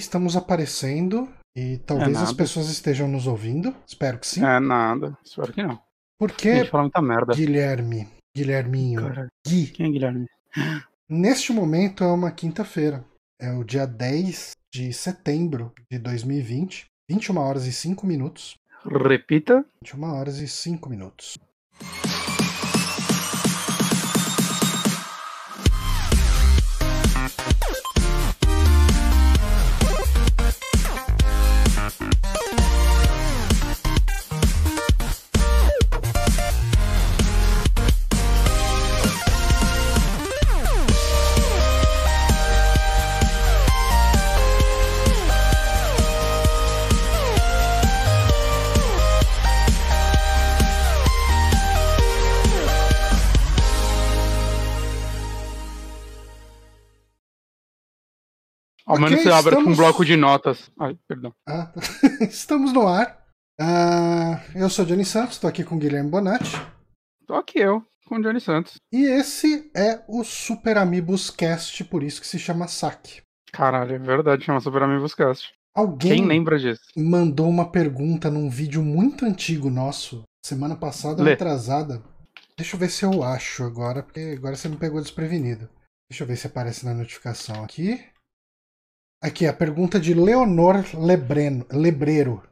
Estamos aparecendo e talvez É as pessoas estejam nos ouvindo. Espero que sim. É nada. Espero que não. Muita merda. Guilherme, Guilherminho, Caralho. Gui, Quem é Guilherme? neste momento é uma quinta-feira. É o dia 10 de setembro de 2020, 21 horas e 5 minutos. Repita. 21 horas e 5 minutos. Ao Ok, menos você abre com um estamos- bloco de notas. Ai, perdão. Ah, estamos no ar. Ah, eu sou Johnny Santos, estou aqui com o Guilherme Bonatti. Tô aqui eu, com o Johnny Santos. E esse é o Super Amigos Cast, por isso que se chama SAC. Caralho, é verdade, chama Super Amigos Cast. Alguém Quem lembra disso? mandou uma pergunta num vídeo muito antigo nosso, semana passada, atrasada. Deixa eu ver se eu acho agora, porque agora você me pegou desprevenido. Deixa eu ver se aparece na notificação aqui. Aqui, a pergunta de Leonor Lebreno, Lebreiro,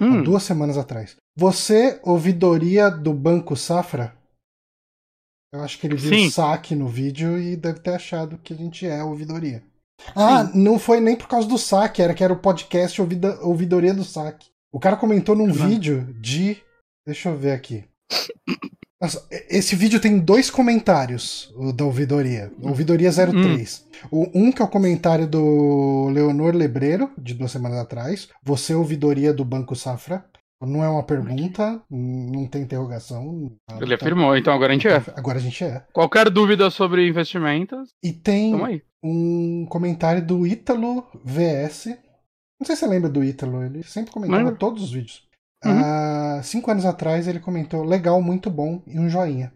há Hum, duas semanas atrás. Você, ouvidoria do Banco Safra? Eu acho que ele viu Sim. saque no vídeo e deve ter achado que a gente é ouvidoria. Ah, não foi nem por causa do saque, era que era o podcast ouvida, Ouvidoria do Saque. O cara comentou num Uhum. vídeo de. Deixa eu ver aqui. Esse vídeo tem dois comentários o da ouvidoria. Ouvidoria 03. O, um que é o comentário do Leonor Lebreiro, de duas semanas atrás. Você, ouvidoria do Banco Safra. Não é uma pergunta, não tem interrogação. nada, ele tá? afirmou, então agora a gente é. Agora a gente é. Qualquer dúvida sobre investimentos, E tem um comentário do Ítalo VS. Não sei se você lembra do Ítalo, ele sempre comentava todos os vídeos. Uhum. Há cinco anos atrás ele comentou legal, muito bom e um joinha.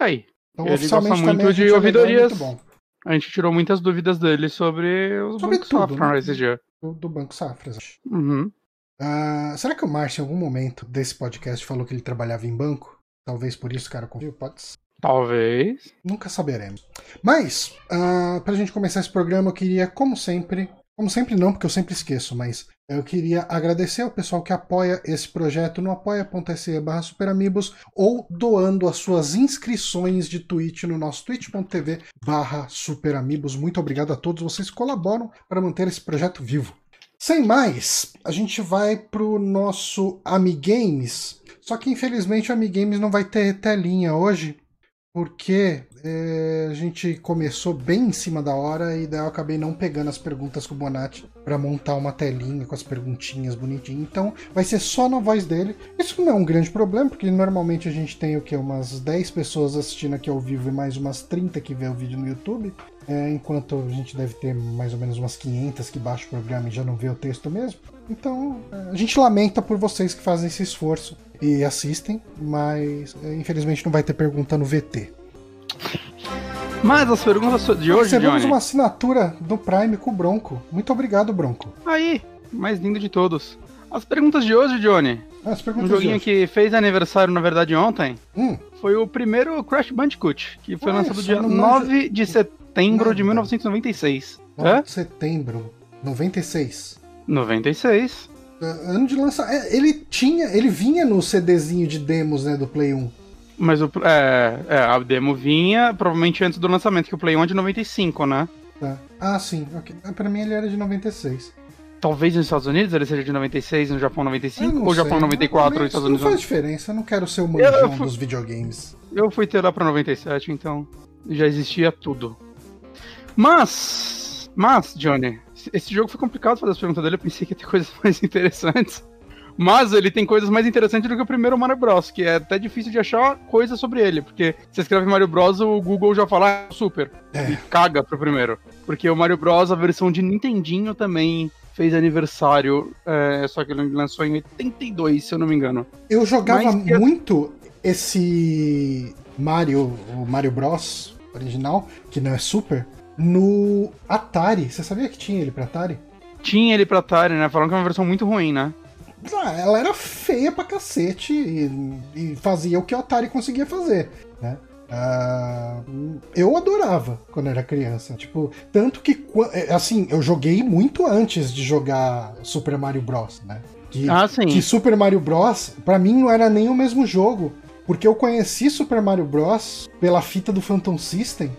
Aí. Então, Ele oficialmente gosta muito de é legal ouvidorias. muito. A gente tirou muitas dúvidas dele sobre os Sobre bancos tudo, Safra né? esse dia. Do, do Banco Safra. Uhum. Ah, será que o Márcio, em algum momento desse podcast, falou que ele trabalhava em banco? Talvez por isso o cara confiou? Pode ser. Talvez. Nunca saberemos. Mas, ah, pra gente começar esse programa, eu queria, como sempre, como sempre não, porque eu sempre esqueço, mas eu queria agradecer ao pessoal que apoia esse projeto no apoia.se barra superamigos ou doando as suas inscrições de Twitch no nosso twitch.tv barra superamigos. Muito obrigado a todos vocês que colaboram para manter esse projeto vivo. Sem mais, a gente vai pro nosso Amigames. Só que infelizmente o Amigames não vai ter telinha hoje, porque é, a gente começou bem em cima da hora e daí eu acabei não pegando as perguntas com o Bonatti para montar uma telinha com as perguntinhas bonitinho. Então vai ser só na voz dele. Isso não é um grande problema, porque normalmente a gente tem o que? Umas 10 pessoas assistindo aqui ao vivo e mais umas 30 que vê o vídeo no YouTube. É, enquanto a gente deve ter mais ou menos umas 500 que baixa o programa e já não vê o texto mesmo. Então, a gente lamenta por vocês que fazem esse esforço e assistem, mas é, infelizmente não vai ter pergunta no VT. Mas as perguntas de hoje, Recebemos Johnny. uma assinatura do Prime com o Bronco. Muito obrigado, Bronco. Aí, mais lindo de todos. As perguntas de hoje, Johnny. As Um perguntas joguinho de hoje. que fez aniversário, na verdade, ontem. Hum, Foi o primeiro Crash Bandicoot, que foi Ué, lançado dia não manjo 9 de setembro de nada. 1996. 9 Hã? de setembro, 96. 96? É, Ano de lançamento. ele tinha. Ele vinha no CDzinho de demos, né, do Play 1. Mas o, é, é, a demo vinha provavelmente antes do lançamento, que o Play 1 é de 95, né? Tá. Ah, sim. ok. Ah, Pra mim ele era de 96. Talvez nos Estados Unidos ele seja de 96, no Japão Eu 95, não ou Japão sei. 94, Não, nos Estados Não Unidos. faz diferença, eu não quero ser o manjão fui- dos videogames. Eu fui ter lá pra 97, então já existia tudo. Mas, mas, Johnny, esse jogo foi complicado fazer as perguntas dele, eu pensei que ia ter coisas mais interessantes. Mas ele tem coisas mais interessantes do que o primeiro Mario Bros, que é até difícil de achar coisa sobre ele, porque você escreve Mario Bros, o Google já fala ah, super, É. e caga pro primeiro. Porque o Mario Bros, a versão de Nintendinho também fez aniversário, é, só que ele lançou em 82, se eu não me engano. Eu jogava Mas muito esse Mario, o Mario Bros original, que não é Super, no Atari. Você sabia que tinha ele pra Atari? tinha ele pra Atari, né? Falaram que é uma versão muito ruim, né? Ah, ela era feia pra cacete e, e fazia o que o Atari conseguia fazer, né? Ah, eu adorava quando era criança. Tipo, tanto que, é, assim, eu joguei muito antes de jogar Super Mario Bros, né? Que, ah, sim. que Super Mario Bros, pra mim, não era nem o mesmo jogo. Porque eu conheci Super Mario Bros pela fita do Phantom System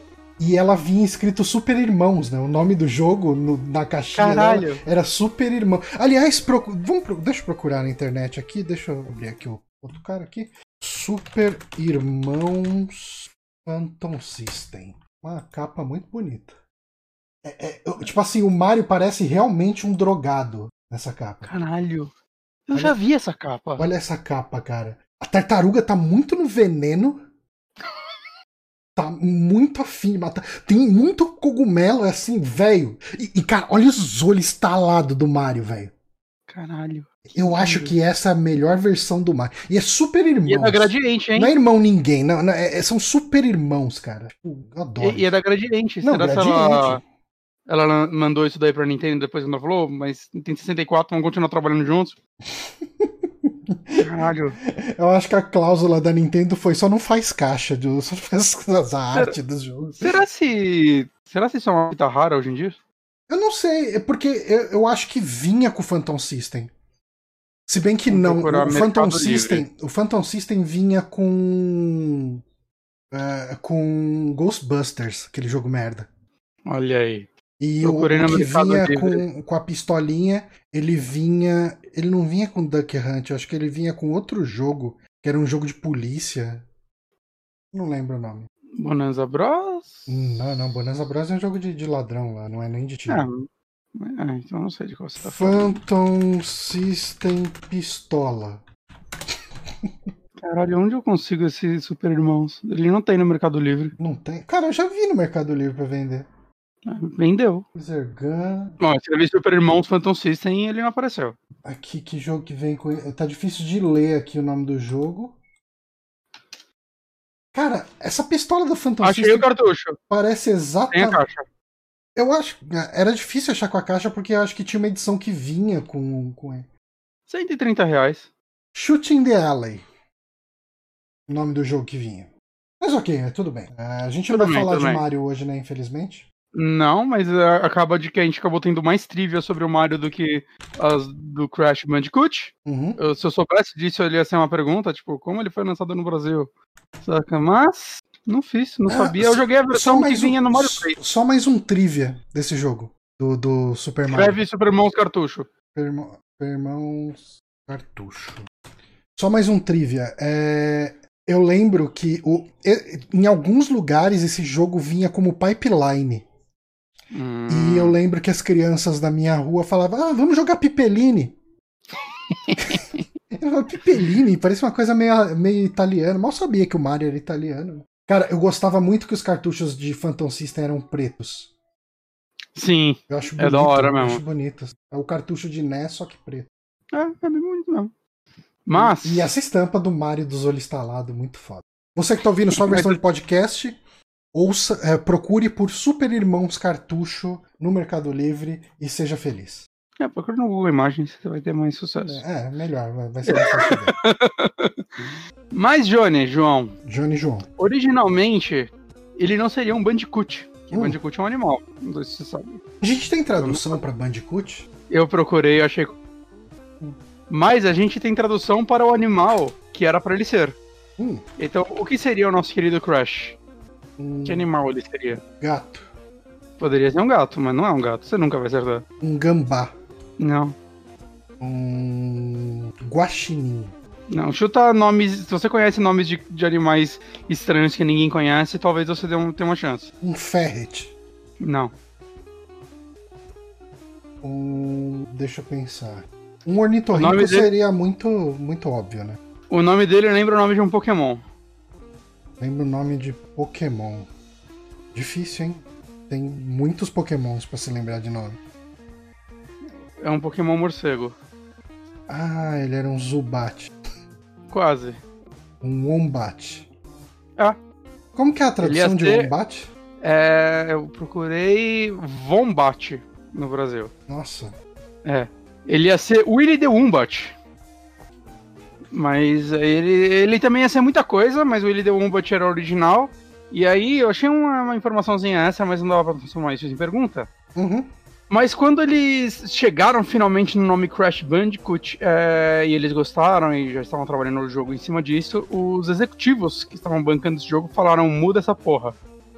e ela vinha escrito Super Irmãos, né? O nome do jogo no, na caixinha dela era Super Irmão. Aliás, procu... Vamos, deixa eu procurar na internet aqui, deixa eu abrir aqui o outro cara aqui. Super Irmãos Phantom System. Uma capa muito bonita. É, é, tipo assim, o Mario parece realmente um drogado nessa capa. Caralho. Eu olha, já vi essa capa. Olha essa capa, cara. A tartaruga tá muito no veneno tá muito afim de matar. Tem muito cogumelo, é assim, velho. E, e, cara, olha os olhos estalados do Mario, velho. Caralho. Eu acho que essa é a melhor versão do Mario. E é super irmão. E é da Gradiente, hein? Não é irmão ninguém, não, não é, são super irmãos, cara. Eu adoro. E, e é da Gradiente. Não, Será Gradiente. ela, ela mandou isso daí pra Nintendo depois ela falou, mas tem 64, vamos continuar trabalhando juntos? Caralho. Eu acho que a cláusula da Nintendo foi só não faz caixa, só faz as artes dos jogos. Será se. Será se isso é uma fita rara hoje em dia? Eu não sei, é porque eu, eu acho que vinha com o Phantom System. Se bem que não, o Phantom System, o Phantom System vinha com uh, com Ghostbusters, aquele jogo merda. Olha aí. E o, o que vinha com, com a pistolinha, ele vinha. Ele não vinha com Duck Hunt, eu acho que ele vinha com outro jogo, que era um jogo de polícia. Não lembro o nome. Bonanza Bros? Não, não, Bonanza Bros é um jogo de, de ladrão lá, não é nem de tiro. Ah, é, então não sei de qual você tá falando. Phantom System Pistola. Caralho, onde eu consigo esse Super Irmãos? Ele não tem no Mercado Livre. Não tem? Cara, eu já vi no Mercado Livre pra vender. Vendeu. Zergan. Ó, escrevi Super Irmãos Phantom System e ele não apareceu. Aqui, que jogo que vem com. Tá difícil de ler aqui o nome do jogo. Cara, essa pistola do Phantom Achei System. o cartucho. Parece exatamente. Tem a caixa. Eu acho. Era difícil achar com a caixa porque eu acho que tinha uma edição que vinha com, com ele. 130 reais. Shooting the Alley. O nome do jogo que vinha. Mas ok, é tudo bem. A gente tudo não vai bem, falar de bem. Mario hoje, né? Infelizmente. Não, mas uh, acaba de que a gente acabou tendo mais trivia sobre o Mario do que as do Crash Bandicoot. Uhum. Eu, se eu soubesse disso, ele ia ser uma pergunta, tipo, como ele foi lançado no Brasil? Saca? Mas não fiz, não é, sabia. Eu joguei a versão que vinha um, no Mario 3. Só mais um trivia desse jogo, do, do Super Mario. Escreve Super Irmãos Cartucho. Super Irmãos Cartucho. Só mais um trivia. É, eu lembro que o, em alguns lugares esse jogo vinha como pipeline. Hum. E eu lembro que as crianças da minha rua falavam: Ah, vamos jogar Pipeline. Pipeline, parece uma coisa meio, meio italiana. Mal sabia que o Mario era italiano. Cara, eu gostava muito que os cartuchos de Phantom System eram pretos. Sim. Eu acho bonito, é da hora mesmo. acho bonito. É o cartucho de NES, só que preto. É, é bem bonito mesmo. Mas. E, e essa estampa do Mario dos olhos estalados, muito foda. Você que tá ouvindo só a versão de podcast, ouça, é, procure por Super Irmãos Cartucho no Mercado Livre e seja feliz. É, procure no Google Imagens, você vai ter mais sucesso. É, é melhor, vai ser mais fácil. Mas Johnny, João. Johnny João. Originalmente, ele não seria um Bandicoot. Hum. Bandicoot é um animal. Não sei se você sabe. A gente tem tradução para Bandicoot? Eu procurei, eu achei. Mas a gente tem tradução para o animal que era para ele ser. Hum. Então, o que seria o nosso querido Crash? Que animal ele seria? Gato. Poderia ser um gato, mas não é um gato. Você nunca vai acertar. Um gambá. Não. Um guaxinim. Não, chuta nomes. Se você conhece nomes de, de animais estranhos que ninguém conhece, talvez você dê um, tenha uma chance. Um ferret. Não. Um. Deixa eu pensar. Um ornitorrinco seria dele... muito, muito óbvio, né? O nome dele lembra o nome de um Pokémon. Lembra o nome de Pokémon. Difícil, hein? Tem muitos Pokémons para se lembrar de nome. É um Pokémon morcego. Ah, ele era um Zubat. Quase. Um Wombat. Ah. Como que é a tradução de Wombat? É, eu procurei Wombat no Brasil. Nossa. É. Ele ia ser Willy the Wombat. Mas ele, ele também ia ser muita coisa, mas o Willy the Wombat era original. E aí eu achei uma, uma informaçãozinha essa, mas não dava pra transformar isso em pergunta. Uhum. Mas quando eles chegaram finalmente no nome Crash Bandicoot é, e eles gostaram e já estavam trabalhando no jogo em cima disso, os executivos que estavam bancando esse jogo falaram: muda essa porra.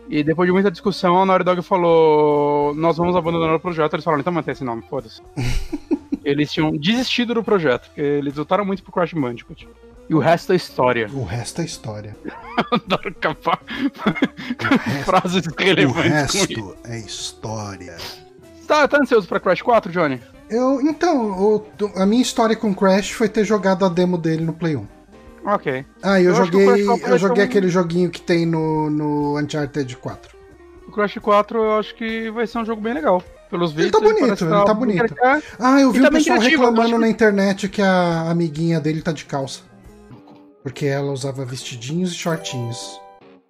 E depois de muita discussão, a Naughty Dog falou: nós vamos abandonar o projeto. Eles falaram: então mantém esse nome, foda-se. eles tinham desistido do projeto, porque eles lutaram muito pro Crash Bandicoot. E o resto é história. O resto é história. Adoro capar frases relevantes. O resto é história. Tá, tá ansioso pra Crash 4, Johnny? Eu, então, o, a minha história com Crash foi ter jogado a demo dele no Play 1. Ok. Ah, eu, Eu que joguei, Crash 4 eu joguei um- aquele joguinho que tem no, no Uncharted 4. O Crash 4 eu acho que vai ser um jogo bem legal. Pelos Ele vídeos. tá bonito, que ele tá bonito. Ah, eu vi o tá pessoal criativo, reclamando acho na que- internet que a amiguinha dele tá de calça. Porque ela usava vestidinhos e shortinhos.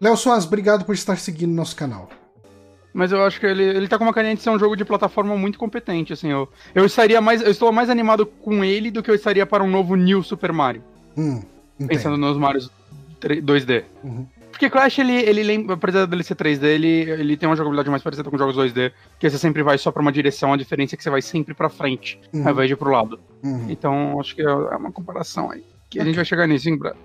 Léo Soares, obrigado por estar seguindo nosso canal. Mas eu acho que ele, ele tá com uma carinha de ser um jogo de plataforma muito competente, assim. Eu, eu estaria mais. Eu estou mais animado com ele do que eu estaria para um novo New Super Mario. Hum, entendo. Pensando nos Marios 3 2D. Uhum. Porque Crash, ele, ele lembra, apesar dele ser 3D, ele, ele tem uma jogabilidade mais parecida com jogos 2D, que você sempre vai só pra uma direção, a diferença é que você vai sempre pra frente, Uhum. ao invés de ir pro lado. Uhum. Então, acho que é é uma comparação aí. Que a gente vai chegar nisso, hein, Brad?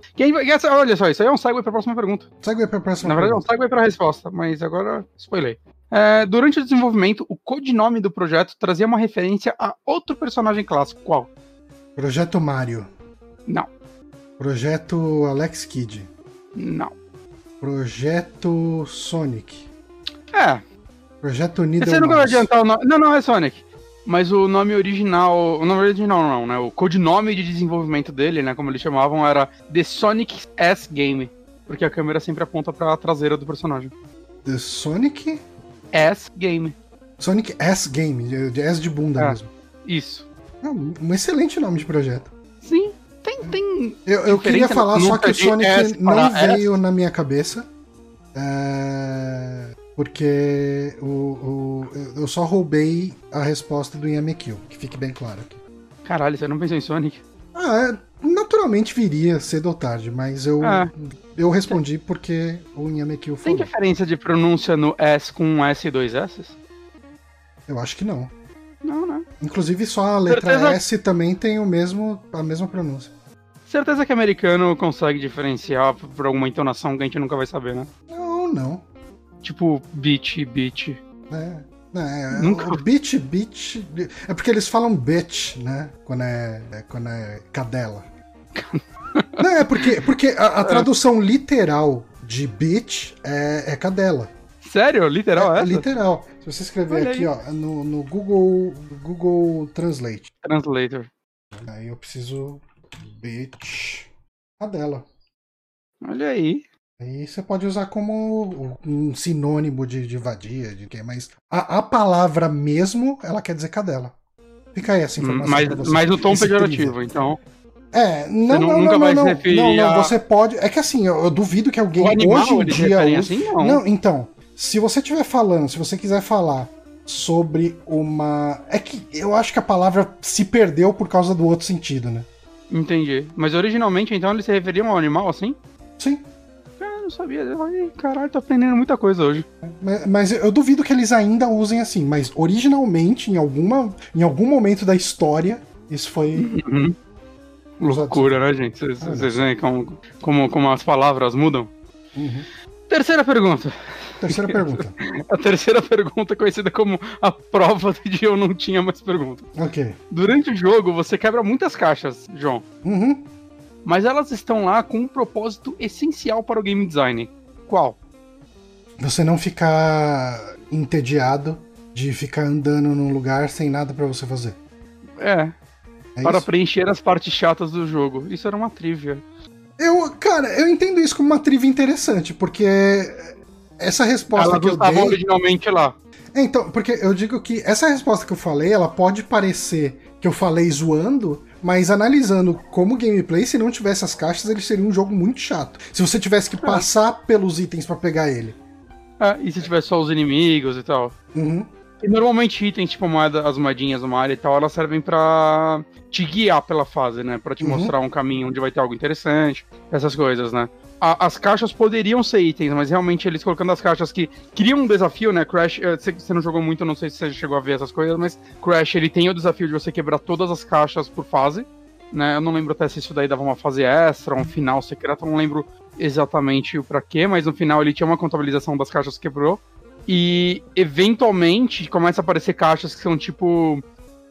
Olha só, isso aí é um segue pra próxima pergunta. Segue pra próxima Na verdade, é um segue pra resposta, mas agora spoilei. É, durante o desenvolvimento, o codinome do projeto trazia uma referência a outro personagem clássico. Qual? Projeto Mario. Não, Projeto Alex Kidd. não. Projeto Sonic. É, Projeto Needle Você nunca vai adiantar o nome. Não, não, é Sonic. Mas o nome original. O nome original não, né? O codinome de desenvolvimento dele, né? Como eles chamavam, era The Sonic S Game. Porque a câmera sempre aponta pra traseira do personagem. The Sonic? S Game. Sonic S Game, de S de bunda É. mesmo. Isso. É um excelente nome de projeto. Tem. tem... Eu, eu queria falar só que o Sonic não para veio na minha cabeça. é, porque o, o- eu só roubei a resposta do Yamekill, que fique bem claro aqui. Caralho, você não pensou em Sonic? Ah, é, naturalmente viria cedo ou tarde, mas eu, Ah. eu respondi porque o Yamekill Tem falou. diferença de pronúncia no S com um S e dois S? Eu acho que não. Não, né? Inclusive só a letra Certeza- S também tem o mesmo, a mesma pronúncia. Certeza que americano consegue diferenciar por alguma entonação que a gente nunca vai saber, né? Não, não. Tipo, beat, beat. É, é, Nunca- O bitch, bitch. É porque eles falam bitch, né? Quando é, é- quando é cadela. Não, é porque, porque a, a tradução literal de bitch é, é cadela. Sério? Literal é, essa? literal. Se você escrever Olha aqui, aí. ó, no, no Google, Google Translate, Translator. aí eu preciso bitch cadela. Olha aí. Aí você pode usar como um sinônimo de, de vadia, de quê? Mas a, a palavra mesmo, ela quer dizer cadela. Fica aí essa informação Mas, você. mas no tom Esse pejorativo, então. É, não, nu- não, nunca não, vai não, se não, referir não, não, a- você pode. É que assim, eu, eu duvido que alguém O animal, hoje em dia assim, não. Não, então, se você estiver falando, se você quiser falar sobre uma. É que eu acho que a palavra se perdeu por causa do outro sentido, né? Entendi. Mas originalmente, então, eles se referiam ao animal assim? Sim. Ah, não sabia. Ai, caralho, tô aprendendo muita coisa hoje. Mas, mas eu duvido que eles ainda usem assim, mas originalmente, em, alguma, em algum momento da história, isso foi. Uhum. Loucura, né, gente? Vocês vocês veem como, como, como as palavras mudam? Uhum. Terceira pergunta. Terceira pergunta. A terceira pergunta é conhecida como a prova de eu não tinha mais pergunta. Ok. Durante o jogo, você quebra muitas caixas, João. Uhum. Mas elas estão lá com um propósito essencial para o game design. Qual? Você não ficar entediado de ficar andando num lugar sem nada pra você fazer. É, É para isso? preencher as partes chatas do jogo. Isso era uma trivia. Eu, cara, eu entendo isso como uma trivia interessante, porque essa resposta Elas que eu dei. originalmente lá. É, então, porque eu digo que essa resposta que eu falei, ela pode parecer que eu falei zoando, mas analisando como gameplay, se não tivesse as caixas, ele seria um jogo muito chato. Se você tivesse que passar pelos itens pra pegar ele. É, e se tivesse só os inimigos e tal. Uhum. E normalmente itens, tipo moeda, as moedinhas do Mario e tal, elas servem pra te guiar pela fase, né? Pra te Uhum. mostrar um caminho onde vai ter algo interessante, essas coisas, né? A- as caixas poderiam ser itens, mas realmente eles colocando as caixas que criam um desafio, né? Crash, eh, você não jogou muito, eu não sei se você chegou a ver essas coisas, mas Crash ele tem o desafio de você quebrar todas as caixas por fase, né? Eu não lembro até se isso daí dava uma fase extra, um final secreto, eu não lembro exatamente o pra quê, mas no final ele tinha uma contabilização das caixas que quebrou. E eventualmente começa a aparecer caixas que são tipo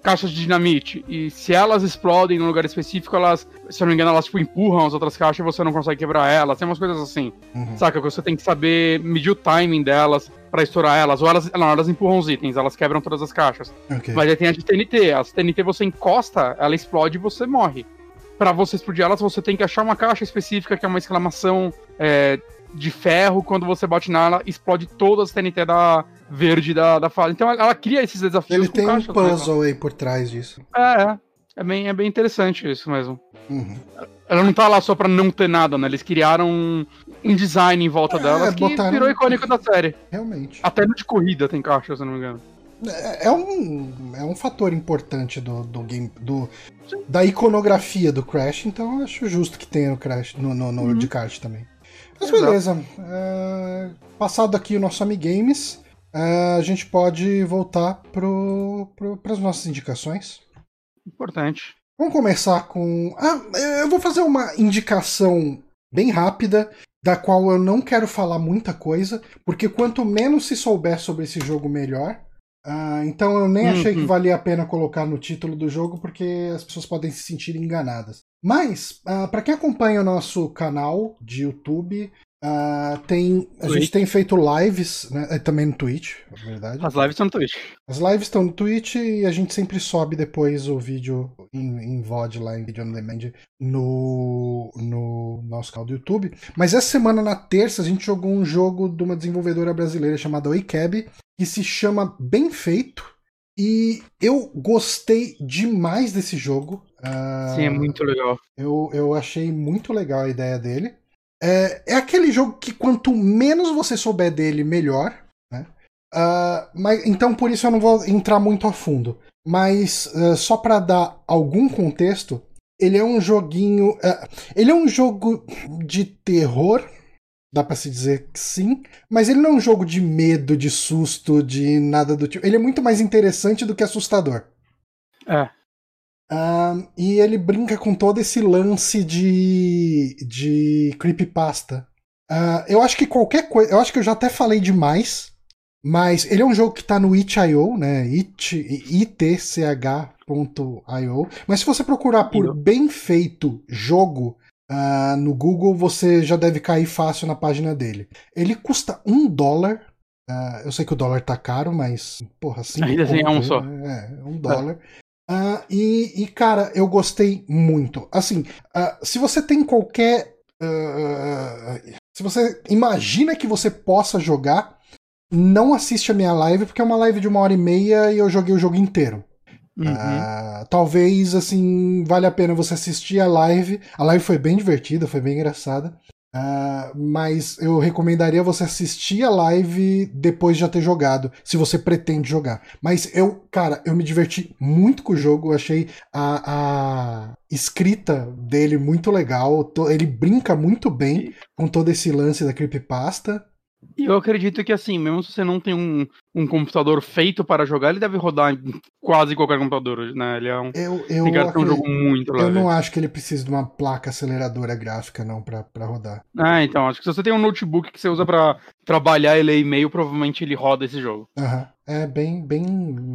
caixas de dinamite. E se elas explodem num lugar específico, elas, se eu não me engano, elas tipo empurram as outras caixas e você não consegue quebrar elas. Tem umas coisas assim. Uhum. Saca? Que você tem que saber medir o timing delas pra estourar elas. Ou elas, não, elas empurram os itens, elas quebram todas as caixas. Ok. Mas aí tem a de TNT. As TNT você encosta, ela explode e você morre. Pra você explodir elas, você tem que achar uma caixa específica que é uma exclamação é, de ferro. Quando você bate nela, explode todas as TNT da verde da, da fase. Então ela, ela cria esses desafios Ele tem um mesmo. puzzle aí por trás disso. É, é. É bem, é bem interessante isso mesmo. Uhum. Ela não tá lá só pra não ter nada, né? Eles criaram um, um design em volta É, delas que botaram- virou icônico da série. Realmente. Até no de corrida tem caixa, se eu não me engano. É, é um, é um fator importante do, do game. Do, da iconografia do Crash, então eu acho justo que tenha no Crash, no, no, no Uhum. de kart também. Mas Exato. beleza. É, passado aqui o nosso Amigames, é, a gente pode voltar para as nossas indicações. Importante. Vamos começar com. Ah, eu vou fazer uma indicação bem rápida, da qual eu não quero falar muita coisa, porque quanto menos se souber sobre esse jogo, melhor. Ah, então eu nem achei que Uhum. valia a pena colocar no título do jogo, porque as pessoas podem se sentir enganadas. Mas, para quem acompanha o nosso canal de YouTube, ah, tem, a Twitch. gente tem feito lives, né, eh, também no Twitch, na verdade. As lives estão no Twitch. As lives estão no Twitch e a gente sempre sobe depois o vídeo em, em VOD lá, em vídeo on demand, no, no nosso canal do YouTube. Mas essa semana, na terça, a gente jogou um jogo de uma desenvolvedora brasileira chamada Oicab, que se chama Bem Feito. E eu gostei demais desse jogo. Ah, Sim, é muito legal. eu, eu achei muito legal a ideia dele. É, é aquele jogo que quanto menos você souber dele, melhor. Né? Ah, mas, então por isso eu não vou entrar muito a fundo. Mas ah, só para dar algum contexto, ele é um joguinho. ele é um jogo de terror. Dá pra se dizer que sim, mas ele não é um jogo de medo, de susto, de nada do tipo. Ele é muito mais interessante do que assustador. É. Ahn, e ele brinca com todo esse lance de, de creepypasta. Ah, eu acho que qualquer coisa. Eu acho que eu já até falei demais. Mas ele é um jogo que tá no itch.io, né? It, itch.io. Mas se você procurar por bem feito jogo ah, no Google, você já deve cair fácil na página dele. Ele custa um dólar. Ah, eu sei que o dólar tá caro, mas, porra, cinco Ainda assim é um só. É, um dólar. Ah, e, e, cara, eu gostei muito. Assim, se você tem qualquer. se você imagina que você possa jogar, não assiste a minha live, porque é uma live de uma hora e meia e eu joguei o jogo inteiro. Uhum. Ah, talvez, assim, vale a pena você assistir a live. A live foi bem divertida, foi bem engraçada. Ah, mas eu recomendaria você assistir a live depois de já ter jogado, se você pretende jogar. Mas eu, cara, eu me diverti muito com o jogo, eu achei a, a escrita dele muito legal, ele brinca muito bem com todo esse lance da creepypasta. E eu acredito que assim, mesmo se você não tem um, um computador feito para jogar, ele deve rodar em quase qualquer computador, né? Ele é um. Eu, eu, que é um acredito- jogo muito eu não acho que ele precise de uma placa aceleradora gráfica, não, pra rodar. Ah, então, acho que se você tem um notebook que você usa pra trabalhar e ler e-mail, provavelmente ele roda esse jogo. Aham. É bem, bem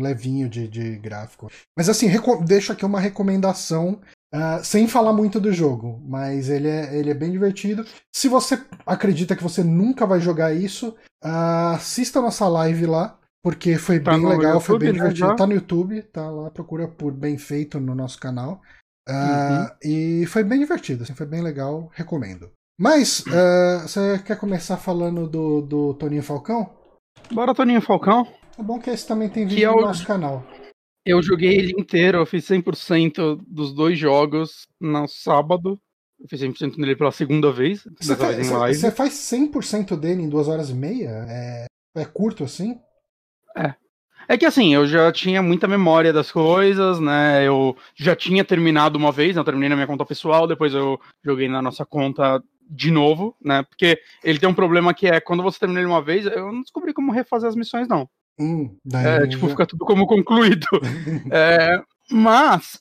levinho de, de gráfico. Mas assim, deixo aqui uma recomendação, ah, sem falar muito do jogo, mas ele é, ele é bem divertido. Se você acredita que você nunca vai jogar isso, ah, assista a nossa live lá, porque foi Tá bem no legal, foi YouTube, bem né, divertido. já? Tá no YouTube, tá lá, procura por Bem Feito no nosso canal. Ah, E foi bem divertido, assim, foi bem legal, recomendo. Mas, você quer começar falando do, do Toninho Falcão? Bora, Toninho Falcão. É bom que esse também tem vídeo é no o- nosso canal. Eu joguei ele inteiro, eu fiz 100% dos dois jogos no sábado. Eu fiz 100% nele pela segunda vez, Você, dessa fa- vez em você- live. você faz 100% dele em duas horas e meia? É, é curto assim? É que assim, eu já tinha muita memória das coisas, né? Eu já tinha terminado uma vez, né? eu terminei na minha conta pessoal, depois eu joguei na nossa conta de novo, né? Porque ele tem um problema que é quando você termina ele uma vez, eu não descobri como refazer as missões, não. Hum, é, tipo, fica tudo como concluído. é, mas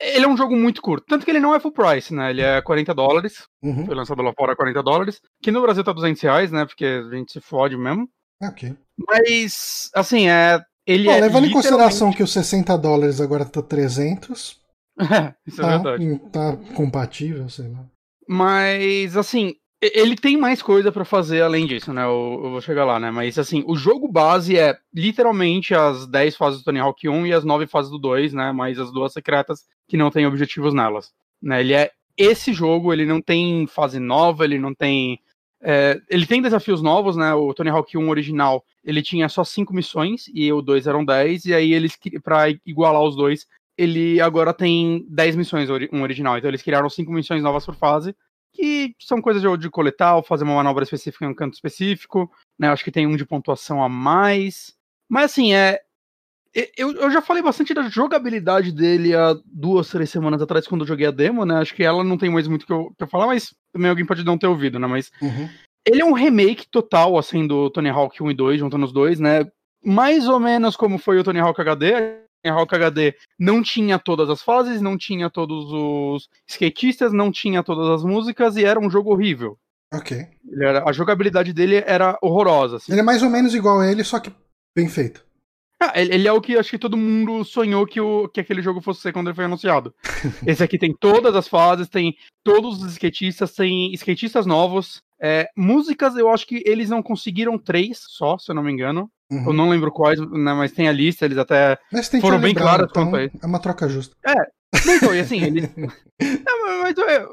ele é um jogo muito curto. Tanto que ele não é full price, né? Ele é 40 dólares. Uhum. Foi lançado lá fora a 40 dólares. Que no Brasil tá 200 reais, né? Porque a gente se fode mesmo. Ok. Mas, assim, é. Ele Bom, é levando em consideração que os 60 dólares agora tá 300. É, isso tá, é verdade. Tá compatível, sei lá. Mas, assim, ele tem mais coisa para fazer além disso, né? Eu, eu, vou chegar lá, né? Mas assim, o jogo base é literalmente as 10 fases do Tony Hawk 1 e as 9 fases do 2, né? Mais as duas secretas que não tem objetivos nelas. Né? Ele é esse jogo, ele não tem fase nova, ele não tem. É, ele tem desafios novos, né? O Tony Hawk 1 original, ele tinha só 5 missões e o 2 eram 10, e aí eles, para igualar os dois, ele agora tem 10 missões, um original. Então eles criaram 5 missões novas por fase que são coisas de, de coletar ou fazer uma manobra específica em um canto específico, né? Acho que tem um de pontuação a mais. Mas assim, é. Eu, eu já falei bastante da jogabilidade dele há duas, três semanas atrás, quando eu joguei a demo, né? Acho que ela não tem mais muito que eu, que eu falar, mas também alguém pode não ter ouvido, né? Mas uhum. ele é um remake total, assim, do Tony Hawk 1 e 2, juntando os dois, né? Mais ou menos como foi o Tony Hawk HD, Rock HD não tinha todas as fases, não tinha todos os skatistas, não tinha todas as músicas e era um jogo horrível. Ok. Era, a jogabilidade dele era horrorosa. Assim. Ele é mais ou menos igual a ele, só que bem feito. Ah, ele, é o que acho que todo mundo sonhou que, o, que aquele jogo fosse ser quando ele foi anunciado. Esse aqui tem todas as fases, tem todos os skatistas, tem skatistas novos. É, músicas, eu acho que eles não conseguiram três só, se eu não me engano. Uhum. Eu não lembro quais, né, mas tem a lista, eles até foram bem claros então, quanto a isso. É uma troca justa. É. Então, e assim, ele. é, mas, é,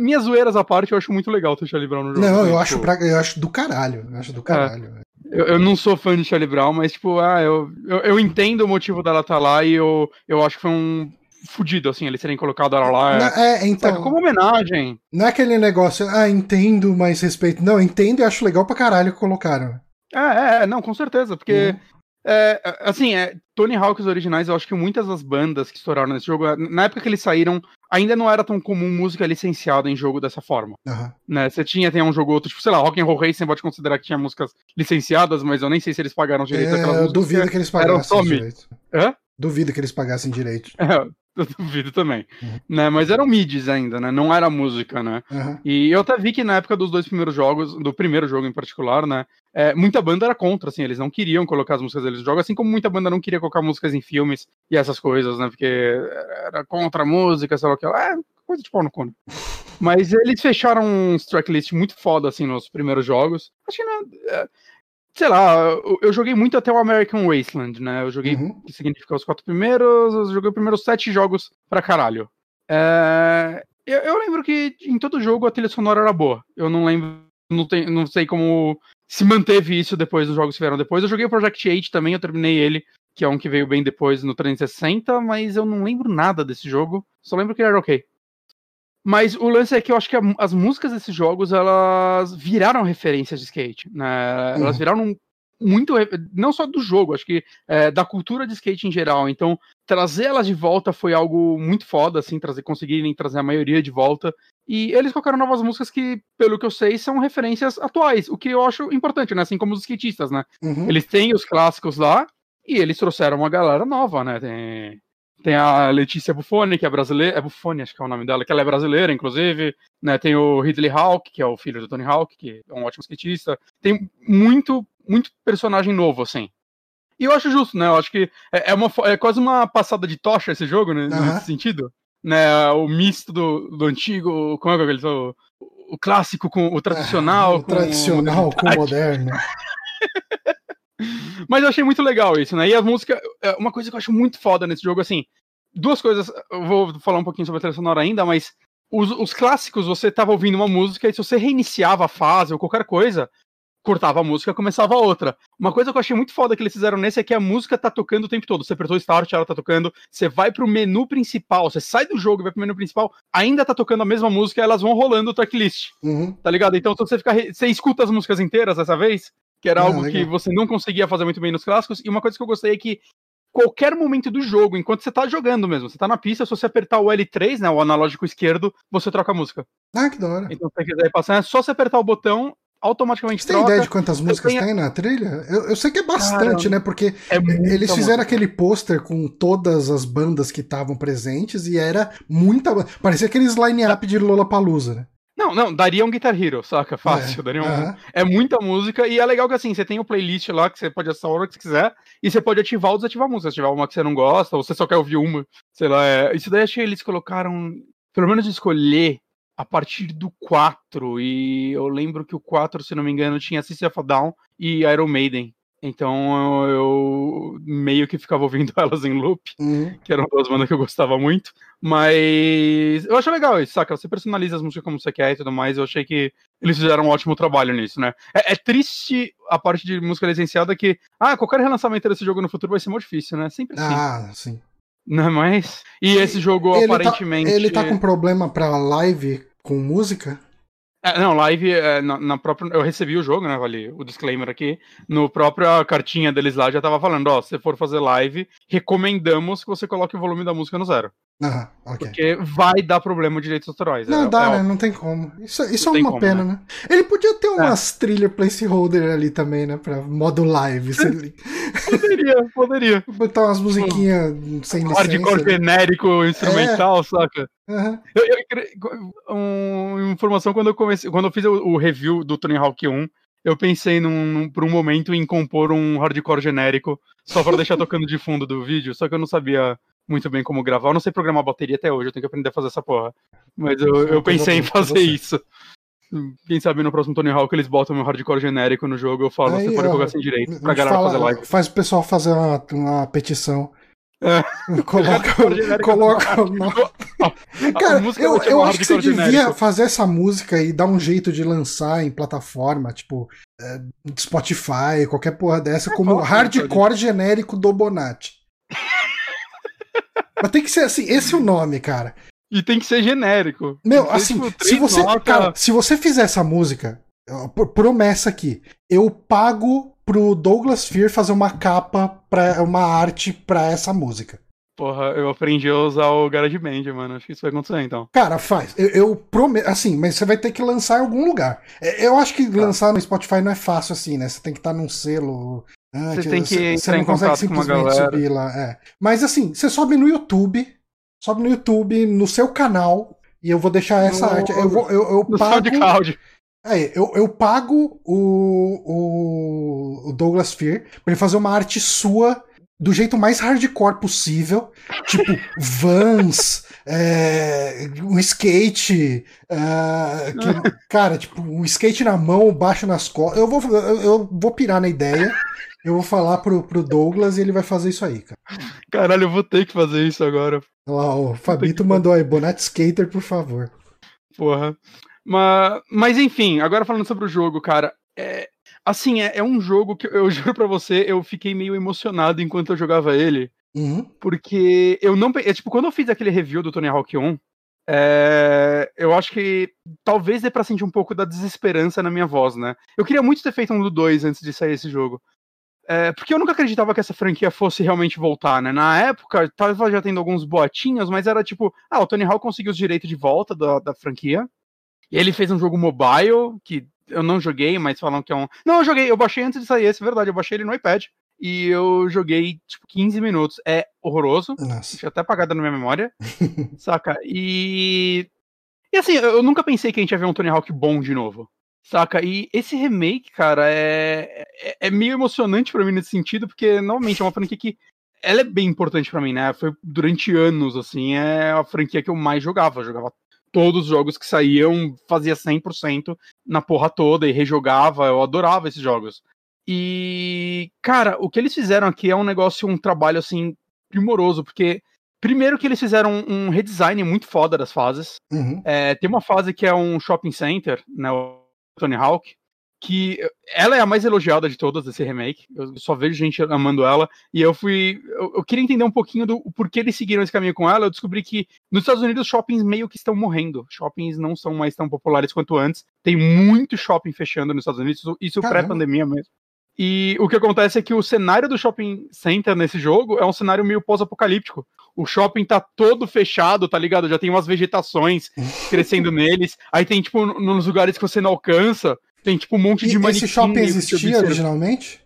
minhas zoeiras à parte, eu acho muito legal ter Charlie Brown no jogo. Não, eu, tipo... acho pra, eu acho do caralho. Eu acho do é. caralho. É. Eu, eu, não sou fã de Charlie Brown, mas, tipo, ah, eu, eu, eu entendo o motivo dela estar tá lá e eu, eu acho que foi um fudido, assim, eles terem colocado ela lá. Não, é, então. como homenagem. Não é aquele negócio, ah, entendo, mas respeito. Não, entendo e acho legal pra caralho que colocaram. É, é, não, com certeza, porque. Uhum. É, assim, é, Tony Hawk's originais, eu acho que muitas das bandas que estouraram nesse jogo, na época que eles saíram, ainda não era tão comum música licenciada em jogo dessa forma. Uhum. Né? Você tinha, tem um jogo outro, tipo, sei lá, Rock and Roll Racing pode considerar que tinha músicas licenciadas, mas eu nem sei se eles pagaram direito é, Eu duvido que eles pagassem direito. Hã? Duvido que eles pagassem direito. É, eu duvido também. Uhum. Né? Mas eram midis ainda, né? Não era música, né? Uhum. E eu até vi que na época dos dois primeiros jogos, do primeiro jogo em particular, né? É, muita banda era contra, assim, eles não queriam colocar as músicas deles no jogo, assim como muita banda não queria colocar músicas em filmes e essas coisas, né? Porque era contra a música, sei lá o que. É, coisa de pau no cu. Né? Mas eles fecharam um tracklist muito foda, assim, nos primeiros jogos. Acho que não. Sei lá, eu, eu, joguei muito até o American Wasteland, né? Eu joguei, uhum. que significa os quatro primeiros, eu joguei os primeiros sete jogos pra caralho. É, eu, eu, lembro que em todo jogo a trilha sonora era boa. Eu não lembro, não, tem, não sei como se manteve isso depois dos jogos que vieram depois. Eu joguei o Project 8 também, eu terminei ele, que é um que veio bem depois no 360, mas eu não lembro nada desse jogo. Só lembro que ele era ok. Mas o lance é que eu acho que a, as músicas desses jogos, elas viraram referências de skate, né? Elas uhum. viraram muito, não só do jogo, acho que é, da cultura de skate em geral. Então, trazer elas de volta foi algo muito foda, assim, trazer, conseguirem trazer a maioria de volta. E eles colocaram novas músicas que, pelo que eu sei, são referências atuais, o que eu acho importante, né? Assim como os skatistas, né? Uhum. Eles têm os clássicos lá e eles trouxeram uma galera nova, né? Tem tem a Letícia Buffoni, que é brasileira. É Buffoni, acho que é o nome dela, que ela é brasileira, inclusive. Né? Tem o Ridley Hawk, que é o filho do Tony Hawk, que é um ótimo skatista. Tem muito, muito personagem novo, assim. E eu acho justo, né? Eu acho que é, é uma, é quase uma passada de tocha esse jogo, né? Uhum. Nesse sentido. Né? O misto do, do antigo. Como é que ele o, o clássico com o tradicional. É, o tradicional com o moderno. Mas eu achei muito legal isso, né? E a música, é, uma coisa que eu acho muito foda nesse jogo, assim, duas coisas, eu vou falar um pouquinho sobre a trilha sonora ainda, mas os, os clássicos, você tava ouvindo uma música e se você reiniciava a fase ou qualquer coisa, cortava a música começava outra. Uma coisa que eu achei muito foda que eles fizeram nesse é que a música tá tocando o tempo todo. Você apertou start, ela tá tocando. Você vai pro menu principal, você sai do jogo e vai pro menu principal, ainda tá tocando a mesma música, elas vão rolando o tracklist. Uhum. Tá ligado? Então, se você ficar. Você escuta as músicas inteiras dessa vez, que era Ah, algo legal. que você não conseguia fazer muito bem nos clássicos. E uma coisa que eu gostei é que qualquer momento do jogo, enquanto você tá jogando mesmo, você tá na pista, se você apertar o L3, né, o analógico esquerdo, você troca a música. Ah, que da hora. Então, se você quiser ir passando, é só você apertar o botão, automaticamente Você tem troca. ideia de quantas músicas tenho- tem na trilha? Eu, eu sei que é bastante, Cara, né? Porque É eles fizeram música. aquele pôster com todas as bandas que estavam presentes e era muita. Parecia aqueles line-up de Lollapalooza, né? Não, não, daria um Guitar Hero, saca? Fácil, É, daria um... aham. É muita música e é legal que assim, você tem o playlist lá que você pode acessar a hora que você quiser e você pode ativar ou desativar a música. Se tiver uma que você não gosta ou você só quer ouvir uma, sei lá. É... Isso daí acho que eles colocaram, pelo menos escolher a partir do 4 e eu lembro que o 4, se não me engano, tinha System of Down e Iron Maiden. Então eu, eu meio que ficava ouvindo elas em loop Uhum. que eram duas bandas que eu gostava muito. Mas eu acho legal isso, saca? Você personaliza as músicas como você quer e tudo mais. Eu achei que eles fizeram um ótimo trabalho nisso, né? É, é triste a parte de música licenciada que, ah, qualquer relançamento desse jogo no futuro vai ser muito difícil, né? Sempre assim. Ah, sim. Não é mais? E esse jogo Ele tá- aparentemente. Ele tá com problema pra live com música? É, não, live é, na, na própria. Eu recebi o jogo, né? Vale o disclaimer aqui. No própria cartinha deles lá já tava falando, ó, se for fazer live, recomendamos que você coloque o volume da música no zero. Aham, ok. Porque vai dar problema de direitos autorais. Não é, dá, é né? Não tem como. Isso, isso Não é uma como, pena, né? Ele podia ter É. umas trilhas placeholder ali também, né? Pra modo live. Você Poderia, poderia. botar umas musiquinhas sem licença. Hardcore genérico, instrumental, saca? Aham. Eu, eu, um, informação, quando eu comecei, quando eu fiz o, o review do Tony Hawk 1, eu pensei num, num- por um momento em compor um hardcore genérico, só pra deixar tocando de fundo do vídeo, só que eu não sabia muito bem como gravar. Eu não sei programar bateria até hoje, eu tenho que aprender a fazer essa porra. Mas eu, é eu pensei em fazer isso. Quem sabe no próximo Tony Hawk eles botam meu hardcore genérico no jogo, eu falo, Aí, você pode colocar sem direito, A pra galera fala- fazer live. Faz o pessoal fazer uma, uma petição. É. Coloca, coloca o nome. Cara, eu, eu acho que você devia genérico. fazer essa música e dar um jeito de lançar em plataforma, tipo é, Spotify, qualquer porra dessa, como posso, hardcore genérico do Bonatti. Mas tem que ser assim, esse é o nome, cara. E tem que ser genérico. Meu, ser, assim, tipo, se você, notas. cara, se você fizer essa música, promessa aqui, eu pago pro Douglas Fear fazer uma capa para uma arte pra essa música. Porra, eu aprendi a usar o GarageBand, mano. Acho que isso vai acontecer então. Cara, faz. Eu, eu prometo. Assim, mas você vai ter que lançar em algum lugar. É, Eu acho que Tá. lançar no Spotify não é fácil assim, né? Você tem que estar num selo. Antes, Você tem que Você entrar não em consegue contato com uma simplesmente galera. subir lá. É. Mas assim, você sobe no YouTube. Sobe no YouTube, no seu canal. E eu vou deixar essa No- arte. Eu, vou, eu, eu No pago. SoundCloud. É, eu, eu pago o, o, o Douglas Fear pra ele fazer uma arte sua do jeito mais hardcore possível. Tipo, vans, é, um skate. é, que- cara, tipo, um skate na mão, baixo nas costas. Eu vou, eu, eu vou pirar na ideia. Eu vou falar pro, pro Douglas e ele vai fazer isso aí, cara. Caralho, eu vou ter que fazer isso agora. Olha Lá, o Fabito mandou aí, Bonatti Skater, por favor. Porra. Mas, mas enfim, agora falando sobre o jogo, cara. É, assim, é, é um jogo que eu juro pra você, eu fiquei meio emocionado enquanto eu jogava ele. Uhum. Porque eu não. É, tipo, quando eu fiz aquele review do Tony Hawk 1, é, eu acho que talvez dê pra sentir um pouco da desesperança na minha voz, né? Eu queria muito ter feito um do 2 antes de sair esse jogo. É, porque eu nunca acreditava que essa franquia fosse realmente voltar, né? Na época, tava já tendo alguns boatinhos, mas era tipo, ah, o Tony Hawk conseguiu os direitos de volta da, da franquia. E ele fez um jogo mobile, que eu não joguei, mas falam que é um. Não, eu joguei, eu baixei antes de sair esse, é verdade, eu baixei ele no iPad. E eu joguei, tipo, 15 minutos. É horroroso. Nossa. Deixa até apagada na minha memória. saca? E. E assim, eu eu nunca pensei que a gente ia ver um Tony Hawk bom de novo. Saca? E esse remake, cara, é, é, é meio emocionante pra mim nesse sentido, porque, normalmente, é uma franquia que. Ela é bem importante pra mim, né? Foi durante anos, assim, é a franquia que eu mais jogava. Eu jogava todos os jogos que saíam, fazia 100% na porra toda e rejogava. Eu adorava esses jogos. E, cara, o que eles fizeram aqui é um negócio, um trabalho, assim, primoroso, porque. Primeiro que eles fizeram um redesign muito foda das fases. Uhum. É, tem uma fase que é um shopping center, né, Tony Hawk, que ela é a mais elogiada de todas desse remake. Eu só vejo gente amando ela. E eu fui. Eu, eu queria entender um pouquinho do porquê eles seguiram esse caminho com ela. Eu descobri que nos Estados Unidos shoppings meio que estão morrendo. Shoppings não são mais tão populares quanto antes. Tem muito shopping fechando nos Estados Unidos. Isso, pré-pandemia mesmo. E o que acontece é que o cenário do shopping center nesse jogo é um cenário meio pós-apocalíptico. O shopping tá todo fechado, tá ligado? Já tem umas vegetações crescendo neles. Aí tem, tipo, nos lugares que você não alcança, tem, tipo, um monte E de manequim. esse shopping existia originalmente?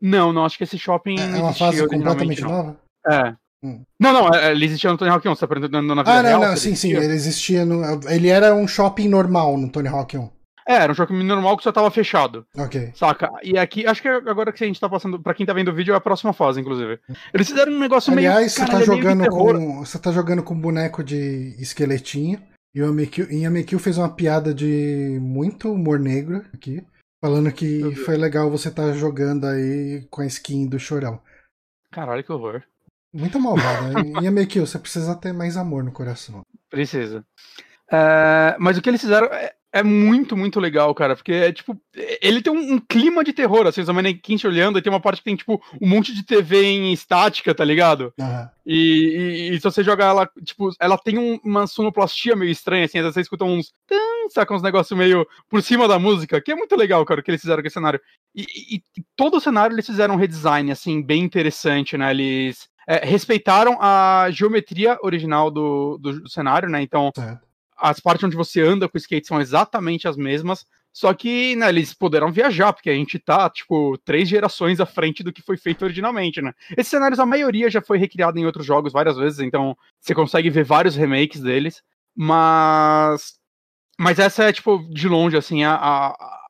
Não, não, acho que esse shopping. É não uma fase completamente não. nova? É. Hum. Não, não, é, ele existia no Tony Hawk 1, você tá perguntando na vida Ah, não, real? não, sim, sim. existia? Ele existia no. Ele era um shopping normal no Tony Hawk 1. É, era um shopping normal que só tava fechado. Ok. Saca? E aqui, acho que agora que a gente tá passando, pra quem tá vendo o vídeo, é a próxima fase, inclusive. Eles fizeram um negócio meio. Aliás, você tá jogando com. Você tá jogando com boneco de esqueletinho. E o Yamekil, e Yamekil fez uma piada de muito humor negro aqui. Falando que foi legal você tá jogando aí com a skin do chorão. Caralho, que horror. Muito malvado, né? Yamekil, você precisa ter mais amor no coração. Precisa. É, mas o que eles fizeram é, é muito, muito legal, cara. Porque é tipo. Ele tem um, um clima de terror, assim, os manequins olhando, e tem uma parte que tem, tipo, um monte de TV em estática, tá ligado? Aham. E, e- e se você jogar ela, tipo, ela tem um- uma sonoplastia meio estranha, assim, às vezes você escuta uns. Saca uns negócios meio por cima da música, que é muito legal, cara, o que eles fizeram com esse cenário. E, e- e todo o cenário eles fizeram um redesign, assim, bem interessante, né? Eles é, respeitaram a geometria original do, do, do cenário, né? Então, Certo. As partes onde você anda com o skate são exatamente as mesmas. Só que, né, eles puderam viajar, porque a gente tá, tipo, três gerações à frente do que foi feito originalmente, né? Esses cenários, a maioria já foi recriado em outros jogos várias vezes, então você consegue ver vários remakes deles. Mas. Mas essa é, tipo, de longe, assim, a, a,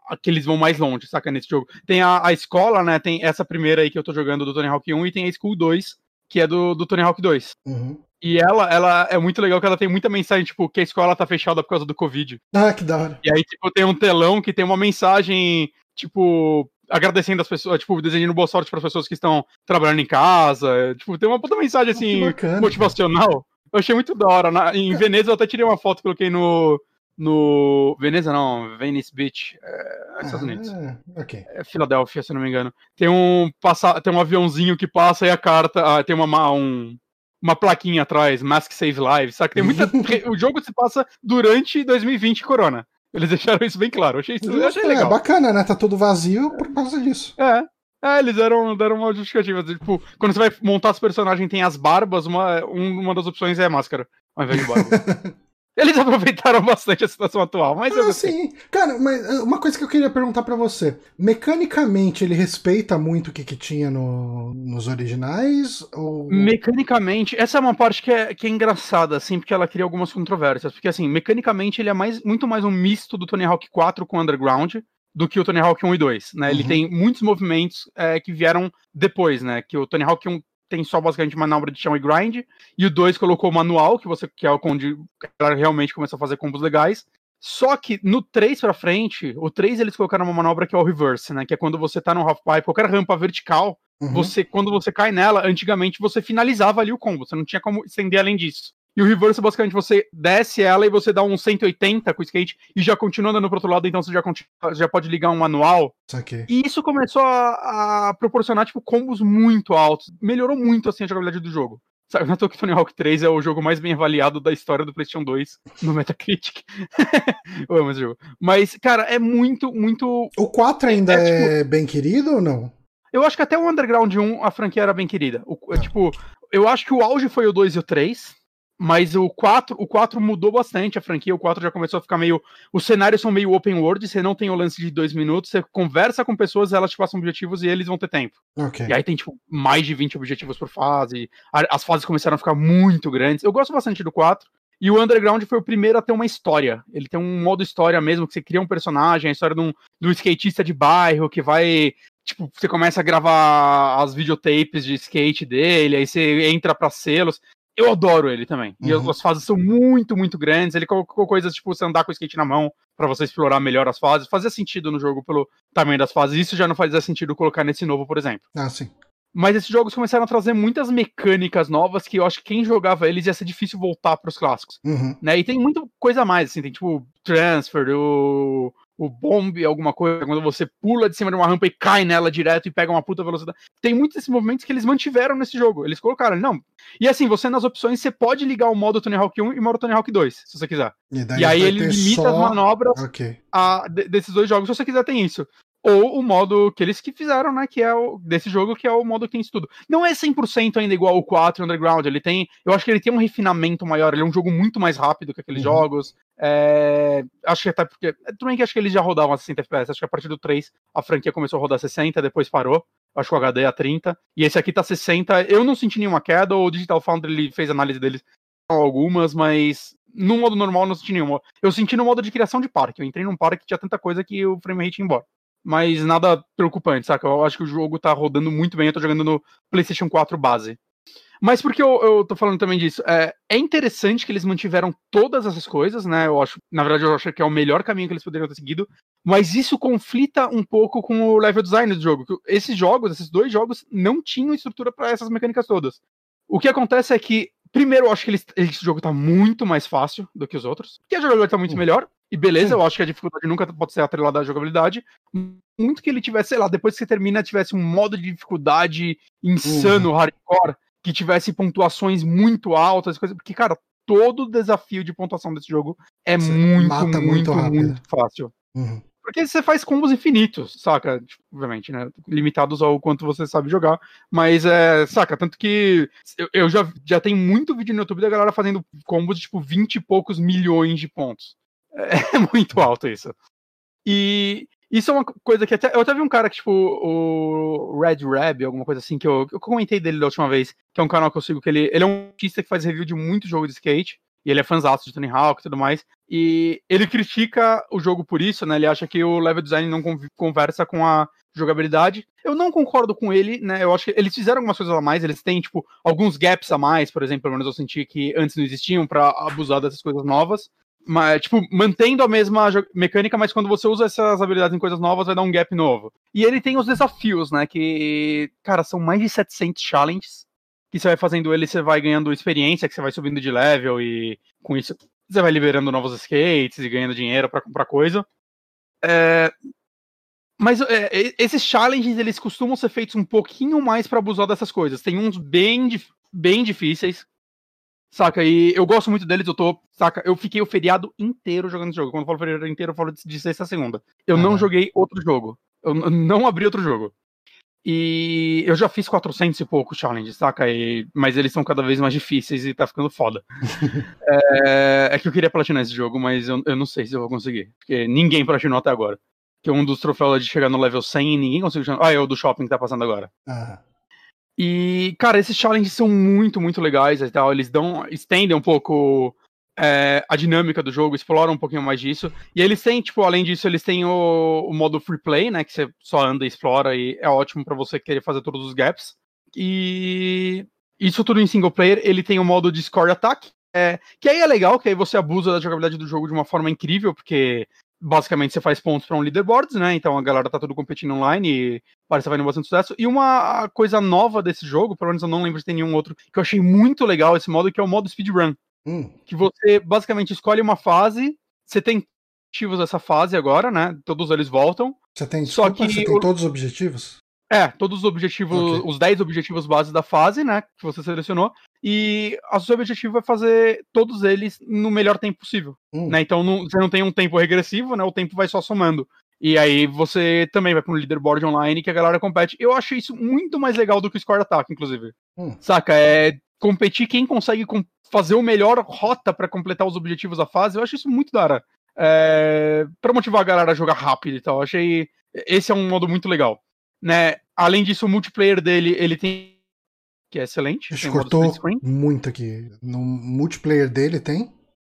a que eles vão mais longe, saca? Nesse jogo. Tem a, a escola, né? Tem essa primeira aí que eu tô jogando do Tony Hawk 1 e tem a School 2, que é do, do Tony Hawk 2. Uhum. E ela, ela é muito legal que ela tem muita mensagem, tipo, que a escola tá fechada por causa do Covid. Ah, que da hora. E aí, tipo, tem um telão que tem uma mensagem, tipo, agradecendo as pessoas, tipo, desejando boa sorte para as pessoas que estão trabalhando em casa. Tipo, tem uma puta mensagem, Ah, assim, bacana, motivacional. Eu achei muito da hora. Na- em Veneza eu até tirei uma foto, coloquei no. No. Veneza não, Venice Beach, é, Estados Unidos. Ah, ok. É Filadélfia, se não me engano. Tem um passa, tem um aviãozinho que passa e a carta, ah, tem uma ma- um, uma plaquinha atrás, Mask Save Lives, sabe? Tem muita o jogo se passa durante 2020 Corona. Eles deixaram isso bem claro. Eu achei isso eu achei É, legal. bacana, né? Tá tudo vazio por causa disso. É. É, eles deram, deram uma justificativa. Tipo, quando você vai montar os personagens tem as barbas, uma, um- uma das opções é máscara, ao invés de barba. eles aproveitaram bastante a situação atual, mas eu Ah, sim. Cara, mas ah, uma coisa que eu queria perguntar pra você. Mecanicamente, ele respeita muito o que, que tinha no- nos originais? Ou... Mecanicamente, essa é uma parte que é, que é engraçada, assim, porque ela cria algumas controvérsias. Porque, assim, mecanicamente ele é mais, muito mais um misto do Tony Hawk 4 com Underground do que o Tony Hawk 1 e 2, né? Ele Uhum. tem muitos movimentos é, que vieram depois, né? Que o Tony Hawk 1 tem só basicamente manobra de chão e grind, e o 2 colocou o manual, que você que é onde o cara realmente começou a fazer combos legais. Só que no 3 pra frente, o 3 eles colocaram uma manobra que é o reverse, né? Que é quando você tá no half pipe, qualquer rampa vertical, Uhum. você quando você cai nela, antigamente você finalizava ali o combo, você não tinha como estender além disso. E o reverse, basicamente, você desce ela e você dá um 180 com o skate e já continua andando pro outro lado, então você já, continua- já pode ligar um manual. Saquei. E isso começou a, a proporcionar, tipo, combos muito altos. Melhorou muito, assim, a jogabilidade do jogo. Sabe, não é toa que Tony Hawk 3 é o jogo mais bem avaliado da história do PlayStation 2 no Metacritic. Eu amo esse jogo. Mas, cara, é muito, muito O 4 ainda É, é, bem querido ou não? eu acho que até o Underground 1 a franquia era bem querida. O, Tá. Tipo, eu acho que o auge foi o 2 e o 3. Mas o 4, o 4 mudou bastante a franquia. O 4 já começou a ficar meio. Os cenários são meio open world, você não tem o lance de dois minutos, você conversa com pessoas, elas te passam objetivos e eles vão ter tempo. Ok. E aí tem, tipo, mais de 20 objetivos por fase. As fases começaram a ficar muito grandes. Eu gosto bastante do 4. E o Underground foi o primeiro a ter uma história. Ele tem um modo história mesmo, que você cria um personagem, a história de um, de um skatista de bairro que vai. Tipo, você começa a gravar as videotapes de skate dele, aí você entra pra selos. Eu adoro ele também. E Uhum. as fases são muito, muito grandes. Ele colocou coisas tipo você andar com o skate na mão pra você explorar melhor as fases. Fazia sentido no jogo pelo tamanho das fases. Isso já não fazia sentido colocar nesse novo, por exemplo. Ah, sim. Mas esses jogos começaram a trazer muitas mecânicas novas que eu acho que quem jogava eles ia ser difícil voltar pros clássicos, Uhum. né? E tem muita coisa a mais, assim, tem tipo transfer, o, o bomb, alguma coisa, quando você pula de cima de uma rampa e cai nela direto e pega uma puta velocidade. Tem muitos desses movimentos que eles mantiveram nesse jogo. Eles colocaram, não. E assim, você nas opções, você pode ligar o modo Tony Hawk 1 e o modo Tony Hawk 2, se você quiser. E, e aí ele limita só... as manobras Ok. a- de- desses dois jogos. Se você quiser, tem isso. ou o modo que eles que fizeram, né, que é o desse jogo, que é o modo que tem isso tudo. Não é 100% ainda igual o 4 Underground, ele tem, eu acho que ele tem um refinamento maior, ele é um jogo muito mais rápido que aqueles uhum. jogos. É, acho que até porque, bem que acho que eles já rodavam a 60 FPS, acho que a partir do 3 a franquia começou a rodar 60, depois parou. Acho que o HD é a 30, e esse aqui tá 60. Eu não senti nenhuma queda, o Digital Foundry ele fez análise deles algumas, mas no modo normal não senti nenhuma. Eu senti no modo de criação de parque. Eu entrei num parque que tinha tanta coisa que o frame rate ia embora mas nada preocupante, saca? Eu acho que o jogo tá rodando muito bem, eu tô jogando no PlayStation 4 base. Mas por que eu, eu tô falando também disso? É, é interessante que eles mantiveram todas essas coisas, né? Eu acho, na verdade, eu acho que é o melhor caminho que eles poderiam ter seguido, mas isso conflita um pouco com o level design do jogo. Esses jogos, esses dois jogos, não tinham estrutura para essas mecânicas todas. O que acontece é que, primeiro, eu acho que eles, esse jogo tá muito mais fácil do que os outros, porque a jogabilidade tá muito melhor, e beleza, eu acho que a dificuldade nunca pode ser atrelada à jogabilidade. Muito que ele tivesse, sei lá, depois que você termina, tivesse um modo de dificuldade insano, uhum. hardcore, que tivesse pontuações muito altas, coisas. Porque, cara, todo desafio de pontuação desse jogo é você muito, muito, muito, muito fácil. Uhum. Porque você faz combos infinitos, saca? Tipo, obviamente, né? Limitados ao quanto você sabe jogar. Mas é, saca? Tanto que eu, eu já, já tenho muito vídeo no YouTube da galera fazendo combos de tipo 20 e poucos milhões de pontos. É muito alto isso. E isso é uma coisa que até. Eu até vi um cara que, tipo, o Red Rab, alguma coisa assim, que eu, eu comentei dele da última vez, que é um canal que eu sigo, que ele, ele é um artista que faz review de muito jogo de skate. E ele é fãzão de Tony Hawk e tudo mais. E ele critica o jogo por isso, né? Ele acha que o level design não conversa com a jogabilidade. Eu não concordo com ele, né? Eu acho que eles fizeram algumas coisas a mais, eles têm, tipo, alguns gaps a mais, por exemplo, pelo menos eu senti que antes não existiam para abusar dessas coisas novas. Mas, tipo, mantendo a mesma mecânica, mas quando você usa essas habilidades em coisas novas, vai dar um gap novo. E ele tem os desafios, né? Que, cara, são mais de 700 challenges. Que você vai fazendo ele, você vai ganhando experiência, que você vai subindo de level e com isso você vai liberando novos skates e ganhando dinheiro para comprar coisa. É... Mas é, esses challenges, eles costumam ser feitos um pouquinho mais para abusar dessas coisas. Tem uns bem, bem difíceis, Saca? E eu gosto muito deles, eu tô. Saca? Eu fiquei o feriado inteiro jogando esse jogo. Quando eu falo feriado inteiro, eu falo de sexta a segunda. Eu uhum. não joguei outro jogo. Eu não abri outro jogo. E eu já fiz 400 e poucos challenges, saca? E, mas eles são cada vez mais difíceis e tá ficando foda. é, é, que eu queria platinar esse jogo, mas eu, eu não sei se eu vou conseguir. Porque ninguém platinou até agora. Que é um dos troféus de chegar no level 100 e ninguém conseguiu. Ah, é o do shopping que tá passando agora. Uhum. E, cara, esses challenges são muito, muito legais e tal. Eles dão, estendem um pouco é, a dinâmica do jogo, exploram um pouquinho mais disso. E eles têm, tipo, além disso, eles têm o, o modo free play, né? Que você só anda e explora e é ótimo para você querer fazer todos os gaps. E isso tudo em single player. Ele tem o modo de score attack, é, que aí é legal, que aí você abusa da jogabilidade do jogo de uma forma incrível, porque basicamente você faz pontos para um leaderboards, né? Então a galera tá tudo competindo online e parece que vai no bastante sucesso. E uma coisa nova desse jogo, pelo menos eu não lembro de ter nenhum outro, que eu achei muito legal esse modo, que é o modo speedrun. Hum. Que você basicamente escolhe uma fase, você tem objetivos dessa fase agora, né? Todos eles voltam. Você tem, só que você tem todos os objetivos? É, todos os objetivos, okay. os 10 objetivos base da fase, né? Que você selecionou. E o seu objetivo é fazer todos eles no melhor tempo possível. Hum. Né? Então não, você não tem um tempo regressivo, né? O tempo vai só somando. E aí você também vai para um leaderboard online que a galera compete. Eu acho isso muito mais legal do que o Score Attack, inclusive. Hum. Saca? É competir quem consegue fazer o melhor rota para completar os objetivos da fase. Eu acho isso muito da hora. É, para motivar a galera a jogar rápido e tal. Eu achei. Esse é um modo muito legal né? Além disso, o multiplayer dele, ele tem que é excelente. Acho cortou muito aqui. No multiplayer dele tem?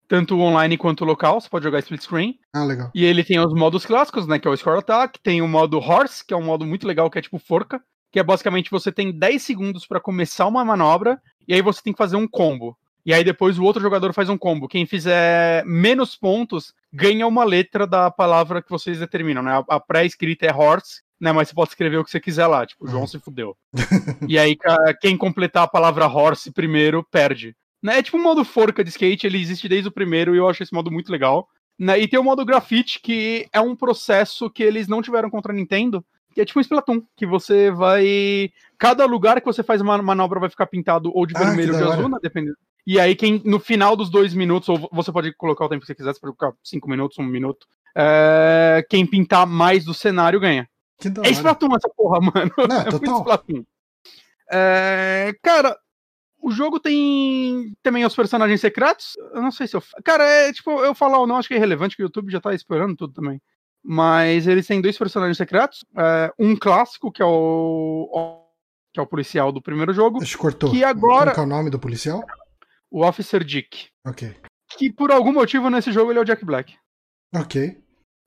Tanto online quanto local, você pode jogar split screen. Ah, legal. E ele tem os modos clássicos, né? Que é o Score Attack, tem o modo Horse, que é um modo muito legal, que é tipo forca, que é basicamente você tem 10 segundos para começar uma manobra, e aí você tem que fazer um combo. E aí depois o outro jogador faz um combo. Quem fizer menos pontos ganha uma letra da palavra que vocês determinam, né? A pré-escrita é horse né? Mas você pode escrever o que você quiser lá, tipo, João uhum. se fudeu. e aí, quem completar a palavra horse primeiro, perde. Né? É tipo um modo forca de skate, ele existe desde o primeiro e eu acho esse modo muito legal. Né? E tem o modo grafite, que é um processo que eles não tiveram contra a Nintendo, que é tipo um Splatoon, que você vai. Cada lugar que você faz uma manobra vai ficar pintado ou de ah, vermelho ou de azul, né? Dependendo. E aí, quem no final dos dois minutos, ou você pode colocar o tempo que você quiser, você pode colocar cinco minutos, um minuto. É... Quem pintar mais do cenário ganha. Que da É. Splatoon essa porra, mano. Não, é muito total. Splatoon. É, cara, o jogo tem também os personagens secretos. Eu não sei se eu. Cara, é tipo, eu falar ou não, acho que é irrelevante, que o YouTube já tá esperando tudo também. Mas eles têm dois personagens secretos. é, um clássico, que é o. que é o policial do primeiro jogo. Acho que cortou. Que agora. Que é o nome do policial? O Officer Dick. Ok. Que por algum motivo nesse jogo ele é o Jack Black. Ok.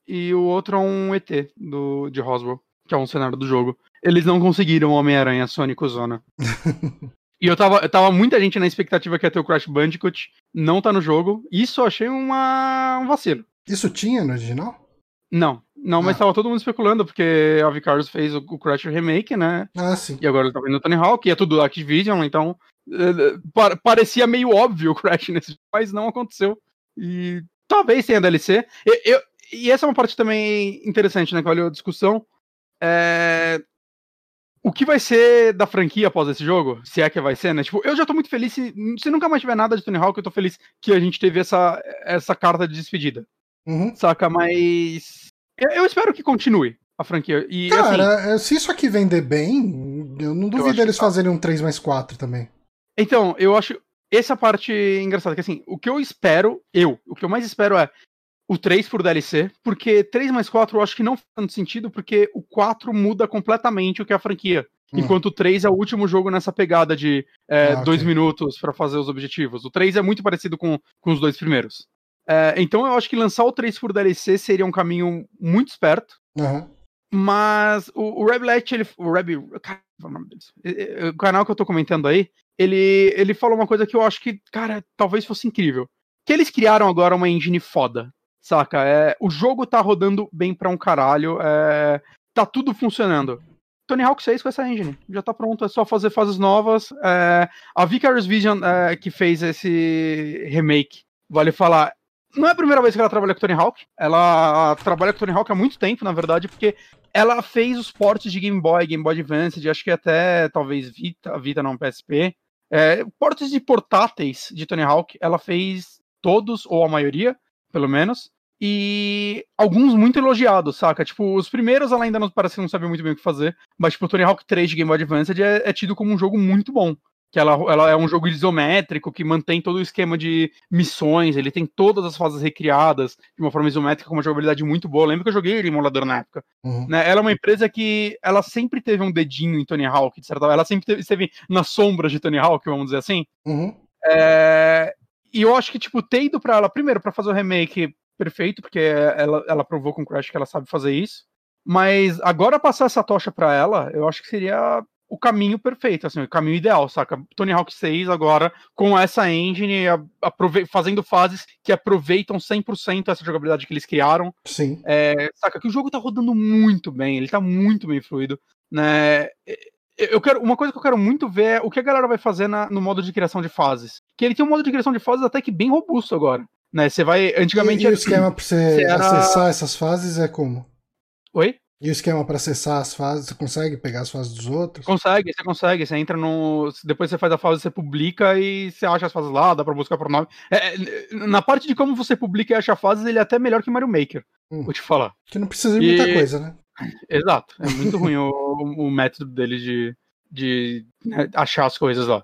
E o outro é um ET do, de Roswell, que é um cenário do jogo. Eles não conseguiram Homem-Aranha Sonic Zona. e eu tava, eu tava muita gente na expectativa que ia ter o Crash Bandicoot, não tá no jogo. Isso eu achei uma, um vacilo. Isso tinha no original? Não, não, mas Ah. tava todo mundo especulando, porque a Vicarious fez o, o Crash Remake, né? Ah, sim. E agora ele tá vendo o Tony Hawk, e é tudo Activision, então eh, pa- parecia meio óbvio o Crash nesse jogo, mas não aconteceu. E talvez tenha DLC. E, eu- e essa é uma parte também interessante, né, que valeu a discussão. É, O que vai ser da franquia após esse jogo? Se é que vai ser, né? Tipo, eu já tô muito feliz. Se, se nunca mais tiver nada de Tony Hawk, eu tô feliz que a gente teve essa, essa carta de despedida. Uhum. Saca? Mas. Eu, eu espero que continue a franquia. E assim, Cara, é, se isso aqui vender bem, eu não duvido que eles tá. fazerem um 3 mais 4 também. Então, eu acho essa parte engraçada, que assim, o que eu espero, eu, o que eu mais espero é o 3 por DLC, porque 3 mais 4 eu acho que não faz tanto sentido, porque o 4 muda completamente o que é a franquia. Hum. Enquanto o 3 é o último jogo nessa pegada de é, Ah, dois ok. minutos pra fazer os objetivos. O 3 é muito parecido com, com os dois primeiros. É, então eu acho que lançar o 3 por DLC seria um caminho muito esperto. Aham. Mas o, o Reblet, ele. O Reb. É O canal que eu tô comentando aí, ele, ele falou uma coisa que eu acho que, cara, talvez fosse incrível. Que eles criaram agora uma engine foda. Saca? É, o jogo tá rodando bem pra um caralho. É, tá tudo funcionando. Tony Hawk 6 com essa engine. Já tá pronto, é só fazer fases novas. É, a Vicarious Vision, é, que fez esse remake, vale falar. Não é a primeira vez que ela trabalha com Tony Hawk. Ela trabalha com Tony Hawk há muito tempo, na verdade, porque ela fez os portes de Game Boy, Game Boy Advance, acho que até talvez Vita, Vita não PSP. É, portes de portáteis de Tony Hawk, ela fez todos, ou a maioria, pelo menos. E alguns muito elogiados, saca? Tipo, os primeiros ela ainda não parece que não sabia muito bem o que fazer, mas tipo, o Tony Hawk 3 de Game Boy Advance é, é tido como um jogo muito bom. Que ela, ela é um jogo isométrico que mantém todo o esquema de missões, ele tem todas as fases recriadas de uma forma isométrica com uma jogabilidade muito boa. Eu lembro que eu joguei ele em emulador na época. Uhum. Né? Ela é uma empresa que ela sempre teve um dedinho em Tony Hawk, de certa Ela sempre teve, esteve nas sombras de Tony Hawk, vamos dizer assim. Uhum. É, E eu acho que, tipo, ter ido pra ela, primeiro, pra fazer o remake perfeito, porque ela, ela provou com o Crash que ela sabe fazer isso. Mas agora passar essa tocha pra ela, eu acho que seria o caminho perfeito, assim, o caminho ideal, saca? Tony Hawk 6 agora, com essa engine, fazendo fases que aproveitam 100% essa jogabilidade que eles criaram. Sim. É, saca, que o jogo tá rodando muito bem, ele tá muito bem fluido, né? Eu quero, uma coisa que eu quero muito ver é o que a galera vai fazer na- no modo de criação de fases. Que ele tem um modo de criação de fases até que bem robusto agora, né? Você vai, antigamente... E, e o esquema pra você você era- acessar essas fases é como? Oi? E o esquema pra acessar as fases, você consegue pegar as fases dos outros? Consegue, você consegue, você entra no... Depois você faz a fase, você publica e você acha as fases lá, dá pra buscar por nome. É, é, na parte de como você publica e acha fases, ele é até melhor que Mario Maker, Hum. vou te falar. Que não precisa de muita E- coisa, né? Exato. É muito ruim o, o método dele de, de né, achar as coisas lá.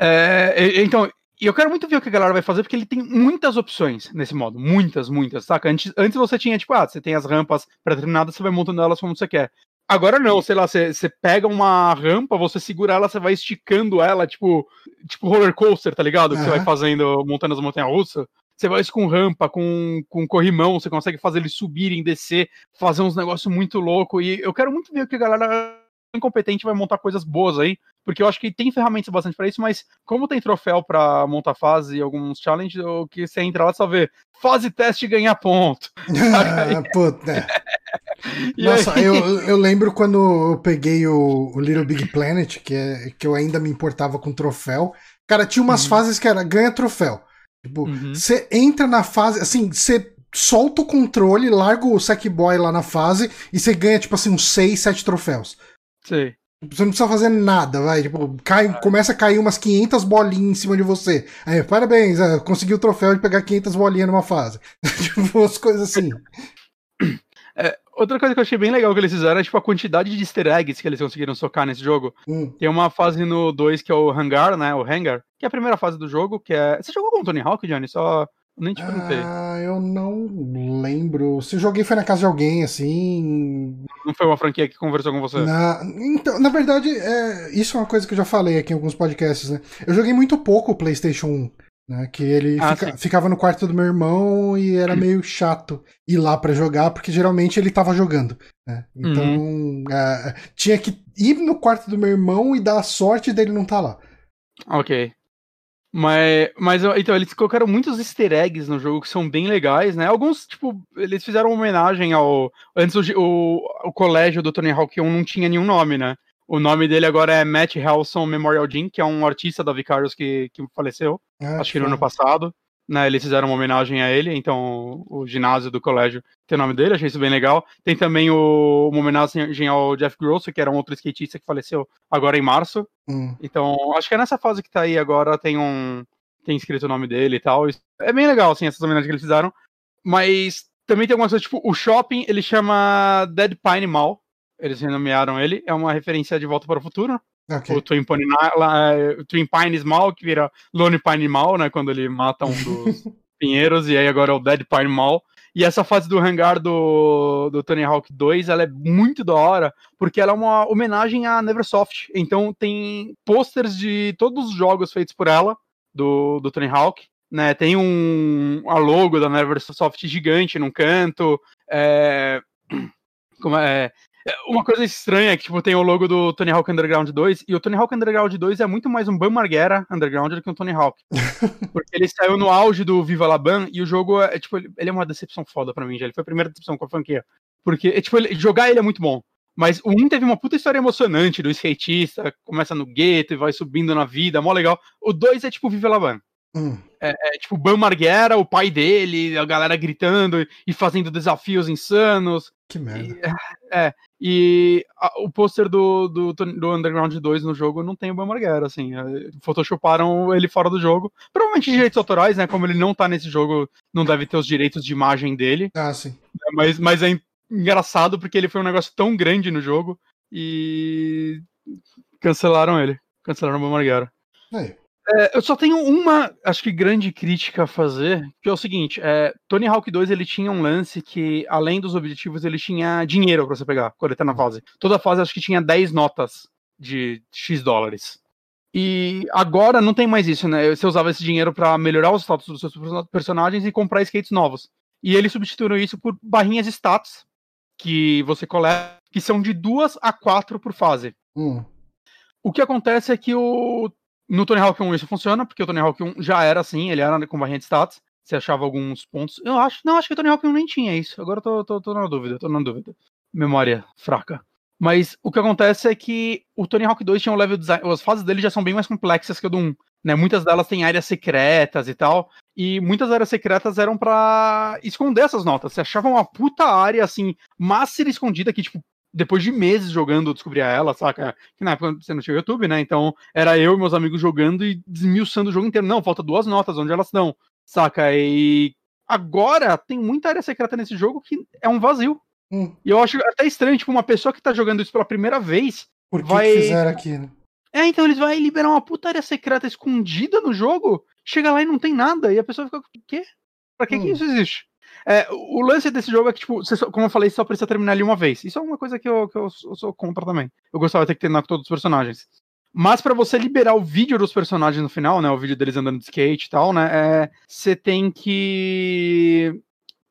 É, então, e eu quero muito ver o que a galera vai fazer, porque ele tem muitas opções nesse modo. Muitas, muitas, saca? Antes, antes você tinha, tipo, ah, você tem as rampas pré-determinadas, você vai montando elas como você quer. Agora não, sei lá, você, pega uma rampa, você segura ela, você vai esticando ela, tipo, tipo roller coaster, tá ligado? Que você Aham. vai fazendo, montando as montanhas russas. Você vai isso com rampa, com, com corrimão, você consegue fazer eles subirem, descer, fazer uns negócios muito loucos. E eu quero muito ver o que a galera incompetente vai montar coisas boas aí, porque eu acho que tem ferramentas bastante pra isso, mas como tem troféu pra montar fase e alguns challenges, o que você entra lá só vê fase teste e ganhar ponto. Ah, Puta. é. E Nossa, aí- eu, eu lembro quando eu peguei o, o Little Big Planet, que, é, que eu ainda me importava com troféu. Cara, tinha umas Uhum. fases que era ganha troféu. Tipo, Uhum. você entra na fase, assim, você solta o controle, larga o Sackboy lá na fase e você ganha, tipo assim, uns 6, 7 troféus. Sei. Você não precisa fazer nada, vai. Tipo, cai, começa a cair umas 500 bolinhas em cima de você. Aí, parabéns, ah, conseguiu o troféu de pegar 500 bolinhas numa fase. tipo, as coisas assim. É, outra coisa que eu achei bem legal que eles fizeram é tipo a quantidade de easter eggs que eles conseguiram socar nesse jogo. Hum. Tem uma fase no 2 que é o Hangar, né? O Hangar, que é a primeira fase do jogo, que é. Você jogou com o Tony Hawk, Johnny? Só. Nem te perguntei. Ah, eu não lembro. Se eu joguei foi na casa de alguém, assim. Não foi uma franquia que conversou com você? Na, então, na verdade, é, isso é uma coisa que eu já falei aqui em alguns podcasts, né? Eu joguei muito pouco o PlayStation 1. Né, que ele Ah, fica- ficava no quarto do meu irmão e era meio chato ir lá pra jogar, porque geralmente ele tava jogando. né? Então, Uhum. é, tinha que ir no quarto do meu irmão e dar a sorte dele não estar lá. Ok. Mas, mas então, eles colocaram muitos easter eggs no jogo que são bem legais, né? Alguns, tipo, eles fizeram uma homenagem ao. Antes o, o, o colégio do Tony Hawk 1 não tinha nenhum nome, né? O nome dele agora é Matt Helson Memorial Gym, que é um artista da Vicarious que, que faleceu, Ah, acho que no ano passado. Né, eles fizeram uma homenagem a ele, então o ginásio do colégio tem o nome dele, achei isso bem legal. Tem também o, uma homenagem ao Jeff Grosso, que era um outro skatista que faleceu agora em março. Hum. Então, acho que é nessa fase que tá aí agora, tem um. Tem escrito o nome dele e tal. É bem legal, assim, essas homenagens que eles fizeram. Mas também tem algumas coisas, tipo, o shopping, ele chama Dead Pine Mall. Eles renomearam ele. É uma referência de Volta para o Futuro. Ok. O Twin, Pine, lá, é, Twin Pines Mall, que vira Lone Pine Mall, né? Quando ele mata um dos pinheiros. E aí agora é o Dead Pine Mall. E essa fase do hangar do, do Tony Hawk 2, ela é muito da hora, porque ela é uma homenagem à Neversoft. Então tem posters de todos os jogos feitos por ela, do, do Tony Hawk. Né, tem um a logo da Neversoft gigante num canto. É, como é, uma coisa estranha é que tipo, tem o logo do Tony Hawk Underground 2, e o Tony Hawk Underground 2 é muito mais um Ban Margera Underground do que um Tony Hawk. Porque ele saiu no auge do Viva La Ban, e o jogo é, tipo, ele, é uma decepção foda pra mim, já. Ele foi a primeira decepção com a franquia. Porque, é, tipo, ele- jogar ele é muito bom. Mas o 1 teve uma puta história emocionante do skatista, começa no gueto e vai subindo na vida, mó legal. O 2 é tipo Viva La Ban. Hum. É tipo Ban Margera, o pai dele, a galera gritando e fazendo desafios insanos. Que merda. E, é, e a- o pôster do, do, do Underground 2 no jogo não tem o Ban Margera, assim. é, Photoshoparam ele fora do jogo. Provavelmente direitos autorais, né? Como ele não tá nesse jogo, não deve ter os direitos de imagem dele. Ah, sim. né, Mas, mas é en- engraçado porque ele foi um negócio tão grande no jogo e cancelaram ele. Cancelaram o Ban Margera. É, eu só tenho uma, acho que grande crítica a fazer, que é o seguinte, é, Tony Hawk 2 ele tinha um lance que, além dos objetivos, ele tinha dinheiro pra você pegar, quando ele tá na fase. Toda fase acho que tinha 10 notas de X dólares. E agora não tem mais isso, né? Você usava esse dinheiro pra melhorar os status dos seus perso- personagens e comprar skates novos. E eles substituíram isso por barrinhas de status que você coleta, que são de duas a quatro por fase. Hum. O que acontece é que o no Tony Hawk 1 isso funciona, porque o Tony Hawk 1 já era assim, ele era com barrinha de status. Você achava alguns pontos. Eu acho. Não, acho que o Tony Hawk 1 nem tinha isso. Agora eu tô, tô, tô na dúvida, tô na dúvida. Memória fraca. Mas o que acontece é que o Tony Hawk 2 tinha um level design. As fases dele já são bem mais complexas que o do 1. Né? Muitas delas têm áreas secretas e tal. E muitas áreas secretas eram pra esconder essas notas. Você achava uma puta área, assim, master escondida que, tipo, depois de meses jogando, eu descobria ela, saca? Que na época você não tinha YouTube, né? Então era eu e meus amigos jogando e desmiuçando o jogo inteiro. Não, falta duas notas, onde elas estão? Saca? E agora tem muita área secreta nesse jogo que é um vazio. Hum. E eu acho até estranho, tipo, uma pessoa que tá jogando isso pela primeira vez. Por que, Vai- que fizeram aqui, né? É, então eles vão liberar uma puta área secreta escondida no jogo, chega lá e não tem nada, e a pessoa fica, o quê? Pra que, que Hum. isso existe? É, o lance desse jogo é que, tipo, só- como eu falei, você só precisa terminar ali uma vez. Isso é uma coisa que eu, que eu, sou- eu sou contra também. Eu gostava de ter que terminar com todos os personagens. Mas pra você liberar o vídeo dos personagens no final, né? O vídeo deles andando de skate e tal, né? é, Você tem que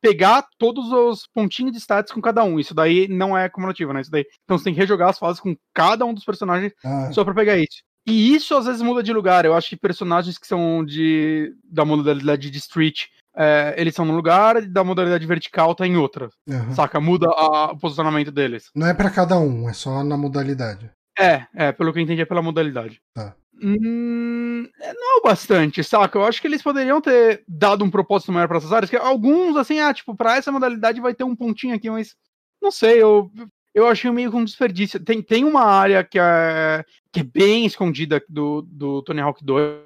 pegar todos os pontinhos de status com cada um. Isso daí não é cumulativo, né? Isso daí. Então você tem que rejogar as fases com cada um dos personagens Ah, só pra pegar isso. E isso às vezes muda de lugar. Eu acho que personagens que são de da modalidade de street, é, eles são num lugar, e da modalidade vertical tá em outra. aham. Saca? Muda a- o posicionamento deles. Não é pra cada um, é só na modalidade. É, é, pelo que eu entendi é pela modalidade. Tá. Hum, é, não bastante, saca? Eu acho que eles poderiam ter dado um propósito maior pra essas áreas, que alguns, assim, ah, tipo, pra essa modalidade vai ter um pontinho aqui, mas não sei, eu, eu achei meio com um desperdício. Tem, tem uma área que é, que é bem escondida do, do Tony Hawk 2,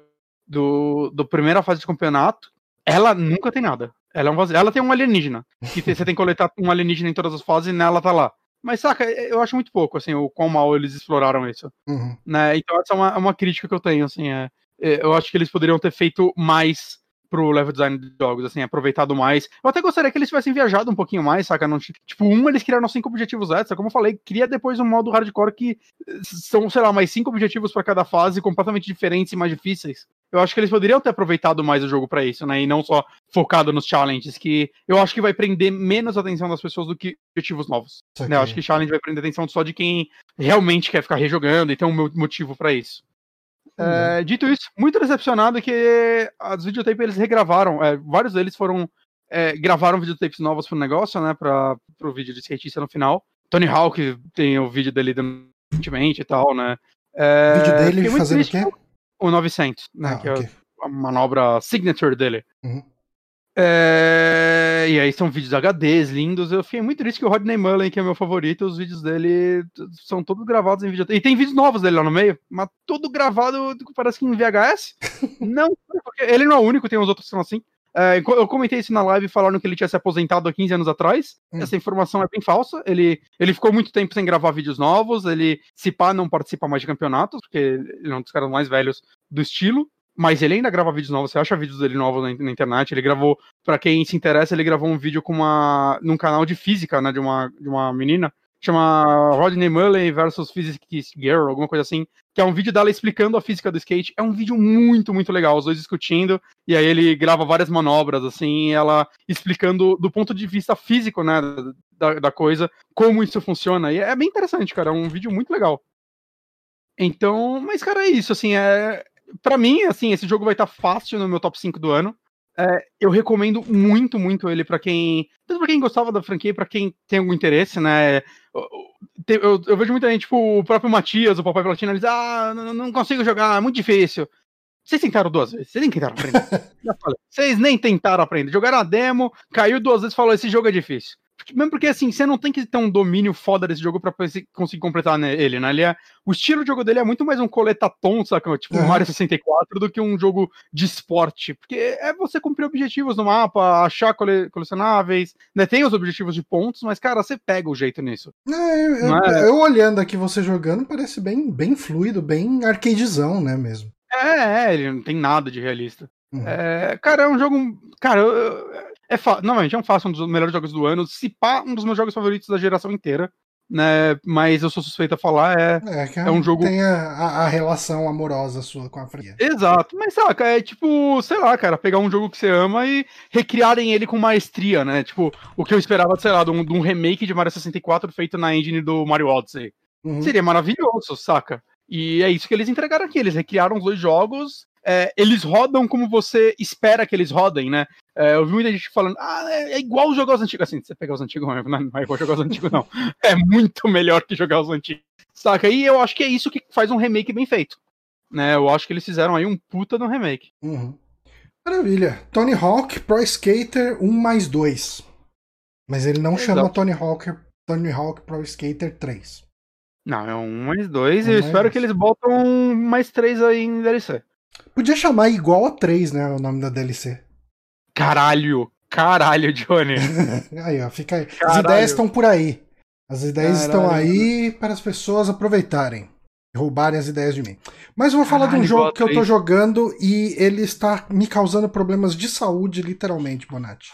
do, do primeira fase de campeonato, ela nunca tem nada. Ela é um vazio. Ela tem um alienígena. Que você tem que coletar um alienígena em todas as fases e nela tá lá. Mas saca, eu acho muito pouco, assim, o quão mal eles exploraram isso. Uhum. Né? Então essa é uma, é uma crítica que eu tenho, assim, é, é, eu acho que eles poderiam ter feito mais pro level design de jogos, assim, aproveitado mais. Eu até gostaria que eles tivessem viajado um pouquinho mais, saca? Não, ti- tipo, um, eles criaram cinco objetivos extra, como eu falei, cria depois um modo hardcore que são, sei lá, mais cinco objetivos pra cada fase, completamente diferentes e mais difíceis. Eu acho que eles poderiam ter aproveitado mais o jogo pra isso, né? E não só focado nos challenges, que eu acho que vai prender menos atenção das pessoas do que objetivos novos. Né? Eu acho que challenge vai prender a atenção só de quem realmente quer ficar rejogando e tem um mo- motivo pra isso. Uhum. É, dito isso, muito decepcionado que as videotapes eles regravaram. é, vários deles foram. é, gravaram videotapes novas pro negócio, né? Pra, pro vídeo de skatista no final. Tony Hawk tem o vídeo dele recentemente e tal, né? É, O vídeo dele fazendo o quê? O 900, né? Ah, que é ok. a manobra signature dele. Uhum. É, e aí são vídeos HDs lindos. Eu fiquei muito triste que o Rodney Mullen, que é meu favorito, os vídeos dele são todos gravados em videotape. E tem vídeos novos dele lá no meio, mas tudo gravado, parece que em VHS. não, porque ele não é o único, tem os outros que são assim. É, eu comentei isso na live falando que ele tinha se aposentado há 15 anos atrás. Hum. Essa informação é bem falsa. Ele, ele ficou muito tempo sem gravar vídeos novos. Ele, se pá, não participa mais de campeonatos, porque ele é um dos caras mais velhos do estilo. Mas ele ainda grava vídeos novos. Você acha vídeos dele novos na, na internet? Ele gravou, pra quem se interessa, ele gravou um vídeo com uma. num canal de física, né? De uma, de uma menina. Chama Rodney Mullen versus Physics Girl, alguma coisa assim. Que é um vídeo dela explicando a física do skate. É um vídeo muito, muito legal. Os dois discutindo. E aí ele grava várias manobras, assim, ela explicando do ponto de vista físico, né? Da, da coisa, como isso funciona. E é bem interessante, cara. É um vídeo muito legal. Então, mas, cara, é isso, assim, é. Pra mim, assim, esse jogo vai estar fácil no meu top 5 do ano. É, eu recomendo muito, muito ele pra quem. Tanto pra quem gostava da franquia, pra quem tem algum interesse, né? Eu, eu- eu- vejo muita gente, tipo, o próprio Matias, o Papai Platina, eles, ah, não, não consigo jogar, é muito difícil. Vocês tentaram duas vezes, vocês nem tentaram aprender. Vocês nem tentaram aprender. Jogaram a demo, caiu duas vezes e falou: esse jogo é difícil. Mesmo porque, assim, você não tem que ter um domínio foda desse jogo pra conseguir- completar né, ele, né? Ele é, o estilo de jogo dele é muito mais um coletatom, saca? Tipo, um Uhum. Mario 64 do que um jogo de esporte. Porque é você cumprir objetivos no mapa, achar cole- colecionáveis, né? Tem os objetivos de pontos, mas, cara, você pega o jeito nisso. É, eu, é? eu olhando aqui você jogando, parece bem, bem fluido, bem arcadezão, né, mesmo. É, é, ele não tem nada de realista. Uhum. É, cara, é um jogo. Cara, eu- é novamente, é um fácil, um dos melhores jogos do ano. Se pá, um dos meus jogos favoritos da geração inteira. Né? Mas eu sou suspeito a falar, é. É, que é um jogo- tem a, a- a relação amorosa sua com a franquia. Exato, mas saca, é tipo, sei lá, cara, pegar um jogo que você ama e recriarem ele com maestria, né? Tipo, o que eu esperava, sei lá, de um, de um remake de Mario 64 feito na engine do Mario Odyssey. Uhum. Seria maravilhoso, saca? E é isso que eles entregaram aqui. Eles recriaram os dois jogos. É, eles rodam como você espera que eles rodem, né? É, eu vi muita gente falando, ah, é, é igual jogar os antigos. Assim, você pegar os antigos, não é, não é igual jogar os antigos, não. É muito melhor que jogar os antigos. Saca? E eu acho que é isso que faz um remake bem feito. Né? Eu acho que eles fizeram aí um puta no remake. Uhum. Maravilha. Tony Hawk Pro Skater 1 mais 2. Mas ele não Exato. chama Tony Hawk, Tony Hawk Pro Skater 3. Não, é um mais dois. Um e eu mais espero dois. que eles botam mais três aí em DLC. Podia chamar igual a 3, né? O nome da DLC. Caralho! Caralho, Johnny! aí, ó, fica aí. As Caralho. ideias estão por aí. As ideias estão Caralho. aí para as pessoas aproveitarem. e Roubarem as ideias de mim. Mas eu vou falar de um Caralho, jogo que eu tô jogando e ele está me causando problemas de saúde, literalmente, Bonatti.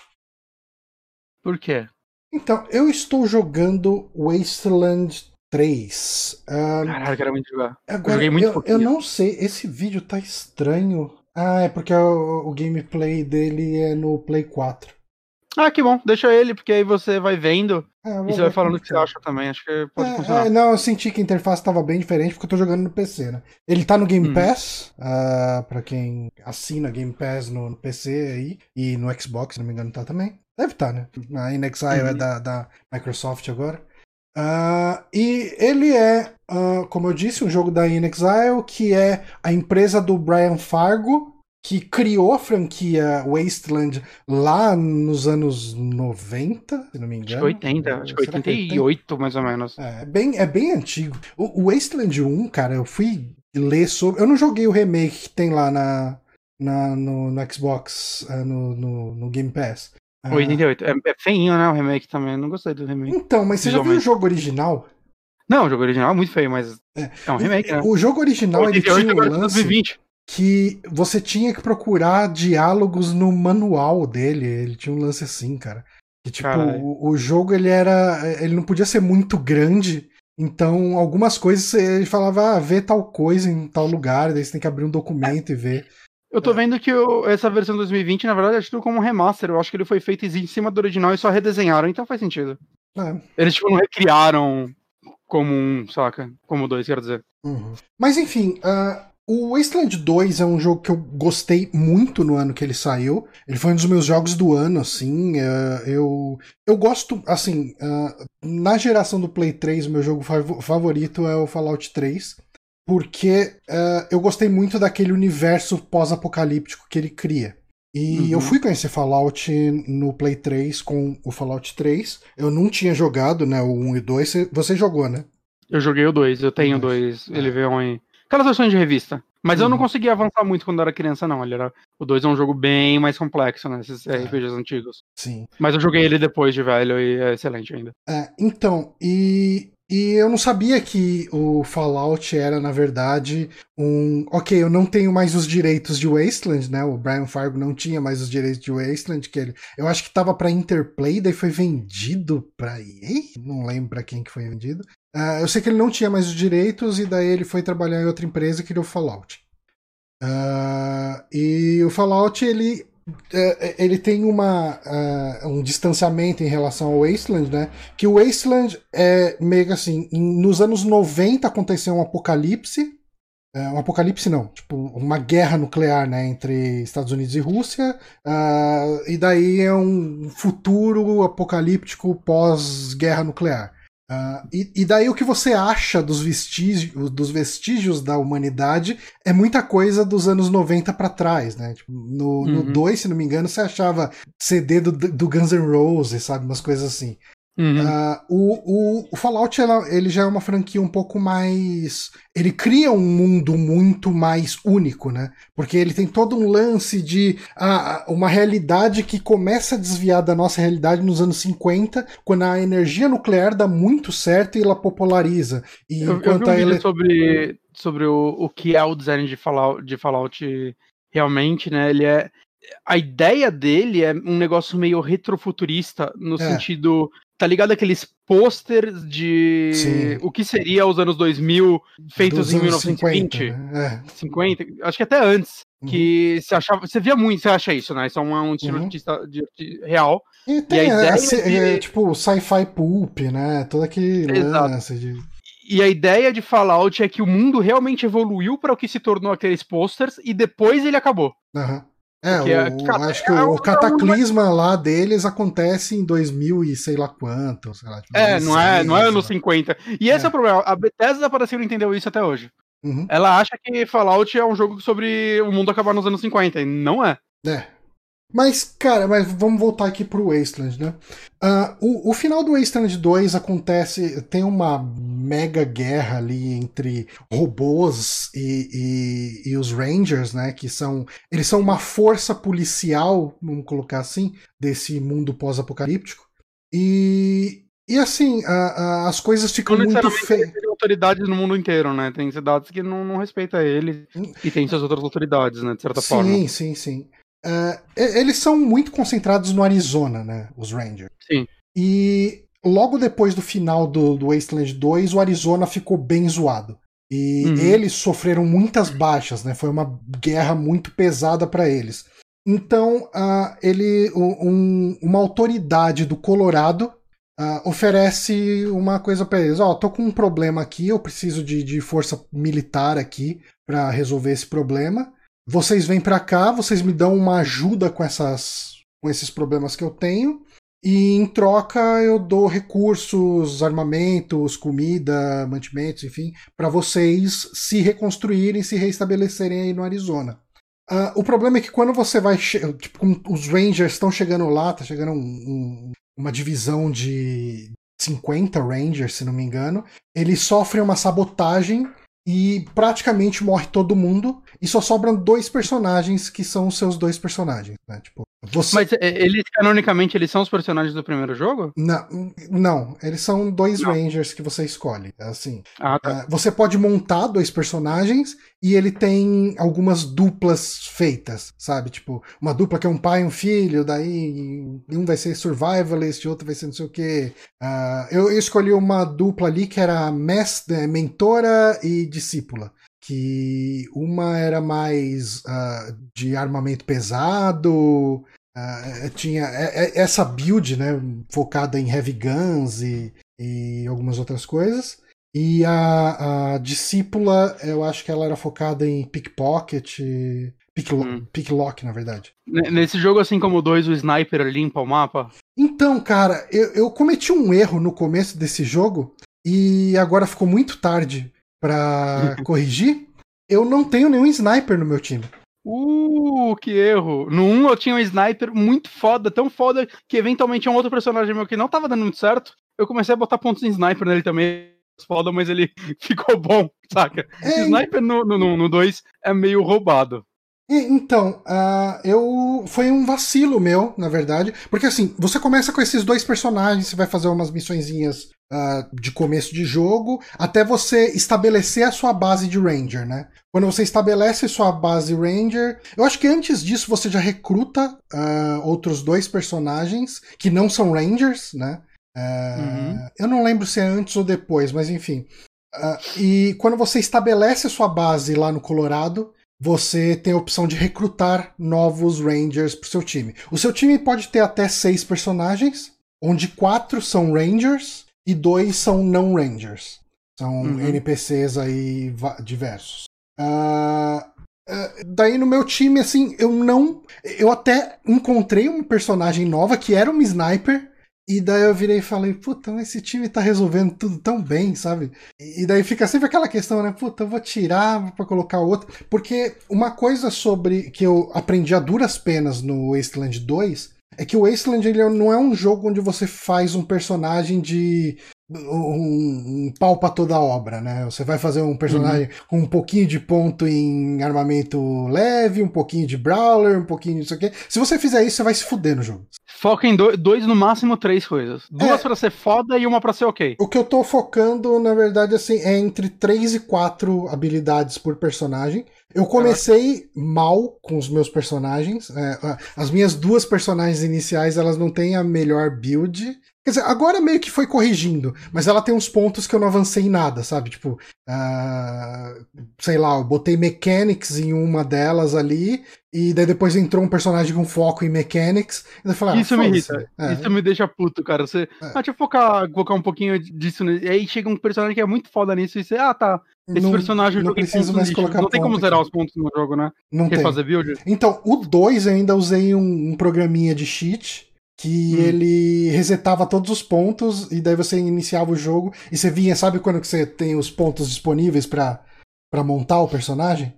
Por quê? Então, eu estou jogando Wasteland 3. Ah, Caralho, eu quero muito jogar. agora, joguei muito eu, pouquinho. eu não sei, esse vídeo tá estranho. Ah, é porque o, o gameplay dele é no Play 4. Ah, que bom, deixa ele, porque aí você vai vendo Ah, eu e você vai falando o que você tá. acha também. Acho que pode É, funcionar. é, não, eu senti que a interface estava bem diferente porque eu tô jogando no PC, né? Ele tá no Game Uhum. Pass, ah, pra quem assina Game Pass no, no PC aí, e no Xbox, se não me engano, tá também. Deve estar, né? A InXile é Uhum. da, da Microsoft agora. Ah, e ele é, ah, como eu disse, um jogo da InXile, que é a empresa do Brian Fargo, que criou a franquia Wasteland lá nos anos 90, se não me Acho engano. que 80, acho que Será que é 88 mais ou menos. é, é bem, é bem antigo. O, Wasteland 1, cara, eu fui ler sobre. Eu não joguei o remake que tem lá na, na, no, no Xbox, ah, no, no, no Game Pass. Uh... 88. É, é feinho, né? O remake também. Eu não gostei do remake. Então, mas você já viu o jogo original? Não, o jogo original é muito feio, mas é, é um remake, né? O jogo original 88, ele tinha um lance 2020. que você tinha que procurar diálogos no manual dele. Ele tinha um lance assim, cara. Que tipo, o, o, jogo ele era, ele não podia ser muito grande. Então, algumas coisas ele falava, ah, vê tal coisa em tal lugar, daí você tem que abrir um documento é. e ver. Eu tô vendo que o, essa versão 2020, na verdade, é tudo como um remaster. Eu acho que ele foi feito em cima do original e só redesenharam, então faz sentido. É. Eles, tipo, não recriaram como um, saca? Como dois, quero dizer. Uhum. Mas enfim, uh, o Wasteland 2 é um jogo que eu gostei muito no ano que ele saiu. Ele foi um dos meus jogos do ano, assim. Uh, eu, eu gosto, assim, uh, na geração do Play 3, o meu jogo favorito é o Fallout 3. Porque eu gostei muito daquele universo pós-apocalíptico que ele cria. E uhum. eu fui conhecer Fallout no Play 3 com o Fallout 3. Eu não tinha jogado, né, o 1 e 2. Você jogou, né? Eu joguei o 2, eu tenho dois. É. Ele veio em. Aquelas versões de revista. Mas uhum. eu não uhum. conseguia avançar muito quando eu era criança, não. Ele era... O 2 é um jogo bem mais complexo, né? Esses é. RPGs antigos. Sim. Mas eu joguei ele depois de velho e é excelente ainda. É, então, e e eu não sabia que o Fallout era, na verdade, um. Ok, eu não tenho mais os direitos de Wasteland, né? O Brian Fargo não tinha mais os direitos de Wasteland, que ele. Eu acho que tava pra Interplay, daí foi vendido pra EA? Não lembro pra quem que foi vendido. Uh, eu sei que ele não tinha mais os direitos, e daí ele foi trabalhar em outra empresa e criou o Fallout. Uh, e o Fallout, ele ele tem uma, uh, um distanciamento em relação ao Wasteland, né? Que o Wasteland é meio assim, nos anos 90 aconteceu um apocalipse, um apocalipse não, tipo uma guerra nuclear, né, entre Estados Unidos e Rússia, uh, e daí é um futuro apocalíptico pós-guerra nuclear. Uh, e, e, daí o que você acha dos vestígios, dos vestígios da humanidade é muita coisa dos anos 90 para trás, né? Tipo, no 2, uhum. se não me engano, você achava CD do, do Guns N' Roses, sabe? Umas coisas assim. Uhum. Uh, o, o, o, Fallout ele já é uma franquia um pouco mais. Ele cria um mundo muito mais único, né? Porque ele tem todo um lance de uh, uma realidade que começa a desviar da nossa realidade nos anos 50, quando a energia nuclear dá muito certo e ela populariza. E eu, enquanto eu vi um ele... sobre, sobre o, o que é o design de Fallout, de Fallout realmente, né? Ele é a ideia dele é um negócio meio retrofuturista, no é. sentido Tá ligado aqueles posters de Sim. o que seria os anos 2000 feitos Dos em 1920? 50, né? é. 50, acho que até antes. Uhum. Que você achava, você via muito, você acha isso, né? Isso é um, um estilo uhum. de, de, real. E tem, e a ideia é, de... é, tipo, sci-fi pulp, né? Todo aquele lance de e a ideia de Fallout é que o mundo realmente evoluiu para o que se tornou aqueles posters e depois ele acabou. Uhum. É, o, acho que é, o, o cataclisma lá deles acontece em 2000 e sei lá quanto, sei lá. Tipo, é, não é, não é anos 50. E esse é. é o problema, a Bethesda parece que não entendeu isso até hoje. Uhum. Ela acha que Fallout é um jogo sobre o mundo acabar nos anos 50, e não é. É, mas, cara, mas vamos voltar aqui pro Wasteland, né? Uh, o, o, final do Wasteland 2 acontece. Tem uma mega guerra ali entre robôs e, e, e, os Rangers, né? Que são. Eles são uma força policial, vamos colocar assim, desse mundo pós-apocalíptico. E. E assim, as coisas ficam muito feias. Tem autoridades no mundo inteiro, né? Tem cidades que não, não respeitam ele hum. e tem suas outras autoridades, né? De certa sim, forma. Sim, sim, sim. Uh, eles são muito concentrados no Arizona, né? Os Rangers. Sim. E logo depois do final do, do Wasteland 2, o Arizona ficou bem zoado. E uhum. eles sofreram muitas baixas, né? Foi uma guerra muito pesada para eles. Então, uh, ele, um, uma autoridade do Colorado uh, oferece uma coisa para eles: ó, oh, tô com um problema aqui, eu preciso de, de força militar aqui para resolver esse problema vocês vêm para cá, vocês me dão uma ajuda com essas com esses problemas que eu tenho e em troca eu dou recursos, armamentos, comida, mantimentos, enfim, para vocês se reconstruírem, se reestabelecerem aí no Arizona. Uh, o problema é que quando você vai, tipo, os Rangers estão chegando lá, tá chegando um, um, uma divisão de 50 Rangers, se não me engano, eles sofrem uma sabotagem e praticamente morre todo mundo e só sobram dois personagens que são os seus dois personagens, né? Tipo, Você... Mas é, eles, canonicamente, eles são os personagens do primeiro jogo? Não, não eles são dois não. Rangers que você escolhe. Assim, ah, tá. uh, você pode montar dois personagens e ele tem algumas duplas feitas, sabe? Tipo, uma dupla que é um pai e um filho, daí um vai ser survivalist, outro vai ser não sei o quê. Uh, eu, eu escolhi uma dupla ali que era mestre, mentora e discípula que uma era mais uh, de armamento pesado, uh, tinha essa build, né, focada em heavy guns e, e algumas outras coisas. E a, a, discípula, eu acho que ela era focada em pickpocket, picklock, hum. picklock, na verdade. Nesse jogo, assim como o 2, o sniper limpa o mapa? Então, cara, eu, eu cometi um erro no começo desse jogo e agora ficou muito tarde para corrigir, eu não tenho nenhum sniper no meu time. Uh, que erro. No 1 eu tinha um sniper muito foda, tão foda que eventualmente um outro personagem meu que não tava dando muito certo. Eu comecei a botar pontos em sniper nele também. Foda, mas ele ficou bom, saca? É, sniper no 2 no, no dois é meio roubado. Então, uh, eu foi um vacilo meu, na verdade, porque assim, você começa com esses dois personagens, você vai fazer umas missõezinhas uh, de começo de jogo, até você estabelecer a sua base de Ranger, né? Quando você estabelece sua base Ranger, eu acho que antes disso você já recruta uh, outros dois personagens que não são Rangers, né? Uhum. Eu não lembro se é antes ou depois, mas enfim. e quando você estabelece a sua base lá no Colorado, você tem a opção de recrutar novos Rangers para o seu time. O seu time pode ter até seis personagens, onde quatro são Rangers e dois são não Rangers. São uhum. NPCs aí diversos. Uh, uh, daí no meu time, assim, eu não. Eu até encontrei uma personagem nova que era uma sniper e daí eu virei e falei, puta, esse time tá resolvendo tudo tão bem, sabe? E daí fica sempre aquela questão, né? Puta, eu vou tirar para colocar outro. Porque uma coisa sobre que eu aprendi a duras penas no Wasteland 2 é que o Wasteland ele não é um jogo onde você faz um personagem de um, um pau pra toda a obra, né? Você vai fazer um personagem uhum. com um pouquinho de ponto em armamento leve, um pouquinho de brawler, um pouquinho disso aqui. Se você fizer isso, você vai se fuder no jogo. Foca em dois, dois no máximo três coisas. Duas é, para ser foda e uma para ser ok. O que eu tô focando, na verdade, assim, é entre três e quatro habilidades por personagem. Eu comecei mal com os meus personagens. É, as minhas duas personagens iniciais, elas não têm a melhor build. Quer dizer, agora meio que foi corrigindo, mas ela tem uns pontos que eu não avancei em nada, sabe? Tipo, uh, sei lá, eu botei mechanics em uma delas ali, e daí depois entrou um personagem com foco em mechanics, e eu falei, ah, Isso me irrita, é. isso me deixa puto, cara. Você, é. ah, deixa eu focar, focar um pouquinho disso, né? e aí chega um personagem que é muito foda nisso, e você, ah, tá, esse não, personagem não preciso mais colocar Não tem como zerar os pontos no jogo, né? Não Quer tem. fazer build? Então, o 2 eu ainda usei um, um programinha de cheat, que hum. ele resetava todos os pontos e daí você iniciava o jogo e você vinha, sabe quando que você tem os pontos disponíveis para montar o personagem?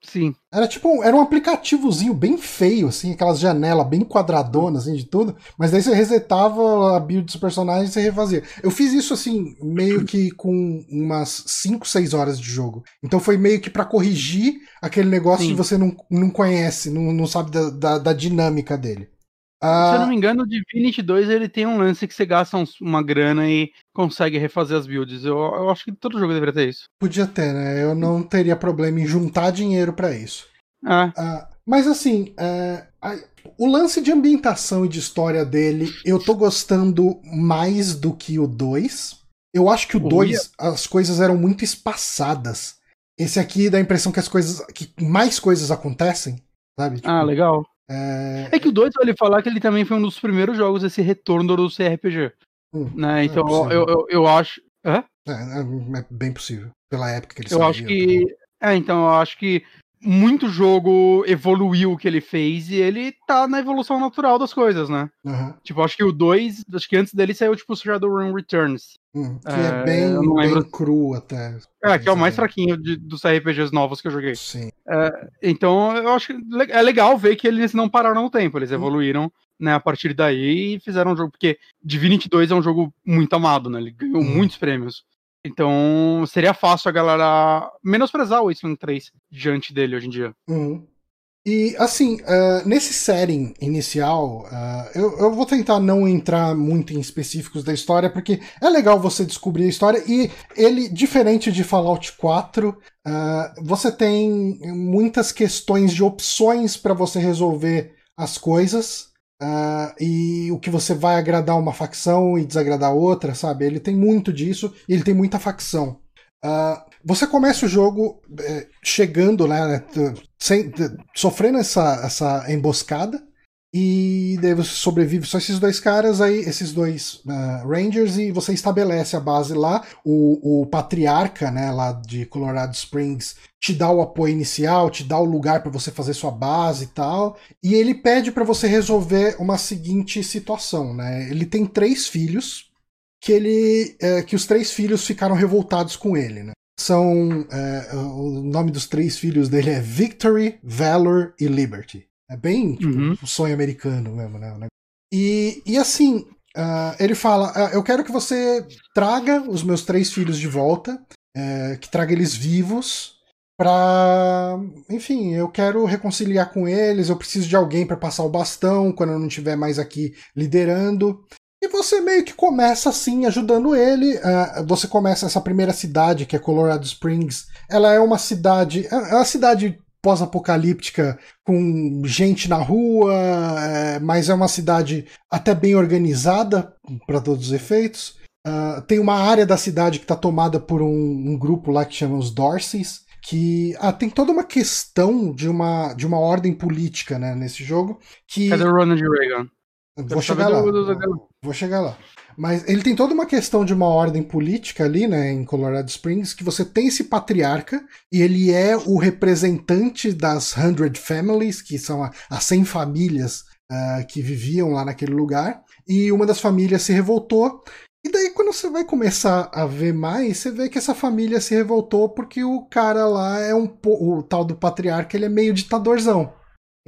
Sim. Era tipo, era um aplicativozinho bem feio, assim, aquelas janelas bem quadradonas, assim, de tudo. Mas daí você resetava a build dos personagens e você refazia. Eu fiz isso, assim, meio que com umas 5, 6 horas de jogo. Então foi meio que para corrigir aquele negócio Sim. que você não, não conhece, não, não sabe da, da, da dinâmica dele. Ah, Se eu não me engano, o Divinity 2 ele tem um lance que você gasta uma grana e consegue refazer as builds. Eu, eu acho que todo jogo deveria ter isso. Podia ter, né? Eu não teria problema em juntar dinheiro para isso. Ah. ah. mas assim, é, a, o lance de ambientação e de história dele, eu tô gostando mais do que o 2. Eu acho que o 2, as coisas eram muito espaçadas. Esse aqui dá a impressão que as coisas. que mais coisas acontecem, sabe? Tipo, ah, legal. É... é que o 2 vale falar que ele também foi um dos primeiros jogos esse retorno do CRPG. Hum, né? É então é eu, eu, eu, acho. É? É, é, bem possível. Pela época que ele Eu acho que. Também. É, então eu acho que muito jogo evoluiu o que ele fez e ele tá na evolução natural das coisas, né? Uhum. Tipo, acho que o 2, acho que antes dele saiu tipo Shadowrun Returns. Hum, que é, é bem, bem cru até. É, que é o mais fraquinho de, dos RPGs novos que eu joguei. Sim. É, então, eu acho que é legal ver que eles não pararam no tempo, eles hum. evoluíram né, a partir daí e fizeram um jogo, porque Divinity 2 é um jogo muito amado, né? Ele ganhou hum. muitos prêmios. Então seria fácil a galera menosprezar o Wasteland 3 diante dele hoje em dia. Uhum. E assim, uh, nesse setting inicial, uh, eu, eu, vou tentar não entrar muito em específicos da história, porque é legal você descobrir a história, e ele, diferente de Fallout 4, uh, você tem muitas questões de opções para você resolver as coisas. E o que você vai agradar uma facção e desagradar outra, sabe? Ele tem muito disso e ele tem muita facção. Uh, você começa o jogo é, chegando, né, sem, sofrendo essa, essa emboscada, e daí você sobrevive só esses dois caras, aí esses dois uh, Rangers, e você estabelece a base lá. O, o patriarca, né, lá de Colorado Springs, te dá o apoio inicial, te dá o lugar para você fazer sua base e tal. E ele pede para você resolver uma seguinte situação, né? Ele tem três filhos, que ele é, que os três filhos ficaram revoltados com ele, né? São é, o nome dos três filhos dele é Victory, Valor e Liberty. É bem tipo, uhum. um sonho americano mesmo, né? E, e assim, uh, ele fala: uh, Eu quero que você traga os meus três filhos de volta, uh, que traga eles vivos, pra. Enfim, eu quero reconciliar com eles. Eu preciso de alguém para passar o bastão quando eu não estiver mais aqui liderando. E você meio que começa assim, ajudando ele. Uh, você começa essa primeira cidade, que é Colorado Springs. Ela é uma cidade. É, é uma cidade pós-apocalíptica com gente na rua, é, mas é uma cidade até bem organizada para todos os efeitos. Uh, tem uma área da cidade que está tomada por um, um, grupo lá que chama os Dorseys, que ah, tem toda uma questão de uma, de uma ordem política né, nesse jogo. Que... Cadê o Ronald Reagan? Vou chegar lá. Vou chegar lá. Mas ele tem toda uma questão de uma ordem política ali, né, em Colorado Springs, que você tem esse patriarca e ele é o representante das Hundred Families, que são as 100 famílias uh, que viviam lá naquele lugar. E uma das famílias se revoltou. E daí, quando você vai começar a ver mais, você vê que essa família se revoltou porque o cara lá é um. O tal do patriarca, ele é meio ditadorzão.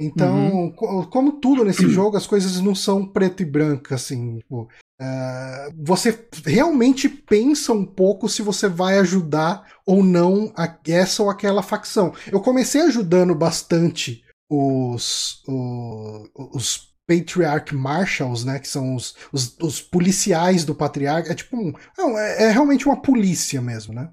Então, uhum. como tudo nesse jogo, as coisas não são preto e branco, assim. Tipo, uh, você realmente pensa um pouco se você vai ajudar ou não a, essa ou aquela facção. Eu comecei ajudando bastante os, os, os Patriarch Marshals, né? Que são os, os, os policiais do patriarca. É tipo um. Não, é, é realmente uma polícia mesmo, né?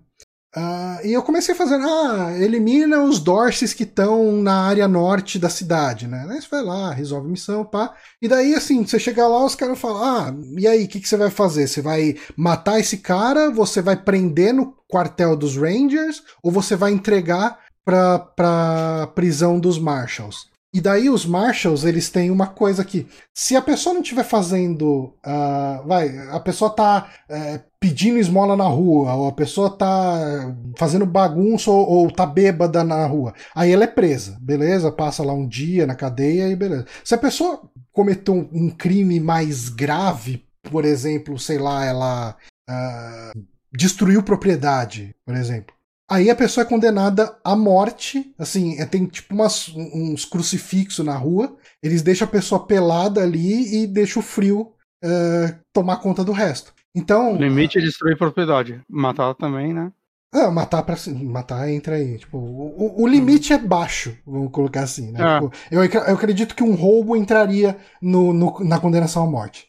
Uh, e eu comecei a fazer, ah, elimina os Dorses que estão na área norte da cidade, né? Aí você vai lá, resolve missão, pá. E daí, assim, você chega lá, os caras falam, ah, e aí, o que, que você vai fazer? Você vai matar esse cara, você vai prender no quartel dos Rangers, ou você vai entregar pra, pra prisão dos Marshals? E daí os marshals, eles têm uma coisa que, se a pessoa não estiver fazendo, uh, vai, a pessoa tá uh, pedindo esmola na rua, ou a pessoa tá fazendo bagunça ou, ou tá bêbada na rua, aí ela é presa, beleza? Passa lá um dia na cadeia e beleza. Se a pessoa cometeu um, um crime mais grave, por exemplo, sei lá, ela uh, destruiu propriedade, por exemplo, Aí a pessoa é condenada à morte, assim, é, tem tipo umas, uns crucifixos na rua, eles deixam a pessoa pelada ali e deixam o frio uh, tomar conta do resto. Então. O limite é destruir propriedade. Matar também, né? Ah, matar para matar entra aí. Tipo, o, o limite uhum. é baixo, vamos colocar assim, né? É. Tipo, eu, eu acredito que um roubo entraria no, no, na condenação à morte.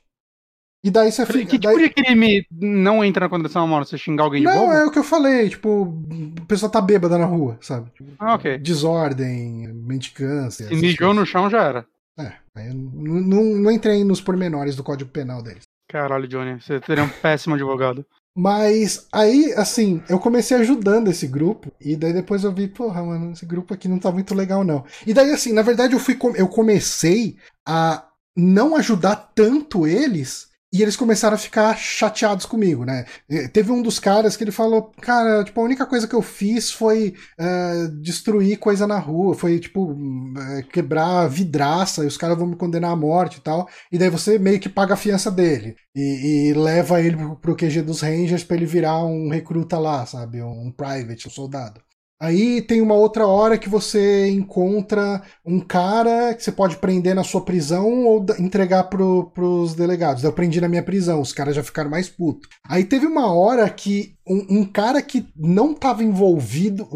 E daí você fica. Que tipo daí... de crime não entra na condição morte? Você xingar alguém de Não, bobo? é o que eu falei, tipo, a pessoa tá bêbada na rua, sabe? Tipo, ah, ok. Desordem, mendicância. Se mijou no chão já era. É, eu não, não, não entrei nos pormenores do código penal deles. Caralho, Johnny, você teria um péssimo advogado. Mas aí, assim, eu comecei ajudando esse grupo, e daí depois eu vi, porra, mano, esse grupo aqui não tá muito legal, não. E daí, assim, na verdade, eu fui eu comecei a não ajudar tanto eles e eles começaram a ficar chateados comigo, né? Teve um dos caras que ele falou, cara, tipo, a única coisa que eu fiz foi uh, destruir coisa na rua, foi, tipo, uh, quebrar vidraça, e os caras vão me condenar à morte e tal. E daí você meio que paga a fiança dele. E, e leva ele pro, QG dos Rangers pra ele virar um recruta lá, sabe? Um private, um soldado. Aí tem uma outra hora que você encontra um cara que você pode prender na sua prisão ou entregar pro, pros delegados. Eu prendi na minha prisão, os caras já ficaram mais putos. Aí teve uma hora que um, um cara que não estava envolvido.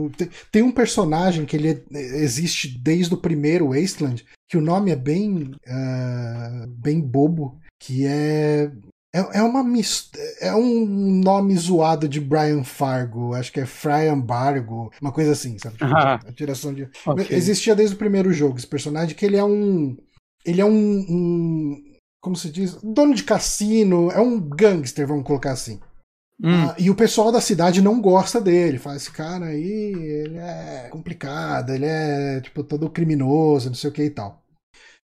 Tem um personagem que ele existe desde o primeiro Wasteland, que o nome é bem, uh, bem bobo, que é é, é uma é um nome zoado de Brian Fargo, acho que é Fryan Bargo, uma coisa assim, sabe? Tipo, ah, a tiração de. Okay. Existia desde o primeiro jogo esse personagem que ele é um. Ele é um, um. Como se diz? Dono de cassino, é um gangster, vamos colocar assim. Hum. Ah, e o pessoal da cidade não gosta dele. Fala, esse cara aí, ele é complicado, ele é tipo todo criminoso, não sei o que e tal.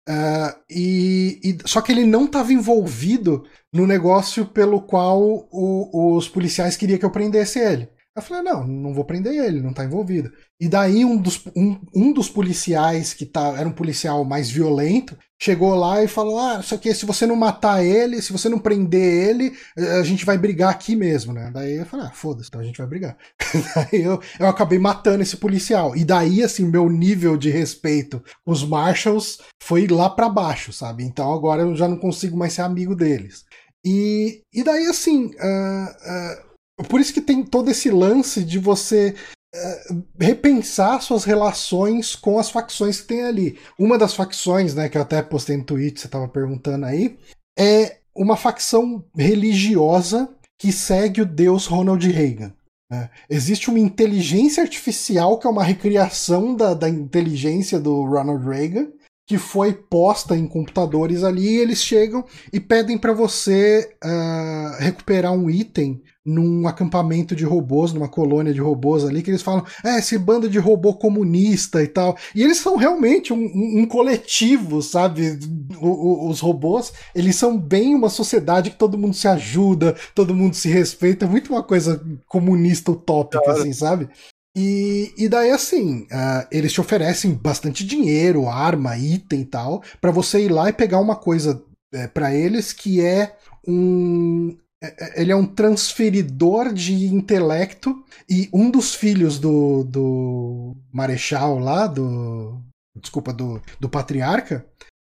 Uh, e, e, só que ele não estava envolvido no negócio pelo qual o, os policiais queriam que eu prendesse ele. Eu falei, não, não vou prender ele, não está envolvido. E daí um dos, um, um dos policiais, que tá, era um policial mais violento, chegou lá e falou: Ah, só que se você não matar ele, se você não prender ele, a gente vai brigar aqui mesmo, né? Daí eu falei, ah, foda-se, então a gente vai brigar. daí eu, eu acabei matando esse policial. E daí, assim, meu nível de respeito com os Marshalls foi lá para baixo, sabe? Então agora eu já não consigo mais ser amigo deles. E, e daí, assim, uh, uh, por isso que tem todo esse lance de você uh, repensar suas relações com as facções que tem ali. Uma das facções, né, que eu até postei no Twitter, você estava perguntando aí, é uma facção religiosa que segue o deus Ronald Reagan. Né? Existe uma inteligência artificial que é uma recriação da, da inteligência do Ronald Reagan, que foi posta em computadores ali, e eles chegam e pedem para você uh, recuperar um item num acampamento de robôs, numa colônia de robôs ali, que eles falam, é, esse bando de robô comunista e tal. E eles são realmente um, um, um coletivo, sabe? O, o, os robôs, eles são bem uma sociedade que todo mundo se ajuda, todo mundo se respeita, muito uma coisa comunista utópica, assim, sabe? E, e daí, assim, uh, eles te oferecem bastante dinheiro, arma, item e tal, para você ir lá e pegar uma coisa é, para eles que é um. É, é, ele é um transferidor de intelecto e um dos filhos do, do Marechal lá, do. Desculpa, do, do patriarca,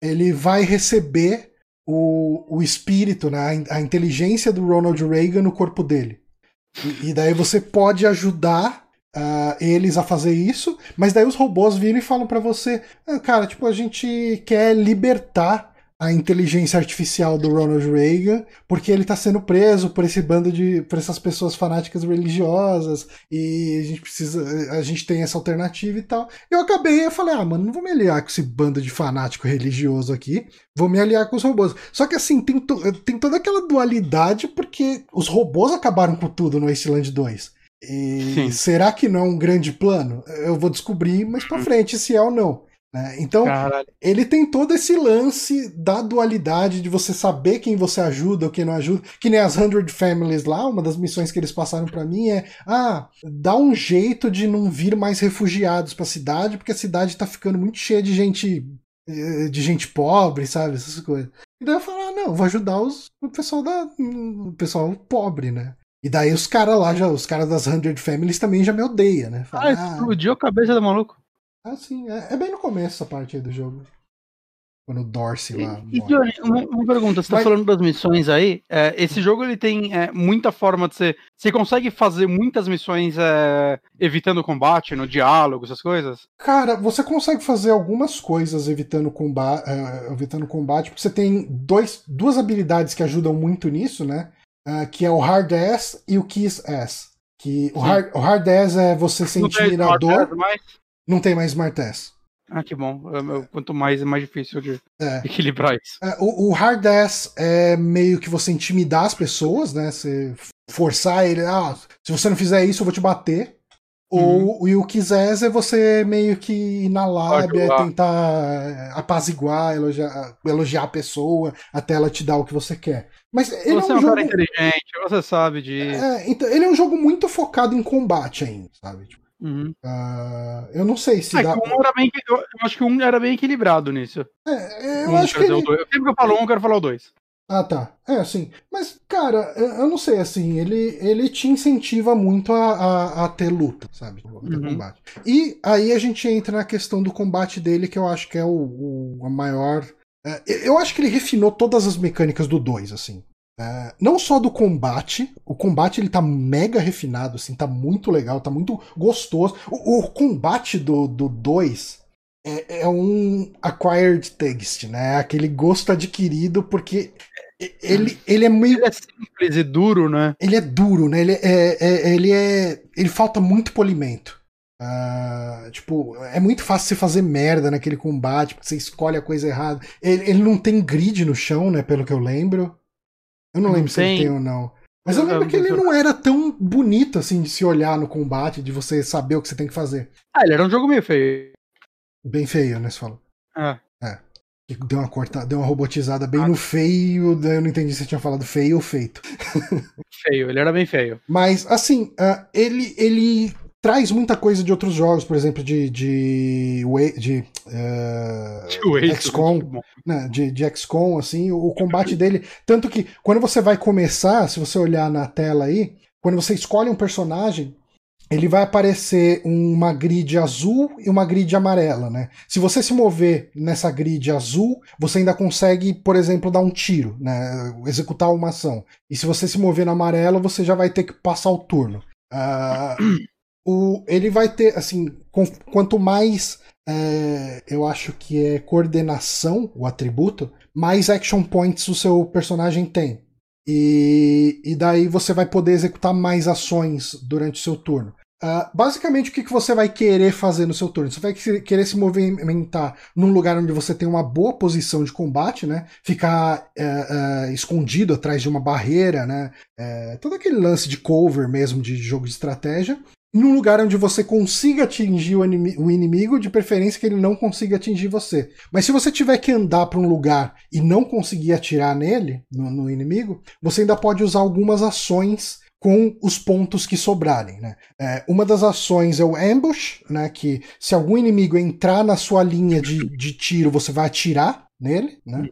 ele vai receber o, o espírito, né, a, a inteligência do Ronald Reagan no corpo dele. E, e daí você pode ajudar uh, eles a fazer isso, mas daí os robôs viram e falam para você, ah, cara, tipo, a gente quer libertar a inteligência artificial do Ronald Reagan, porque ele está sendo preso por esse bando de. por essas pessoas fanáticas religiosas, e a gente precisa. a gente tem essa alternativa e tal. Eu acabei, eu falei, ah, mano, não vou me aliar com esse bando de fanático religioso aqui, vou me aliar com os robôs. Só que assim, tem, to, tem toda aquela dualidade, porque os robôs acabaram com tudo no Wasteland 2. E será que não é um grande plano? Eu vou descobrir mais pra uhum. frente se é ou não. Né? Então, Caralho. ele tem todo esse lance da dualidade de você saber quem você ajuda ou quem não ajuda. Que nem as Hundred Families lá, uma das missões que eles passaram para mim é: ah, dá um jeito de não vir mais refugiados pra cidade, porque a cidade tá ficando muito cheia de gente eh, de gente pobre, sabe? Essas coisas. E daí eu falo, ah, não, vou ajudar os, o pessoal da. o pessoal pobre, né? E daí os caras lá, já, os caras das Hundred Families também já me odeiam, né? Fala, ah, explodiu ah, a cabeça do maluco. Ah, sim. É, é, bem no começo essa parte aí do jogo. Quando o Dorsey lá. E, Johnny, uma, uma, pergunta, você tá Mas... tá falando das missões aí. É, esse jogo ele tem é, muita forma de ser. Você consegue fazer muitas missões é, evitando combate, no diálogo, essas coisas? Cara, você consegue fazer algumas coisas evitando combate, é, evitando combate, porque você tem dois, duas habilidades que ajudam muito nisso, né? Uh, que é o Hard Ass e o Kiss Ass. Que o hard, o hard Ass é você sentir mirador. Não tem mais Smart Ass. Ah, que bom. Quanto mais é mais difícil de é. equilibrar isso. É, o, o hard ass é meio que você intimidar as pessoas, né? Você forçar ele, ah, se você não fizer isso, eu vou te bater. Ou uhum. o Kizés é você meio que ir na lábia, tentar apaziguar, elogiar, elogiar a pessoa até ela te dar o que você quer. Mas ele você é um, é um jogo... cara inteligente, você sabe de. É, então, ele é um jogo muito focado em combate ainda, sabe? Tipo, uhum. uh, eu não sei se é, dá. Um bem, eu acho que um era bem equilibrado nisso. É, eu um acho que. Ele... Eu sempre que eu falo um, eu quero falar o dois. Ah, tá. É, assim. Mas, cara, eu não sei, assim, ele, ele te incentiva muito a, a, a ter luta, sabe? A ter uhum. combate. E aí a gente entra na questão do combate dele, que eu acho que é o, o a maior. É, eu acho que ele refinou todas as mecânicas do 2, assim. É, não só do combate, o combate ele tá mega refinado, assim, tá muito legal, tá muito gostoso. O, o combate do 2 do é, é um acquired taste, né? Aquele gosto adquirido porque ele, ele é meio. Ele é simples e duro, né? Ele é duro, né? Ele é, é ele é. Ele falta muito polimento. Uh, tipo, é muito fácil você fazer merda naquele combate, porque você escolhe a coisa errada. Ele, ele não tem grid no chão, né? Pelo que eu lembro. Eu não, não lembro tem. se ele tem ou não. Mas eu, lembro que ele não era tão bonito assim de se olhar no combate, de você saber o que você tem que fazer. Ah, ele era um jogo meio feio. Bem feio, né? Você fala. É. É. Deu uma corta, deu uma robotizada bem ah. no feio, eu não entendi se você tinha falado feio ou feito. Feio, ele era bem feio. Mas, assim, uh, ele, ele traz muita coisa de outros jogos, por exemplo, de. de, de, uh, de XCOM, né, de, de XCOM, assim, o, o combate dele. Tanto que quando você vai começar, se você olhar na tela aí, quando você escolhe um personagem, ele vai aparecer uma grid azul e uma grid amarela, né? Se você se mover nessa grid azul, você ainda consegue, por exemplo, dar um tiro, né? Executar uma ação. E se você se mover na amarela, você já vai ter que passar o turno. Uh, o, ele vai ter, assim, com, quanto mais é, eu acho que é coordenação, o atributo, mais action points o seu personagem tem. E, e daí você vai poder executar mais ações durante o seu turno. Uh, basicamente, o que, que você vai querer fazer no seu turno? Você vai querer se movimentar num lugar onde você tem uma boa posição de combate, né? Ficar uh, uh, escondido atrás de uma barreira, né? É, todo aquele lance de cover mesmo de jogo de estratégia. Num lugar onde você consiga atingir o, o inimigo, de preferência que ele não consiga atingir você. Mas se você tiver que andar para um lugar e não conseguir atirar nele, no, no inimigo, você ainda pode usar algumas ações com os pontos que sobrarem. Né? É, uma das ações é o ambush, né, que se algum inimigo entrar na sua linha de, de tiro, você vai atirar nele. Né?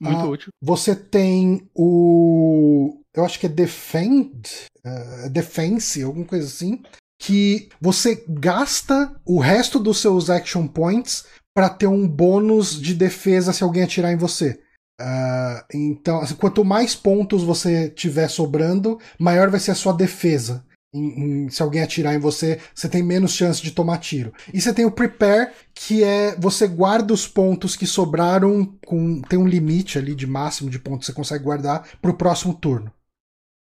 Muito ah, útil. Você tem o. Eu acho que é Defend. Uh, defense, alguma coisa assim. Que você gasta o resto dos seus action points para ter um bônus de defesa se alguém atirar em você. Uh, então, assim, quanto mais pontos você tiver sobrando, maior vai ser a sua defesa. Em, em, se alguém atirar em você, você tem menos chance de tomar tiro. E você tem o prepare, que é você guarda os pontos que sobraram com tem um limite ali de máximo de pontos que você consegue guardar para o próximo turno.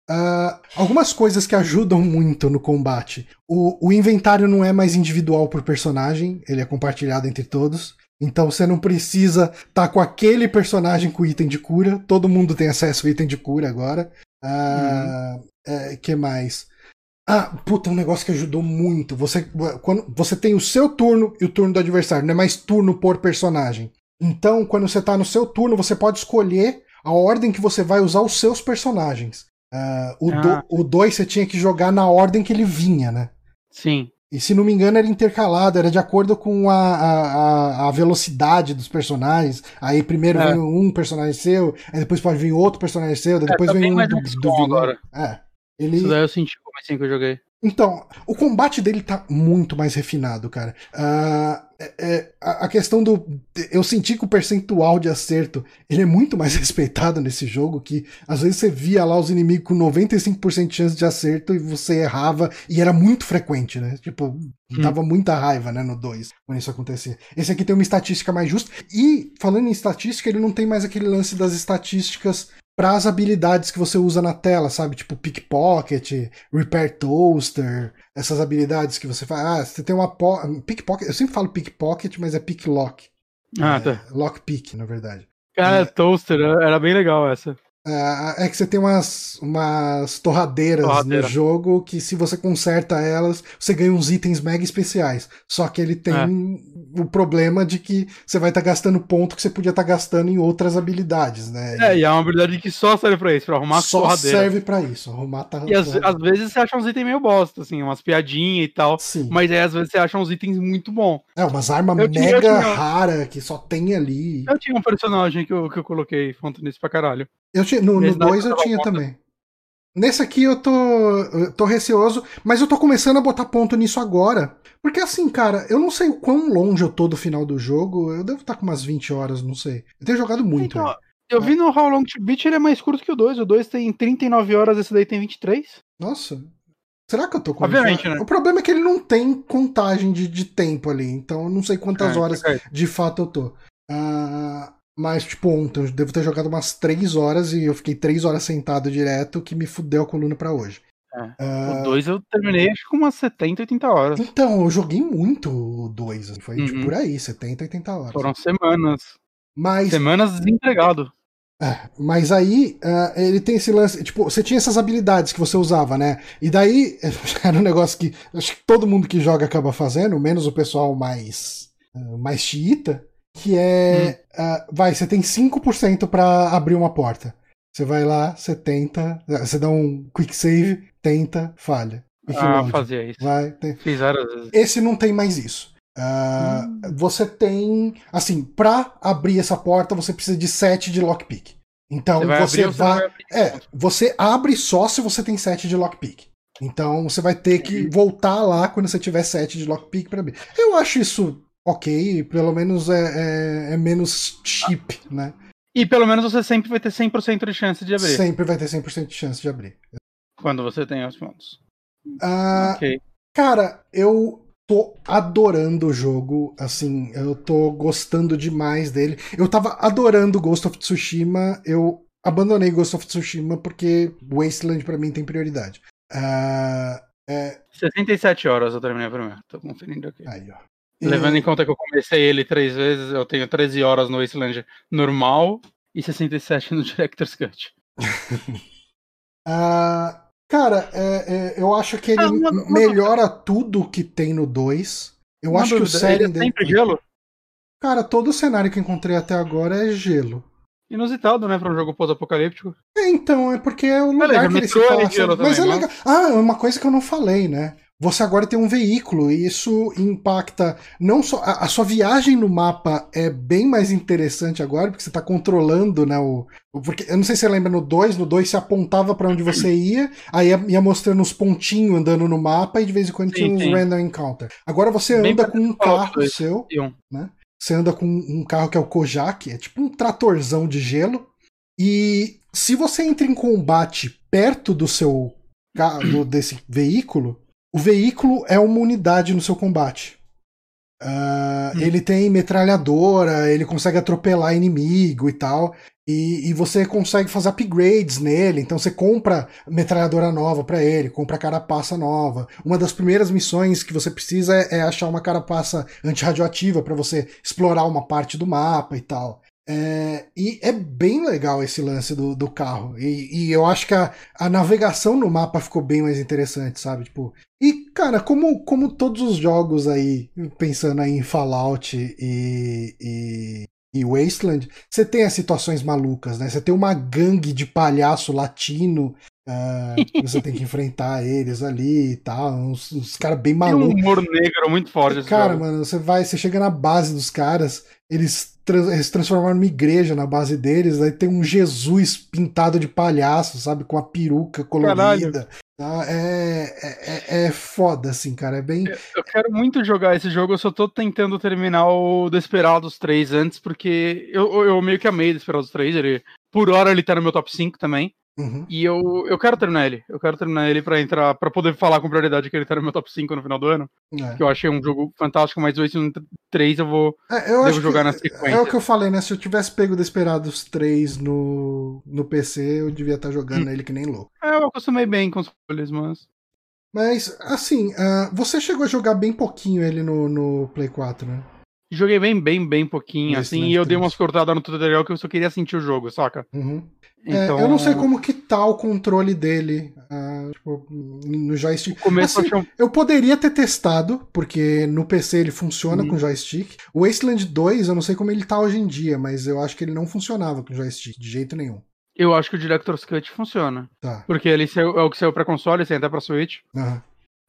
Uh, algumas coisas que ajudam muito no combate. O, o inventário não é mais individual por personagem, ele é compartilhado entre todos. Então você não precisa estar tá com aquele personagem com item de cura. Todo mundo tem acesso ao item de cura agora. Ah, uhum. é, que mais? Ah, puta, um negócio que ajudou muito. Você, quando, você tem o seu turno e o turno do adversário, não é mais turno por personagem. Então, quando você está no seu turno, você pode escolher a ordem que você vai usar os seus personagens. Uh, o 2 ah. você tinha que jogar na ordem que ele vinha, né? Sim. E se não me engano, era intercalado, era de acordo com a, a, a velocidade dos personagens. Aí primeiro é. vem um personagem seu, aí depois pode vir outro personagem seu, é, depois é, vem um do, do vilão. Agora. É. Ele... Isso daí eu senti como assim que eu joguei. Então, o combate dele tá muito mais refinado, cara. Uh, é, é, a, questão do. Eu senti que o percentual de acerto ele é muito mais respeitado nesse jogo. Que às vezes você via lá os inimigos com 95% de chance de acerto e você errava, e era muito frequente, né? Tipo, hum. dava muita raiva, né, no 2, quando isso acontecia. Esse aqui tem uma estatística mais justa. E, falando em estatística, ele não tem mais aquele lance das estatísticas para as habilidades que você usa na tela, sabe? Tipo pickpocket, repair toaster, essas habilidades que você faz. Ah, você tem uma po... pickpocket, eu sempre falo pickpocket, mas é picklock. Ah, é, tá. Lockpick, na verdade. Cara, é, toaster, era bem legal essa. É, é que você tem umas, umas torradeiras Torradeira. no jogo que se você conserta elas, você ganha uns itens mega especiais. Só que ele tem é. o problema de que você vai estar tá gastando ponto que você podia estar tá gastando em outras habilidades, né? É, e é uma habilidade que só serve pra isso, pra arrumar só torradeira. Só serve pra isso, arrumar tá, E às, às, vezes você acha uns itens meio bosta, assim, umas piadinhas e tal. Sim. Mas aí às vezes você acha uns itens muito bons. É, umas armas mega tinha, raras que só tem ali. Eu tinha um personagem que eu, que eu coloquei fonte nisso pra caralho. Eu tinha, no 2 eu tinha também. Nesse aqui eu tô, eu tô receoso, mas eu tô começando a botar ponto nisso agora. Porque assim, cara, eu não sei o quão longe eu tô do final do jogo. Eu devo estar com umas 20 horas, não sei. Eu tenho jogado muito. Então, eu vi no How Long to Beat, ele é mais curto que o 2. O 2 tem 39 horas, esse daí tem 23. Nossa. Será que eu tô com Obviamente, né? O problema é que ele não tem contagem de, de tempo ali, então eu não sei quantas É, horas é. de fato eu tô. Ah, mas, tipo, ontem eu devo ter jogado umas 3 horas e eu fiquei 3 horas sentado direto, que me fudeu a coluna pra hoje. É. Ah, O 2 eu terminei acho que com umas 70, 80 horas. então, eu joguei muito o 2, foi tipo, Uhum. por aí, 70, 80 horas. Foram semanas. Mas Semanas desempregado. É, mas aí ah, ele tem esse lance. Tipo, você tinha essas habilidades que você usava, né? E daí era um negócio que acho que todo mundo que joga acaba fazendo, menos o pessoal mais, ah, mais xiita, que é. ah, vai, você tem 5% pra abrir uma porta. Você vai lá, você tenta, você dá um quick save, tenta, falha. Ah, fazia isso. Vai, tem- Fiz várias vezes. esse não tem mais isso. Ah, Você tem. Assim, pra abrir essa porta, você precisa de 7 de lockpick. Então Você vai você vai. vai? É, você abre só se você tem 7 de lockpick. Então você vai ter que voltar lá quando você tiver 7 de lockpick pra abrir. Eu acho isso ok, pelo menos é, é- é menos cheap, né? E pelo menos você sempre vai ter 100% de chance de abrir. Sempre vai ter 100% de chance de abrir. Quando você tem os pontos. Ah, Ok. Cara, eu tô adorando o jogo, assim, eu tô gostando demais dele. Eu tava adorando Ghost of Tsushima, eu abandonei Ghost of Tsushima porque Wasteland pra mim tem prioridade. Ah, é, 67 horas eu terminei primeiro. Tô conferindo aqui. aí, ó. Levando em conta que eu comecei ele três vezes, eu tenho 13 horas no Wasteland normal e 67 no Director's Cut. Ah, cara, é- é, eu acho que ele Ah, uma- uma melhora tudo que tem no 2. Eu Uma acho que o dúvida, série é sempre gelo? Cara, todo o cenário que eu encontrei até agora é gelo. Inusitado, né, pra um jogo pós-apocalíptico. É, então, é porque é o lugar Beleza, que ele se é passa. gelo Mas é também, legal. Ah, uma coisa que eu não falei, né? Você agora tem um veículo e isso impacta não só. A, a sua viagem no mapa é bem mais interessante agora, porque você tá controlando, né? O, porque, eu não sei se você lembra no 2, no 2 você apontava pra onde você ia, aí ia, ia mostrando os pontinhos andando no mapa e de vez em quando tinha Sim, uns sim. random encounter. Agora você Bem anda com um carro dois. seu um. você anda com um carro que é o Kojak, é tipo um tratorzão de gelo. E se você entra em combate perto do seu ca- do- desse veículo, o veículo é uma unidade no seu combate. Ah, Hum. Ele tem metralhadora, ele consegue atropelar inimigo e tal. E, e você consegue fazer upgrades nele. Então você compra metralhadora nova pra ele, compra carapaça nova. Uma das primeiras missões que você precisa é, é achar uma carapaça antirradioativa pra você explorar uma parte do mapa e tal. É, e é bem legal esse lance do, do carro. E, e eu acho que a, a navegação no mapa ficou bem mais interessante, sabe? Tipo, e, cara, como, como todos os jogos aí, pensando aí em Fallout e, e, e Wasteland, você tem as situações malucas, né? Você tem uma gangue de palhaço latino. Que você tem que enfrentar eles ali e tal. Uns, uns caras bem Tem um malucos. humor negro muito forte Cara, jogo. mano, você vai, você chega na base dos caras, eles, trans, eles transformaram numa igreja na base deles, aí tem um Jesus pintado de palhaço, sabe, com a peruca colorida. Tá? É, é, é- é foda, assim, cara. É bem. Eu quero muito jogar esse jogo, eu só tô tentando terminar o Desperados 3 antes, porque eu, eu meio que amei Desperados 3, ele, por hora ele tá no meu top 5 também, Uhum. e eu, eu quero terminar ele, eu quero terminar ele pra entrar, para poder falar com prioridade que ele tá no meu top 5 no final do ano, É. que eu achei um jogo fantástico, mas o Wasteland 3 eu vou... É, eu Devo jogar que, na sequência. É o que eu falei, né? Se eu tivesse pego Desperados 3 no, no PC, eu devia estar jogando ele que nem louco. É, eu acostumei bem com os folhas, mas... Mas, assim, ah, você chegou a jogar bem pouquinho ele no, no Play 4, né? Joguei bem, bem, bem pouquinho, assim, Wasteland e eu dei 3. umas cortadas no tutorial que eu só queria sentir o jogo, saca? Uhum. É, Então, eu não sei como que tá o controle dele ah, tipo, no joystick. começo Assim, eu eu poderia ter testado, porque no PC ele funciona Uhum. com joystick. O Wasteland 2, eu não sei como ele tá hoje em dia, mas eu acho que ele não funcionava com joystick, de jeito nenhum. Eu acho que o Director's Cut funciona. Tá. Porque ele saiu- é o que saiu pra console, sem até pra Switch. aham.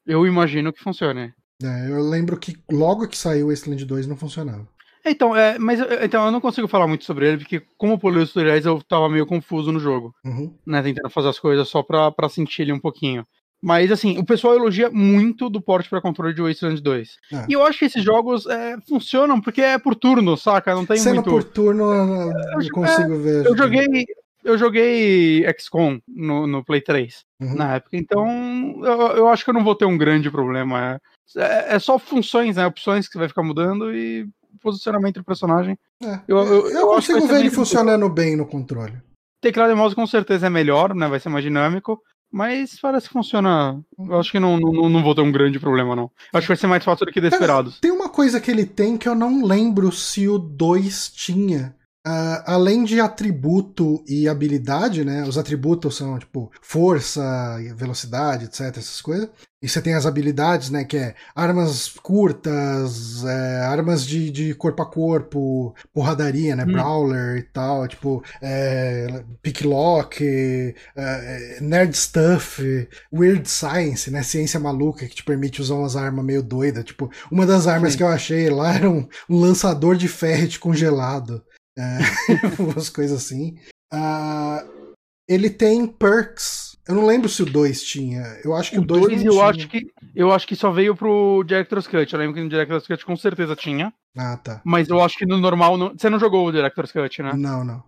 Eu imagino que funcione. É, eu lembro que logo que saiu o Wasteland 2 não funcionava. Então, é, mas então eu não consigo falar muito sobre ele, porque como pulei os tutoriais, eu tava meio confuso no jogo. Uhum. Né, tentando fazer as coisas só pra, pra sentir ele um pouquinho. Mas, assim, o pessoal elogia muito do porte para controle de Wasteland 2. É. E eu acho que esses jogos é, funcionam porque é por turno, saca? Não tem Sendo muito. por turno, eu Eu- consigo ver. Eu joguei. Eu joguei XCOM no, no Play 3 Uhum. na época, então eu, eu acho que eu não vou ter um grande problema. É, é só funções, né? Opções que você vai ficar mudando e posicionamento do personagem. É. Eu- eu- Eu eu consigo ver ele funcionando bem no controle. Teclado e mouse com certeza é melhor, né? Vai ser mais dinâmico. Mas parece que funciona. Eu acho que não, não, não vou ter um grande problema, não. Acho que vai ser mais fácil do que Desperados. Tem uma coisa que ele tem que eu não lembro se o 2 tinha. Ah, além de atributo e habilidade, né? Os atributos são tipo força, velocidade, etc. Essas coisas. E você tem as habilidades, né? Que é armas curtas, é, armas de, de corpo a corpo, porradaria, né? Hum. Brawler e tal, tipo, é, picklock, é, é, nerd stuff, weird science, né? Ciência maluca que te permite usar umas armas meio doidas. Tipo, uma das armas Sim. que eu achei lá era um, um lançador de ferret congelado. É, umas coisas assim. Ah, ele tem perks. Eu não lembro se o 2 tinha. Eu acho que o O 2 2 eu acho que eu acho que só veio pro Director's Cut. Eu lembro que no Director's Cut com certeza tinha. Ah, tá. Mas eu acho que no normal. não- Você não jogou o Director's Cut, né? Não, não.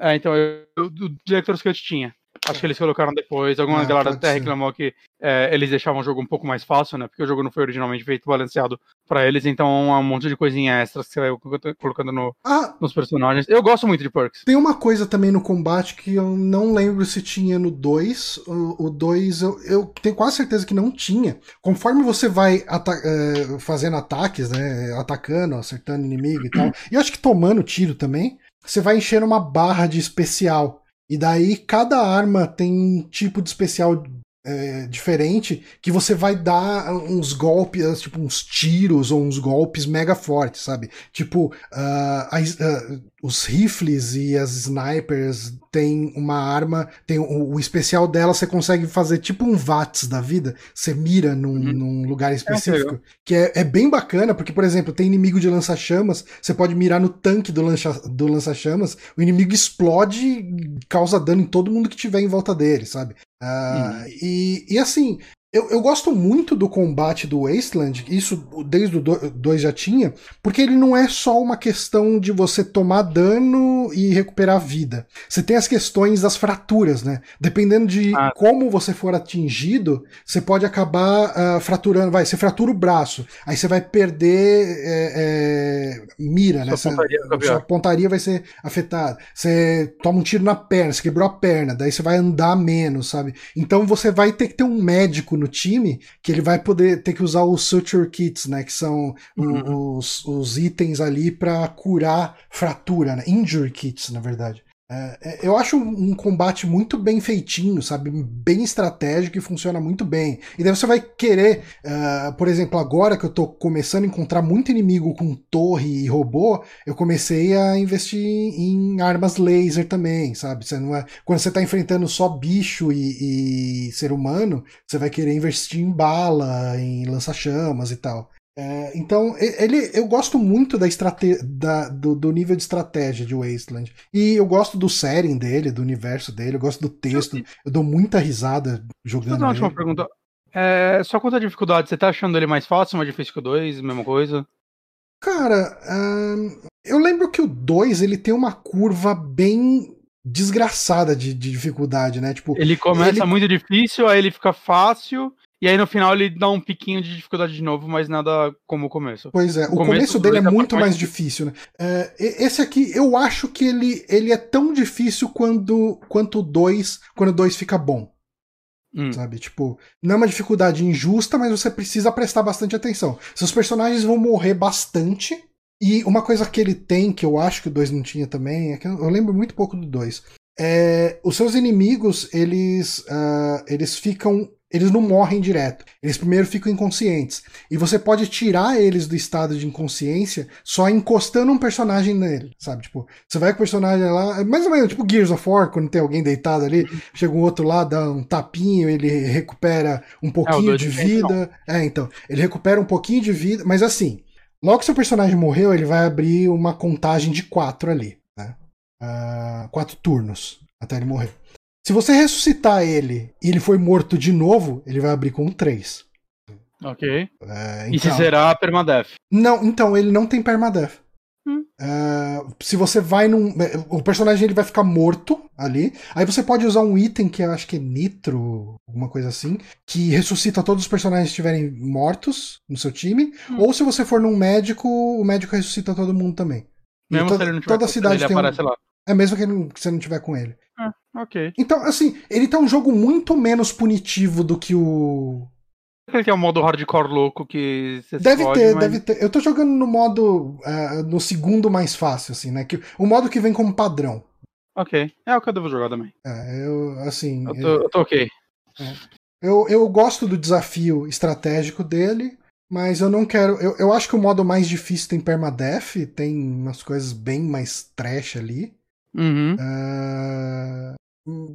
É, então, eu, eu- o Director's Cut tinha. Acho que eles colocaram depois. Alguma Ah, galera até ser. reclamou que é, eles deixavam o jogo um pouco mais fácil, né? Porque o jogo não foi originalmente feito balanceado pra eles, então é um monte de coisinha extras que você vai colocando no- Ah, nos personagens. Eu gosto muito de perks. tem uma coisa também no combate que eu não lembro se tinha no 2. O 2 eu, eu tenho quase certeza que não tinha. Conforme você vai ata- eh, fazendo ataques, né? Atacando, acertando inimigo e tal. E eu acho que tomando tiro também. Você vai enchendo uma barra de especial. E daí cada arma tem um tipo de especial é, diferente que você vai dar uns golpes, tipo uns tiros ou uns golpes mega fortes, sabe? Tipo, ah, as- ah, os rifles e as snipers tem uma arma, tem o, o especial dela, você consegue fazer tipo um VATS da vida, você mira num, Uhum. num lugar específico, legal. que é, é bem bacana, porque, por exemplo, tem inimigo de lança-chamas, você pode mirar no tanque do lança- do lança-chamas, o inimigo explode e causa dano em todo mundo que tiver em volta dele, sabe? Ah, e, e assim, eu, eu gosto muito do combate do Wasteland, isso desde o 2 já tinha, porque ele não é só uma questão de você tomar dano e recuperar a vida. Você tem as questões das fraturas, né? Dependendo de Ah. como você for atingido, você pode acabar ah, fraturando. Vai, você fratura o braço, aí você vai perder é, é, mira, né? Sua Você- pontaria fica sua pontaria vai ser afetada. Você toma um tiro na perna, você quebrou a perna, daí você vai andar menos, sabe? Então você vai ter que ter um médico no time que ele vai poder ter que usar os suture kits, né? Que são Uhum. os, os itens ali pra curar fratura, né? Injury kits, na verdade. É, é, eu acho um, combate muito bem feitinho, sabe? Bem estratégico e funciona muito bem. E daí você vai querer, ah, por exemplo, agora que eu tô começando a encontrar muito inimigo com torre e robô, eu comecei a investir em armas laser também, sabe? Você não é, quando você tá enfrentando só bicho e, e ser humano, você vai querer investir em bala, em lança-chamas e tal. É, então, ele, eu gosto muito da estrate da, do, do nível de estratégia de Wasteland. E eu gosto do setting dele, do universo dele, eu gosto do texto. Eu dou muita risada Deixa eu jogando. fazer uma pergunta. É, só quanto à dificuldade, você tá achando ele mais fácil, mais difícil que o 2, mesma coisa? Cara, ahn, eu lembro que o 2 ele tem uma curva bem desgraçada de, de dificuldade, né? Tipo, Ele começa Ele- muito difícil, aí ele fica fácil, e aí no final ele dá um piquinho de dificuldade de novo, mas nada como o começo. Pois é, o começo começo dele é dois muito mais difícil, né? É, esse aqui, eu acho que ele, ele é tão difícil quando, quanto o 2, quando o 2 fica bom, Hum. sabe? Tipo, não é uma dificuldade injusta, mas você precisa prestar bastante atenção. Seus personagens vão morrer bastante, e uma coisa que ele tem, que eu acho que o 2 não tinha também, é que eu lembro muito pouco do 2. É, os seus inimigos, eles, ah, eles ficam. Eles não morrem direto. Eles primeiro ficam inconscientes. E você pode tirar eles do estado de inconsciência só encostando um personagem nele, sabe? Tipo, você vai com o personagem lá, é mais ou menos tipo Gears of War, quando tem alguém deitado ali, chega um outro lá, dá um tapinho, ele recupera um pouquinho dois de não vida. É, então, ele recupera um pouquinho de vida, mas assim, Logo que seu personagem morreu, ele vai abrir uma contagem de quatro ali, né? Uh, quatro turnos até ele morrer. Se você ressuscitar ele e ele foi morto de novo, ele vai abrir com três. Ok. É, então... E se então- será permadeath? Não, então ele não tem permadeath. Hum. Uh, se você vai num. O personagem ele vai ficar morto ali. Aí você pode usar um item que eu acho que é nitro, alguma coisa assim, que ressuscita todos os personagens que estiverem mortos no seu time. Hum. Ou se você for num médico, o médico ressuscita todo mundo também. Mesmo to se ele não tiver toda a cidade ele tem um... lá. É mesmo que, ele, que você não tiver com ele. Ok. Então, assim, ele tá um jogo muito menos punitivo do que o Aquele que é o modo hardcore louco que você Deve ter, mas... deve ter. Eu tô jogando no modo. Uh, no segundo mais fácil, assim, né? Que, o modo que vem como padrão. Ok. É o que eu devo jogar também. É, eu, assim. Eu tô, eu, eu tô ok. É. Eu, eu gosto do desafio estratégico dele, mas eu não quero. Eu, eu acho que o modo mais difícil tem permadeath, tem umas coisas bem mais trash ali. Uhum. Uh,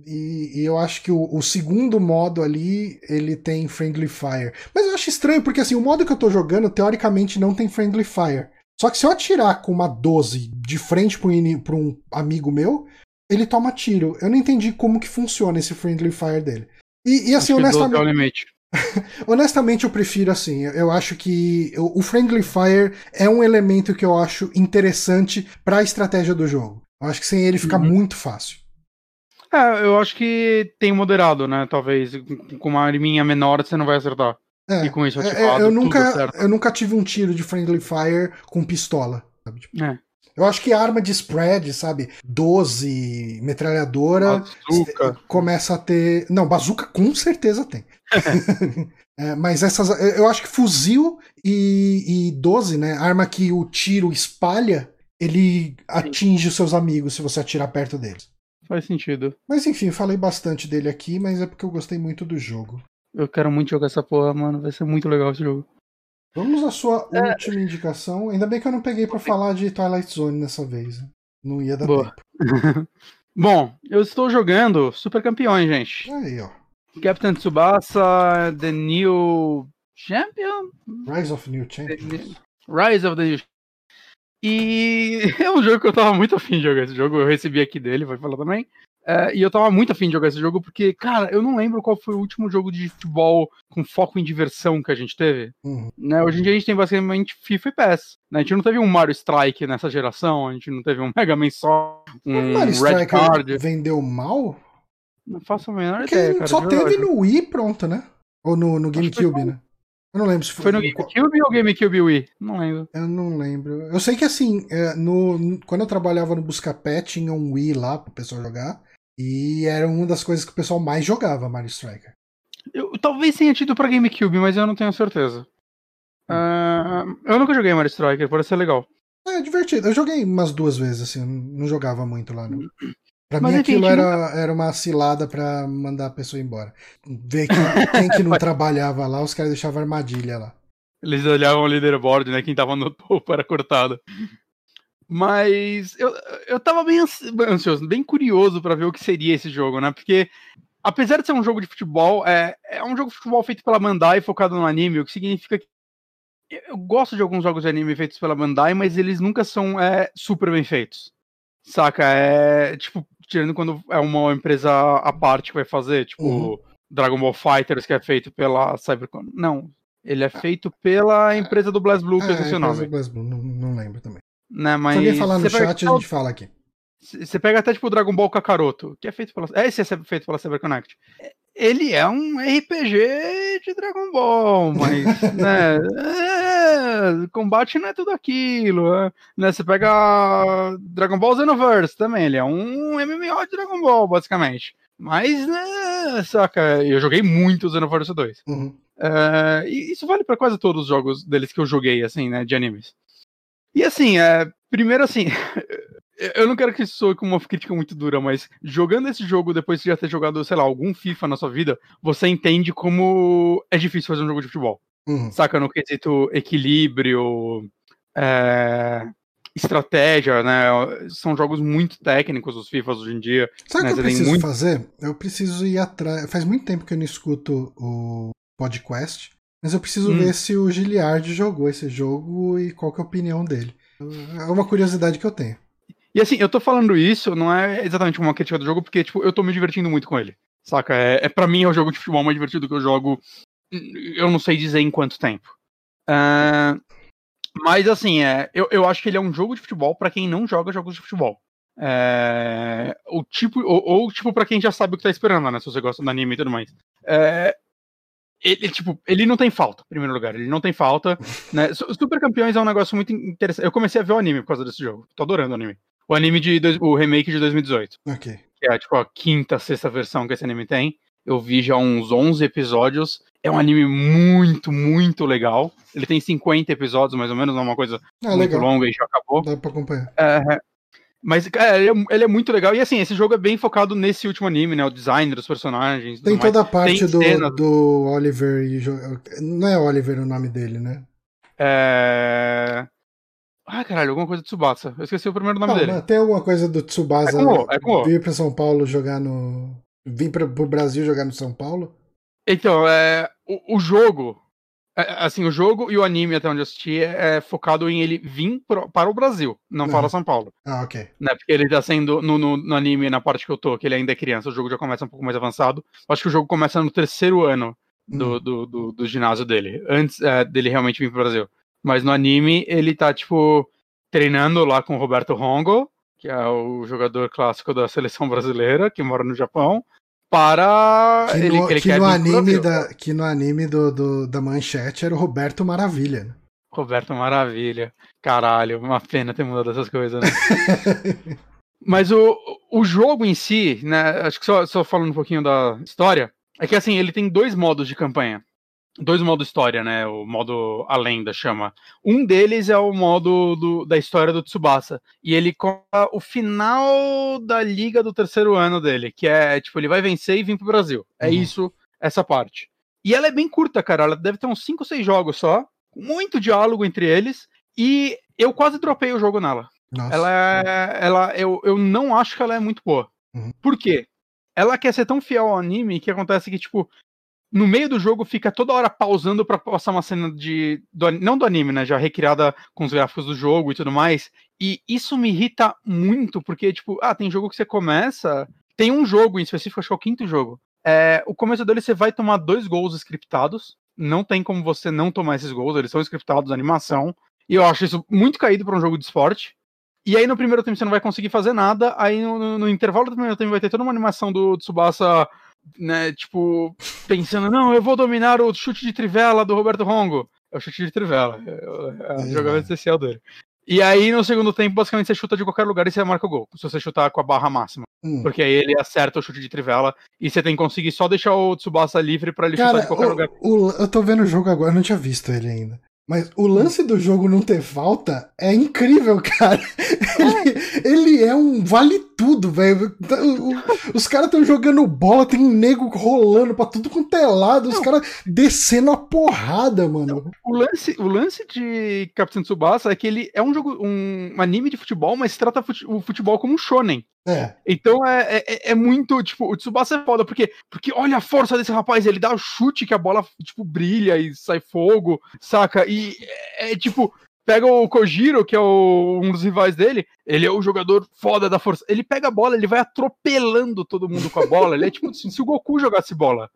e, e, eu acho que o, o, segundo modo ali, ele tem Friendly Fire. Mas eu acho estranho, porque assim, o modo que eu tô jogando, teoricamente, não tem Friendly Fire. Só que se eu atirar com uma 12 de frente pra um, pra um amigo meu, ele toma tiro. Eu não entendi como que funciona esse Friendly Fire dele. E, e assim, honestamente. honestamente, eu prefiro assim. Eu acho que o Friendly Fire é um elemento que eu acho interessante para a estratégia do jogo. Eu acho que sem ele fica uhum. muito fácil. É, eu acho que tem moderado, né? Talvez. Com uma arminha menor você não vai acertar. É, e com isso ativado, é, eu nunca Eu nunca tive um tiro de friendly fire com pistola. Sabe? Tipo, é. Eu acho que arma de spread, sabe? 12, metralhadora. Bazuca. Começa a ter. Não, bazuca com certeza tem. é, mas essas. Eu acho que fuzil e, e 12, né? Arma que o tiro espalha, ele atinge os seus amigos se você atirar perto deles. Faz sentido. Mas enfim, falei bastante dele aqui, mas é porque eu gostei muito do jogo. Eu quero muito jogar essa porra, mano. Vai ser muito legal esse jogo. Vamos à sua é... última indicação. Ainda bem que eu não peguei para falar de Twilight Zone nessa vez. Não ia dar Boa. tempo. Bom, eu estou jogando Super Campeões, gente. Aí, ó. Captain Tsubasa, The New Champion? Rise of New Champion. Rise of the New e é um jogo que eu tava muito afim de jogar esse jogo. Eu recebi aqui dele, vai falar também. É, e eu tava muito afim de jogar esse jogo porque, cara, eu não lembro qual foi o último jogo de futebol com foco em diversão que a gente teve. Uhum. Né? Hoje em dia a gente tem basicamente FIFA e PES. Né? A gente não teve um Mario Strike nessa geração, a gente não teve um Mega Man só, um o Mario Red Strike Card. vendeu mal? Não faço a menor porque ideia, cara. Só teve no Wii pronto, né? Ou no, no GameCube, né? Eu não lembro se foi. Foi no GameCube ou GameCube Wii? Não lembro. Eu não lembro. Eu sei que assim, é, no, quando eu trabalhava no Buscapé, tinha um Wii lá pro pessoal jogar. E era uma das coisas que o pessoal mais jogava, Mario Striker. Eu, talvez tenha tido pra GameCube, mas eu não tenho certeza. Hum. Uh, eu nunca joguei Mario Striker, parece ser legal. É, divertido. Eu joguei umas duas vezes, assim, não jogava muito lá, não. Pra Mas mim aquilo era, era uma cilada para mandar a pessoa embora. Ver quem, quem que não trabalhava lá, os caras deixavam armadilha lá. Eles olhavam o leaderboard, né? Quem tava no topo era cortado. Mas eu, eu tava bem ansioso, bem curioso para ver o que seria esse jogo, né? Porque, apesar de ser um jogo de futebol, é, é um jogo de futebol feito pela Bandai focado no anime, o que significa que eu gosto de alguns jogos de anime feitos pela Bandai, mas eles nunca são é, super bem feitos. Saca? É tipo, tirando quando é uma empresa à parte que vai fazer, tipo uhum. Dragon Ball Fighters, que é feito pela Cybercon. Não, ele é feito pela empresa do BlazBlue, que é, eu esqueci o nome. BlazBlue, não, não lembro também. Né, mas... Se alguém falar no chat, a gente fala aqui. Você pega até tipo o Dragon Ball Kakaroto, que é feito pela. Esse é feito pela CyberConnect. Ele é um RPG de Dragon Ball, mas. né, é, combate não é tudo aquilo. É, né, você pega Dragon Ball Xenoverse também, ele é um MMO de Dragon Ball, basicamente. Mas, né, saca, eu joguei muito Xenoverse 2. Uhum. É, e isso vale para quase todos os jogos deles que eu joguei, assim, né, de animes. E assim, é, primeiro assim, eu não quero que isso soe como uma crítica muito dura, mas jogando esse jogo depois de já ter jogado, sei lá, algum FIFA na sua vida, você entende como é difícil fazer um jogo de futebol. Uhum. Saca? No quesito equilíbrio, é, estratégia, né? São jogos muito técnicos os FIFAs hoje em dia. Sabe o né? que eu preciso muito... fazer? Eu preciso ir atrás. Faz muito tempo que eu não escuto o podcast. mas eu preciso Hum. ver se o Giliard jogou esse jogo e qual que é a opinião dele. É uma curiosidade que eu tenho. E assim, eu tô falando isso, não é exatamente uma crítica do jogo, porque, tipo, eu tô me divertindo muito com ele. Saca? É, é pra mim é o jogo de futebol mais divertido que eu jogo. Eu não sei dizer em quanto tempo. Ah, mas assim, é, eu, eu acho que ele é um jogo de futebol pra quem não joga jogos de futebol. É, o tipo, ou, ou tipo para quem já sabe o que tá esperando, né? Se você gosta do anime e tudo mais. É, ele, tipo, ele não tem falta, em primeiro lugar. Ele não tem falta. Né? Su- Super Campeões é um negócio muito interessante. Eu comecei a ver o anime por causa desse jogo. Tô adorando o anime. O anime de. dois- O remake de 2018 Ok. que é tipo a quinta, sexta versão que esse anime tem. Eu vi já uns 11 episódios. É um anime muito, muito legal. Ele tem 50 episódios, mais ou menos, não é uma coisa Ah, muito legal. longa e já acabou. Dá pra acompanhar. É, mas, cara, ele é, ele é muito legal. E assim, esse jogo é bem focado nesse último anime, né? O design dos personagens. Tem tudo mais. toda a parte Tem do, cenas. do Oliver e. Não é Oliver o nome dele, né? É... Ah, caralho, alguma coisa de Tsubasa. Eu esqueci o primeiro nome Não, dele. tem alguma coisa do Tsubasa É com O, é com O. vir pra São Paulo jogar no. Vir pra, pro Brasil jogar no São Paulo? Então, é, o, o jogo, é, assim, o jogo e o anime, até onde eu assisti, é, é focado em ele vir pro- para o Brasil, não Uhum. para São Paulo. Ah, ok. Né, porque ele tá sendo, no, no, no anime, na parte que eu tô, que ele ainda é criança, o jogo já começa um pouco mais avançado. Acho que o jogo começa no terceiro ano do, Hum. do, do, do ginásio dele, antes é, dele realmente vir pro Brasil. Mas no anime, ele tá, tipo, treinando lá com o Roberto Hongo, que é o jogador clássico da seleção brasileira, que mora no Japão, para... Que ele, no, ele que quer no anime, da, que no anime do, do- da manchete era o Roberto Maravilha. Né? Roberto Maravilha. Caralho, uma pena ter mudado essas coisas, né? Mas o, o jogo em si, né? Acho que só, só falando um pouquinho da história, é que assim, ele tem dois modos de campanha. Dois modos história, né? O modo A Lenda chama. Um deles é o modo do- da história do Tsubasa. E ele conta o final da liga do terceiro ano dele, que é tipo, ele vai vencer e vir pro Brasil. É Uhum. isso, essa parte. E ela é bem curta, cara. Ela deve ter uns 5 ou 6 jogos só. Muito diálogo entre eles. E eu quase dropei o jogo nela. Nossa. Ela é. Ela, eu, eu não acho que ela é muito boa. Uhum. Por quê? Ela quer ser tão fiel ao anime que acontece que, tipo, no meio do jogo fica toda hora pausando pra passar uma cena de. do não do anime, né? Já recriada com os gráficos do jogo e tudo mais. E isso me irrita muito, porque, tipo, ah, tem jogo que você começa. Tem um jogo em específico, acho que é o quinto jogo. É, o começo dele você vai tomar dois gols scriptados. Não tem como você não tomar esses gols, eles são scriptados, animação. E eu acho isso muito caído pra um jogo de esporte. E aí no primeiro tempo você não vai conseguir fazer nada. Aí no, no- no intervalo do primeiro tempo vai ter toda uma animação do Tsubasa, né, tipo, pensando, não, eu vou dominar o chute de trivela do Roberto Rongo. É o chute de trivela. É, o- é o É. jogador especial dele. E aí no segundo tempo, basicamente, você chuta de qualquer lugar e você marca o gol. Se você chutar com a barra máxima. Hum. Porque aí ele acerta o chute de trivela e você tem que conseguir só deixar o Tsubasa livre pra ele chutar Cara, de qualquer o- lugar. o- eu tô vendo o jogo agora, eu não tinha visto ele ainda. Mas o lance do jogo não ter falta é incrível, cara. Ele, ele é um vale tudo, velho. O- o- Os caras estão jogando bola, tem nego rolando pra tudo quanto é lado, os caras descendo a porrada, mano. O lance, o lance de Capitão Tsubasa é que ele é um jogo, um anime de futebol, mas trata o futebol como um shonen. É, Então é, é, é muito, tipo, o Tsubasa é foda, porque, porque olha a força desse rapaz, ele dá o chute que a bola, tipo, brilha e sai fogo, saca? E é, é, tipo, pega o Kojiro, que é o- um dos rivais dele, ele é o jogador foda da força. Ele pega a bola, ele vai atropelando todo mundo com a bola, ele é tipo assim, se o Goku jogasse bola.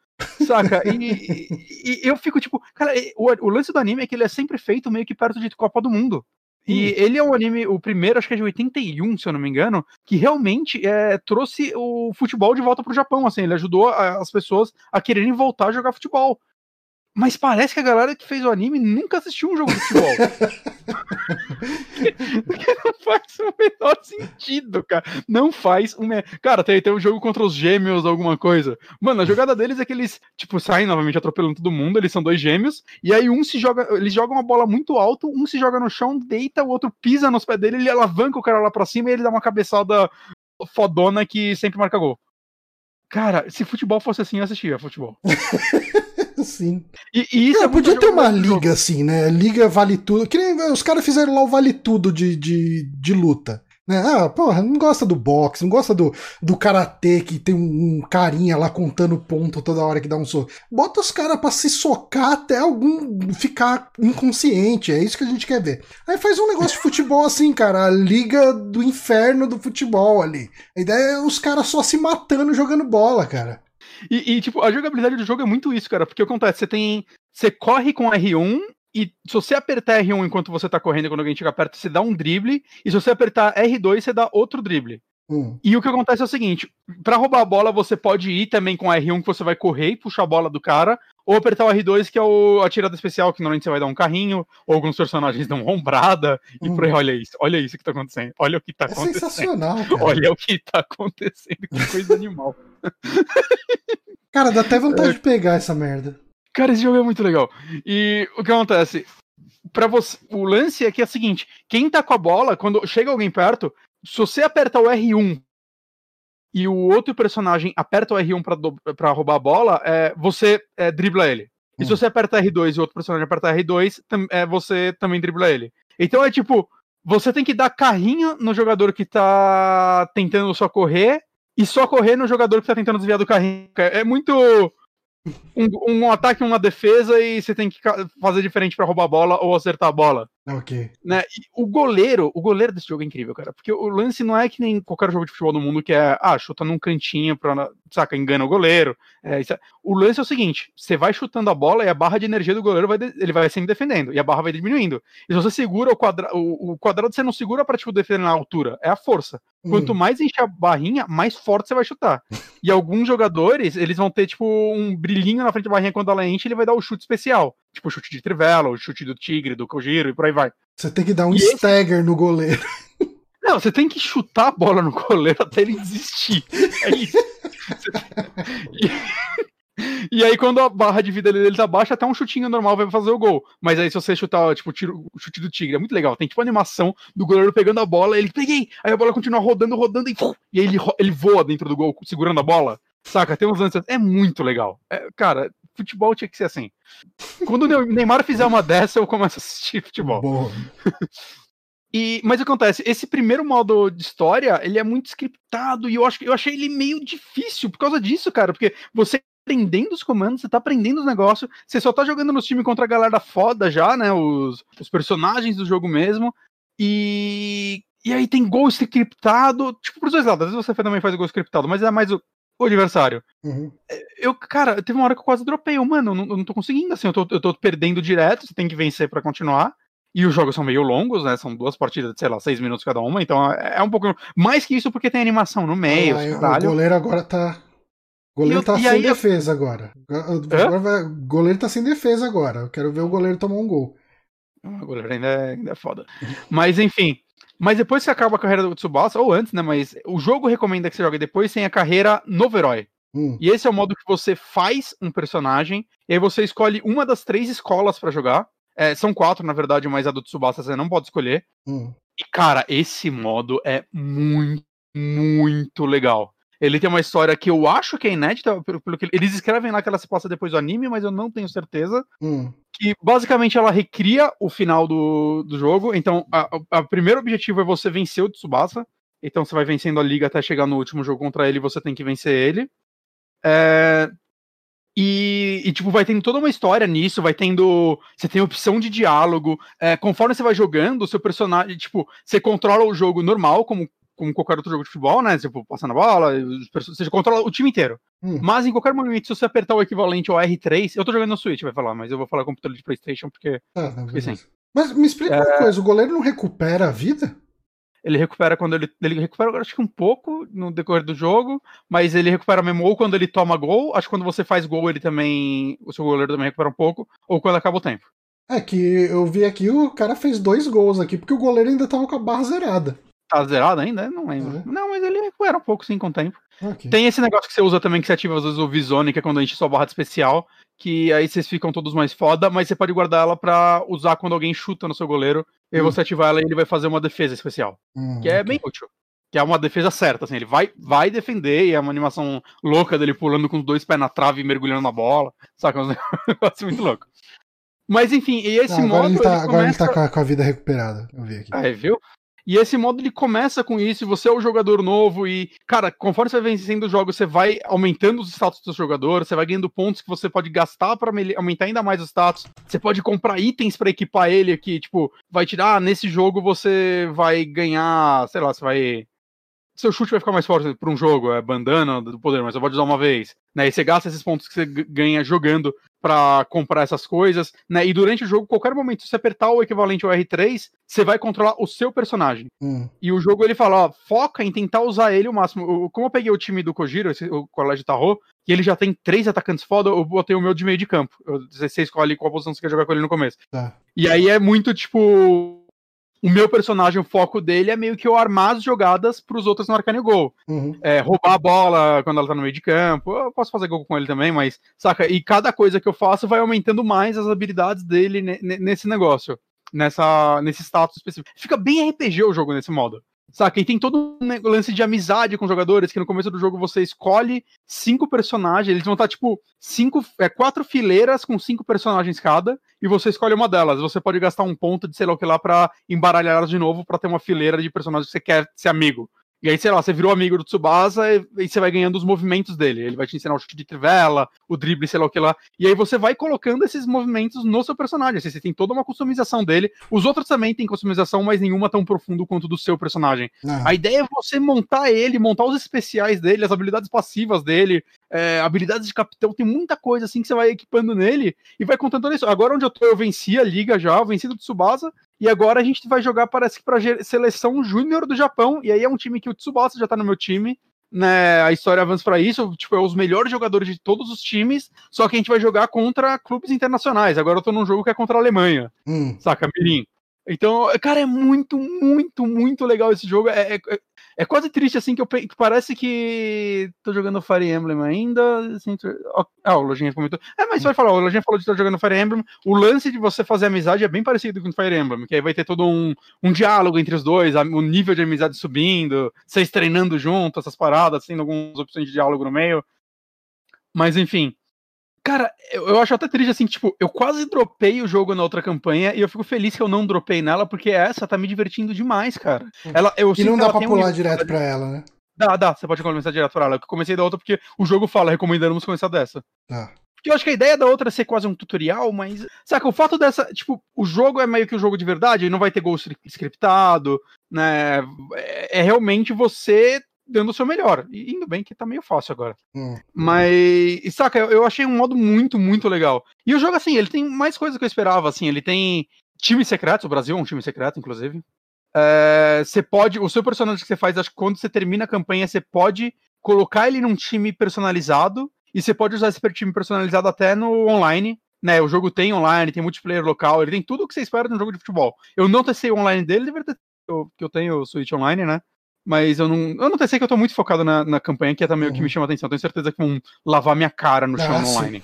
Saca? E, e- e eu fico tipo, cara, o, o lance do anime é que ele é sempre feito meio que perto de Copa do Mundo. E ele é um anime, o primeiro, acho que é de 81, se eu não me engano, que realmente é, trouxe o futebol de volta pro Japão, assim, ele ajudou a- as pessoas a quererem voltar a jogar futebol. Mas parece que a galera que fez o anime nunca assistiu um jogo de futebol. Porque não faz o menor sentido, cara. Não faz o me... Cara, tem, tem um jogo contra os gêmeos, alguma coisa. Mano, a jogada deles é que eles, tipo, saem novamente atropelando todo mundo, eles são dois gêmeos, e aí um se joga, eles jogam uma bola muito alto, um se joga no chão, deita, o outro pisa nos pés dele, ele alavanca o cara lá pra cima e ele dá uma cabeçada fodona que sempre marca gol. Cara, se futebol fosse assim, eu assistia futebol. sim. E, e isso Cara, é podia ter uma liga assim, né? Liga vale tudo. Que nem os caras fizeram lá o vale tudo de, de, de luta. Né? Ah, porra, não gosta do boxe, não gosta do, do karatê que tem um, um carinha lá contando ponto toda hora que dá um soco. Bota os caras pra se socar até algum ficar inconsciente, é isso que a gente quer ver. Aí faz um negócio de futebol assim, cara, a liga do inferno do futebol ali. A ideia é os caras só se matando jogando bola, cara. E, e, tipo, a jogabilidade do jogo é muito isso, cara, porque acontece, você tem. Você corre com R1 e se você apertar R1 enquanto você tá correndo, quando alguém chega perto, você dá um drible. E se você apertar R2, você dá outro drible. Hum. E o que acontece é o seguinte: para roubar a bola, você pode ir também com R1, que você vai correr e puxar a bola do cara, ou apertar o R2, que é o, a tirada especial, que normalmente você vai dar um carrinho, ou alguns personagens dão uma ombrada, hum. e por aí, olha isso, olha isso que tá acontecendo, olha o que tá é acontecendo. Sensacional, cara. Olha o que tá acontecendo, que coisa animal. Cara, dá até vontade é. de pegar essa merda. Cara, esse jogo é muito legal. E o que acontece? Para você, o lance é que é o seguinte: quem tá com a bola, quando chega alguém perto, se você aperta o R1 e o outro personagem aperta o R1 para roubar a bola, é, você é, dribla ele. E se hum. você aperta R2 e o outro personagem aperta R2, é, você também dribla ele. Então é tipo, você tem que dar carrinho no jogador que tá tentando só correr e só correr no jogador que tá tentando desviar do carrinho. É muito um, um ataque uma defesa e você tem que fazer diferente para roubar a bola ou acertar a bola. Ok. Né? O goleiro, o goleiro desse jogo é incrível, cara. Porque o lance não é que nem qualquer jogo de futebol do mundo que é, ah, chuta num cantinho pra, saca, engana o goleiro. É, é... O lance é o seguinte: você vai chutando a bola e a barra de energia do goleiro vai, ele vai sempre defendendo e a barra vai diminuindo. E se você segura o quadrado, o, o quadrado você não segura pra, tipo, defender na altura, é a força. Hum. Quanto mais enche a barrinha, mais forte você vai chutar. E alguns jogadores, eles vão ter, tipo, um brilhinho na frente da barrinha quando ela enche, ele vai dar o chute especial. Tipo, chute de trivela, o chute do tigre, do Kojiro e por aí vai. Você tem que dar um e stagger esse... no goleiro. Não, você tem que chutar a bola no goleiro até ele desistir. É isso. e... e aí, quando a barra de vida dele tá baixa, até um chutinho normal vai fazer o gol. Mas aí, se você chutar, tipo, tiro, o chute do tigre, é muito legal. Tem tipo animação do goleiro pegando a bola, ele peguei, aí a bola continua rodando, rodando, e, e aí ele, ele voa dentro do gol, segurando a bola. Saca? Tem uns lances. É muito legal. É, cara, futebol tinha que ser assim. Quando o Neymar fizer uma dessa, eu começo a assistir futebol. Boa. E, mas acontece? Esse primeiro modo de história, ele é muito scriptado e eu acho que eu achei ele meio difícil por causa disso, cara, porque você aprendendo os comandos, você tá aprendendo os negócios, você só tá jogando nos times contra a galera foda já, né? Os, os personagens do jogo mesmo. E, e aí tem gol scriptado, tipo, pros dois lados. Às vezes você também faz gol scriptado, mas é mais o, o adversário. Uhum. É, eu, cara, teve uma hora que eu quase dropei. Eu, mano, eu não, eu não tô conseguindo, assim, eu tô, eu tô perdendo direto, você tem que vencer para continuar. E os jogos são meio longos, né? São duas partidas de, sei lá, seis minutos cada uma, então é, é um pouco. Mais que isso porque tem animação no meio. Ah, o goleiro agora tá. O goleiro eu, tá sem defesa eu... agora. agora vai... O goleiro tá sem defesa agora. Eu quero ver o goleiro tomar um gol. Ah, o goleiro ainda é, ainda é foda. Mas enfim, mas depois que acaba a carreira do Tsubasa, ou antes, né? Mas o jogo recomenda que você jogue depois sem a carreira novo herói. Hum. E esse é o modo que você faz um personagem, e aí você escolhe uma das três escolas para jogar. É, são quatro, na verdade, mas a do Tsubasa você não pode escolher. Hum. E, cara, esse modo é muito, muito legal. Ele tem uma história que eu acho que é inédita, pelo, pelo que eles escrevem lá que ela se passa depois do anime, mas eu não tenho certeza. Hum. Que basicamente ela recria o final do, do jogo. Então, o primeiro objetivo é você vencer o Tsubasa. Então você vai vencendo a liga até chegar no último jogo contra ele e você tem que vencer ele. É... E, e, tipo, vai tendo toda uma história nisso, vai tendo. Você tem opção de diálogo. É, conforme você vai jogando, o seu personagem, tipo, você controla o jogo normal, como como qualquer outro jogo de futebol, né? Tipo, passando a bola, você controla o time inteiro. Hum. Mas em qualquer momento, se você apertar o equivalente ao R3, eu tô jogando no Switch, vai falar, mas eu vou falar com o computador de PlayStation porque. Ah, não, porque sim. Mas me explica é... uma coisa: o goleiro não recupera a vida? Ele recupera quando ele. Ele recupera, acho que um pouco no decorrer do jogo, mas ele recupera mesmo ou quando ele toma gol. Acho que quando você faz gol, ele também. O seu goleiro também recupera um pouco, ou quando acaba o tempo. É que eu vi aqui, o cara fez dois gols aqui, porque o goleiro ainda tava com a barra zerada. Tá zerado ainda? Não lembro. Uhum. Não, mas ele recupera um pouco sim com o tempo. Okay. Tem esse negócio que você usa também, que você ativa às vezes o Visone, que é quando enche sua barra de especial, que aí vocês ficam todos mais foda, mas você pode guardar ela pra usar quando alguém chuta no seu goleiro, e aí hum. você ativar ela e ele vai fazer uma defesa especial. Hum, que é okay. bem útil. Que é uma defesa certa, assim, ele vai, vai defender, e é uma animação louca dele pulando com os dois pés na trave e mergulhando na bola. Saca? Um negócio muito louco. Mas enfim, e esse ah, agora modo. Ele tá, ele agora começa... ele tá com a, com a, vida recuperada. Eu vi aqui. Ah, viu? E esse modo ele começa com isso, você é o jogador novo, e, cara, conforme você vai vencendo o jogo, você vai aumentando os status do seu jogador, você vai ganhando pontos que você pode gastar para aumentar ainda mais os status. Você pode comprar itens para equipar ele aqui, tipo, vai tirar, ah, nesse jogo você vai ganhar, sei lá, você vai seu chute vai ficar mais forte para um jogo, é bandana do poder, mas você pode usar uma vez. Né? E você gasta esses pontos que você ganha jogando para comprar essas coisas, né? E durante o jogo, qualquer momento, se você apertar o equivalente ao R3, você vai controlar o seu personagem. Hum. E o jogo ele fala, ó, foca em tentar usar ele o máximo. Como eu peguei o time do Kojiro, esse, o Colégio Tarro, e ele já tem três atacantes foda, eu botei o meu de meio de campo. Eu, você escolhe qual posição você quer jogar com ele no começo. Tá. E aí é muito tipo o meu personagem, o foco dele é meio que eu armar as jogadas pros outros marcarem o gol. Uhum. É, roubar a bola quando ela tá no meio de campo. Eu posso fazer gol com ele também, mas, saca? E cada coisa que eu faço vai aumentando mais as habilidades dele nesse negócio. Nessa, nesse status específico. Fica bem RPG o jogo nesse modo. Saca? E tem todo um lance de amizade com jogadores, que no começo do jogo você escolhe cinco personagens, eles vão estar, tipo, cinco, é, quatro fileiras com cinco personagens cada, e você escolhe uma delas. Você pode gastar um ponto de sei lá o que lá pra embaralhar elas de novo para ter uma fileira de personagens que você quer ser amigo. E aí, sei lá, você virou amigo do Tsubasa e, e, você vai ganhando os movimentos dele. Ele vai te ensinar o chute de trivela, o drible, sei lá o que lá. E aí você vai colocando esses movimentos no seu personagem. Assim, você tem toda uma customização dele. Os outros também têm customização, mas nenhuma tão profundo quanto do seu personagem. A ideia é você montar ele, montar os especiais dele, as habilidades passivas dele, é, habilidades de capitão. Tem muita coisa assim que você vai equipando nele e vai contando isso. Agora onde eu tô, eu venci a liga já, eu venci do Tsubasa. E agora a gente vai jogar, parece que pra seleção júnior do Japão. E aí é um time que o Tsubasa já tá no meu time. Né, a história avança para isso, tipo, é os melhores jogadores de todos os times, só que a gente vai jogar contra clubes internacionais. Agora eu tô num jogo que é contra a Alemanha. Hum. Saca, Mirim? Então, cara, é muito, muito, muito legal esse jogo. É, é, é quase triste, assim, que, eu, parece que tô jogando Fire Emblem ainda. Assim, ah, o Lojinha comentou. É, mas vai falar, o Lojinha falou de estar jogando Fire Emblem. O lance de você fazer amizade é bem parecido com o Fire Emblem, que aí vai ter todo um, um diálogo entre os dois, o nível de amizade subindo, vocês treinando junto, essas paradas, tendo algumas opções de diálogo no meio. Mas enfim, Cara, eu, eu, acho até triste assim, tipo, eu quase dropei o jogo na outra campanha e eu fico feliz que eu não dropei nela, porque essa tá me divertindo demais, cara. Ela, eu e não dá pra pular um... direto pra ela, né? Dá, dá, você pode começar direto pra ela. Eu comecei da outra porque o jogo fala, recomendamos começar dessa. Tá. Porque eu acho que a ideia da outra é ser quase um tutorial, mas. Saca, o fato dessa. Tipo, o jogo é meio que o um jogo de verdade, não vai ter gol scriptado, né? É, é realmente você dando o seu melhor. E indo bem que tá meio fácil agora. Hum. Mas, saca, eu, eu achei um modo muito, muito legal. E o jogo, assim, ele tem mais coisas que eu esperava, assim, ele tem times secretos, o Brasil é um time secreto, inclusive. É, você pode, o seu personagem que você faz, acho que quando você termina a campanha, você pode colocar ele num time personalizado, e você pode usar esse time personalizado até no online, né? O jogo tem online, tem multiplayer local, ele tem tudo o que você espera de um jogo de futebol. Eu não testei o online dele, deveria ter, que eu tenho o Switch Online, né? Mas eu não. Eu não sei que eu tô muito focado na, na campanha, que é também o que me uhum. chama a atenção. tenho certeza que vão lavar minha cara no chão ah, online.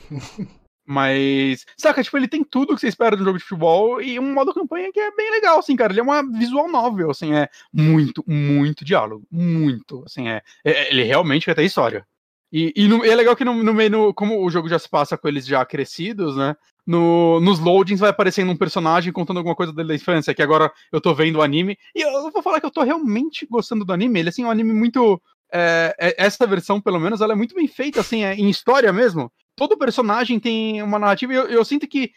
Mas, saca, tipo, ele tem tudo que você espera de um jogo de futebol e um modo campanha que é bem legal, assim, cara. Ele é uma visual novel, assim, é muito, muito diálogo. Muito, assim, é. é ele realmente vai ter história. E, e, no, é legal que no, no meio, como o jogo já se passa com eles já crescidos, né? No, nos loadings vai aparecendo um personagem contando alguma coisa da infância, que agora eu tô vendo o anime. E eu vou falar que eu tô realmente gostando do anime. Ele assim, é um anime muito. É, é, essa versão, pelo menos, ela é muito bem feita, assim, é, em história mesmo. Todo personagem tem uma narrativa. Eu, eu sinto que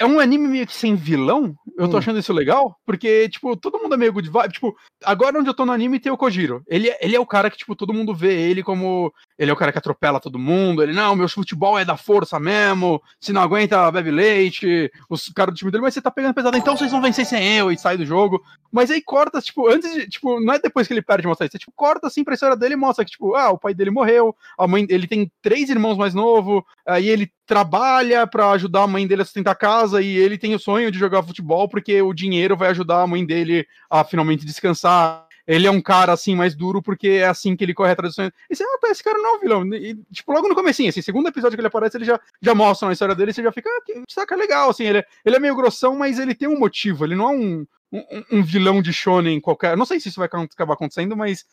é um anime meio que sem vilão. Eu tô hum. achando isso legal, porque, tipo, todo mundo é meio good vibe. Tipo, agora onde eu tô no anime tem o Kojiro. Ele, é, ele é o cara que, tipo, todo mundo vê ele como. Ele é o cara que atropela todo mundo. Ele, não, meu futebol é da força mesmo. Se não aguenta, bebe leite. Os caras do time dele, mas você tá pegando pesado, então vocês vão vencer sem eu e sai do jogo. Mas aí corta, tipo, antes de. Tipo, não é depois que ele perde mostrar isso. É, tipo, corta assim pra história dele e mostra que, tipo, ah, o pai dele morreu, a mãe. Ele tem três irmãos mais novos, aí ele trabalha para ajudar a mãe dele a sustentar a casa e ele tem o sonho de jogar futebol porque o dinheiro vai ajudar a mãe dele a finalmente descansar. Ele é um cara assim mais duro porque é assim que ele corre atrás do sonho. E você, ah, esse cara não é um vilão. E, tipo, logo no comecinho, assim, segundo episódio que ele aparece, ele já, já mostra a história dele e você já fica, ah, que saca legal, assim, ele, é, ele é meio grossão, mas ele tem um motivo, ele não é um, um, um vilão de shonen qualquer. Não sei se isso vai acabar acontecendo, mas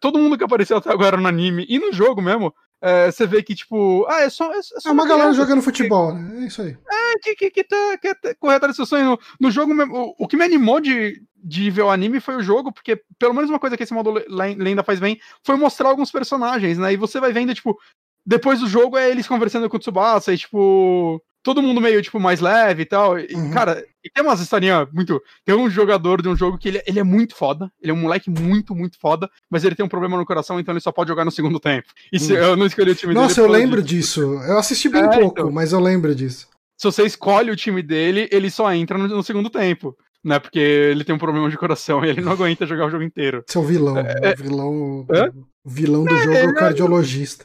todo mundo que apareceu até agora no anime e no jogo mesmo é, você vê que, tipo, ah, é só. É, só é uma, uma galera jogando futebol, né? É isso aí. É, que, que, que tá, que tá correto esse sonho. No, no jogo, o, o que me animou de, de ver o anime foi o jogo, porque pelo menos uma coisa que esse modo lenda faz bem foi mostrar alguns personagens, né? E você vai vendo, tipo, depois do jogo é eles conversando com o Tsubasa e, tipo, todo mundo meio, tipo, mais leve e tal. E, uhum. cara, e tem umas historinhas muito. Tem um jogador de um jogo que ele, ele é muito foda. Ele é um moleque muito, muito foda, mas ele tem um problema no coração, então ele só pode jogar no segundo tempo. E se, uhum. eu não escolhi o time Nossa, dele. Nossa, eu lembro disso. Eu assisti bem é, pouco, então, mas eu lembro disso. Se você escolhe o time dele, ele só entra no, no segundo tempo né? Porque ele tem um problema de coração e ele não aguenta jogar o jogo inteiro. Seu vilão, é, é... vilão, é? vilão do é, jogo é o cardiologista.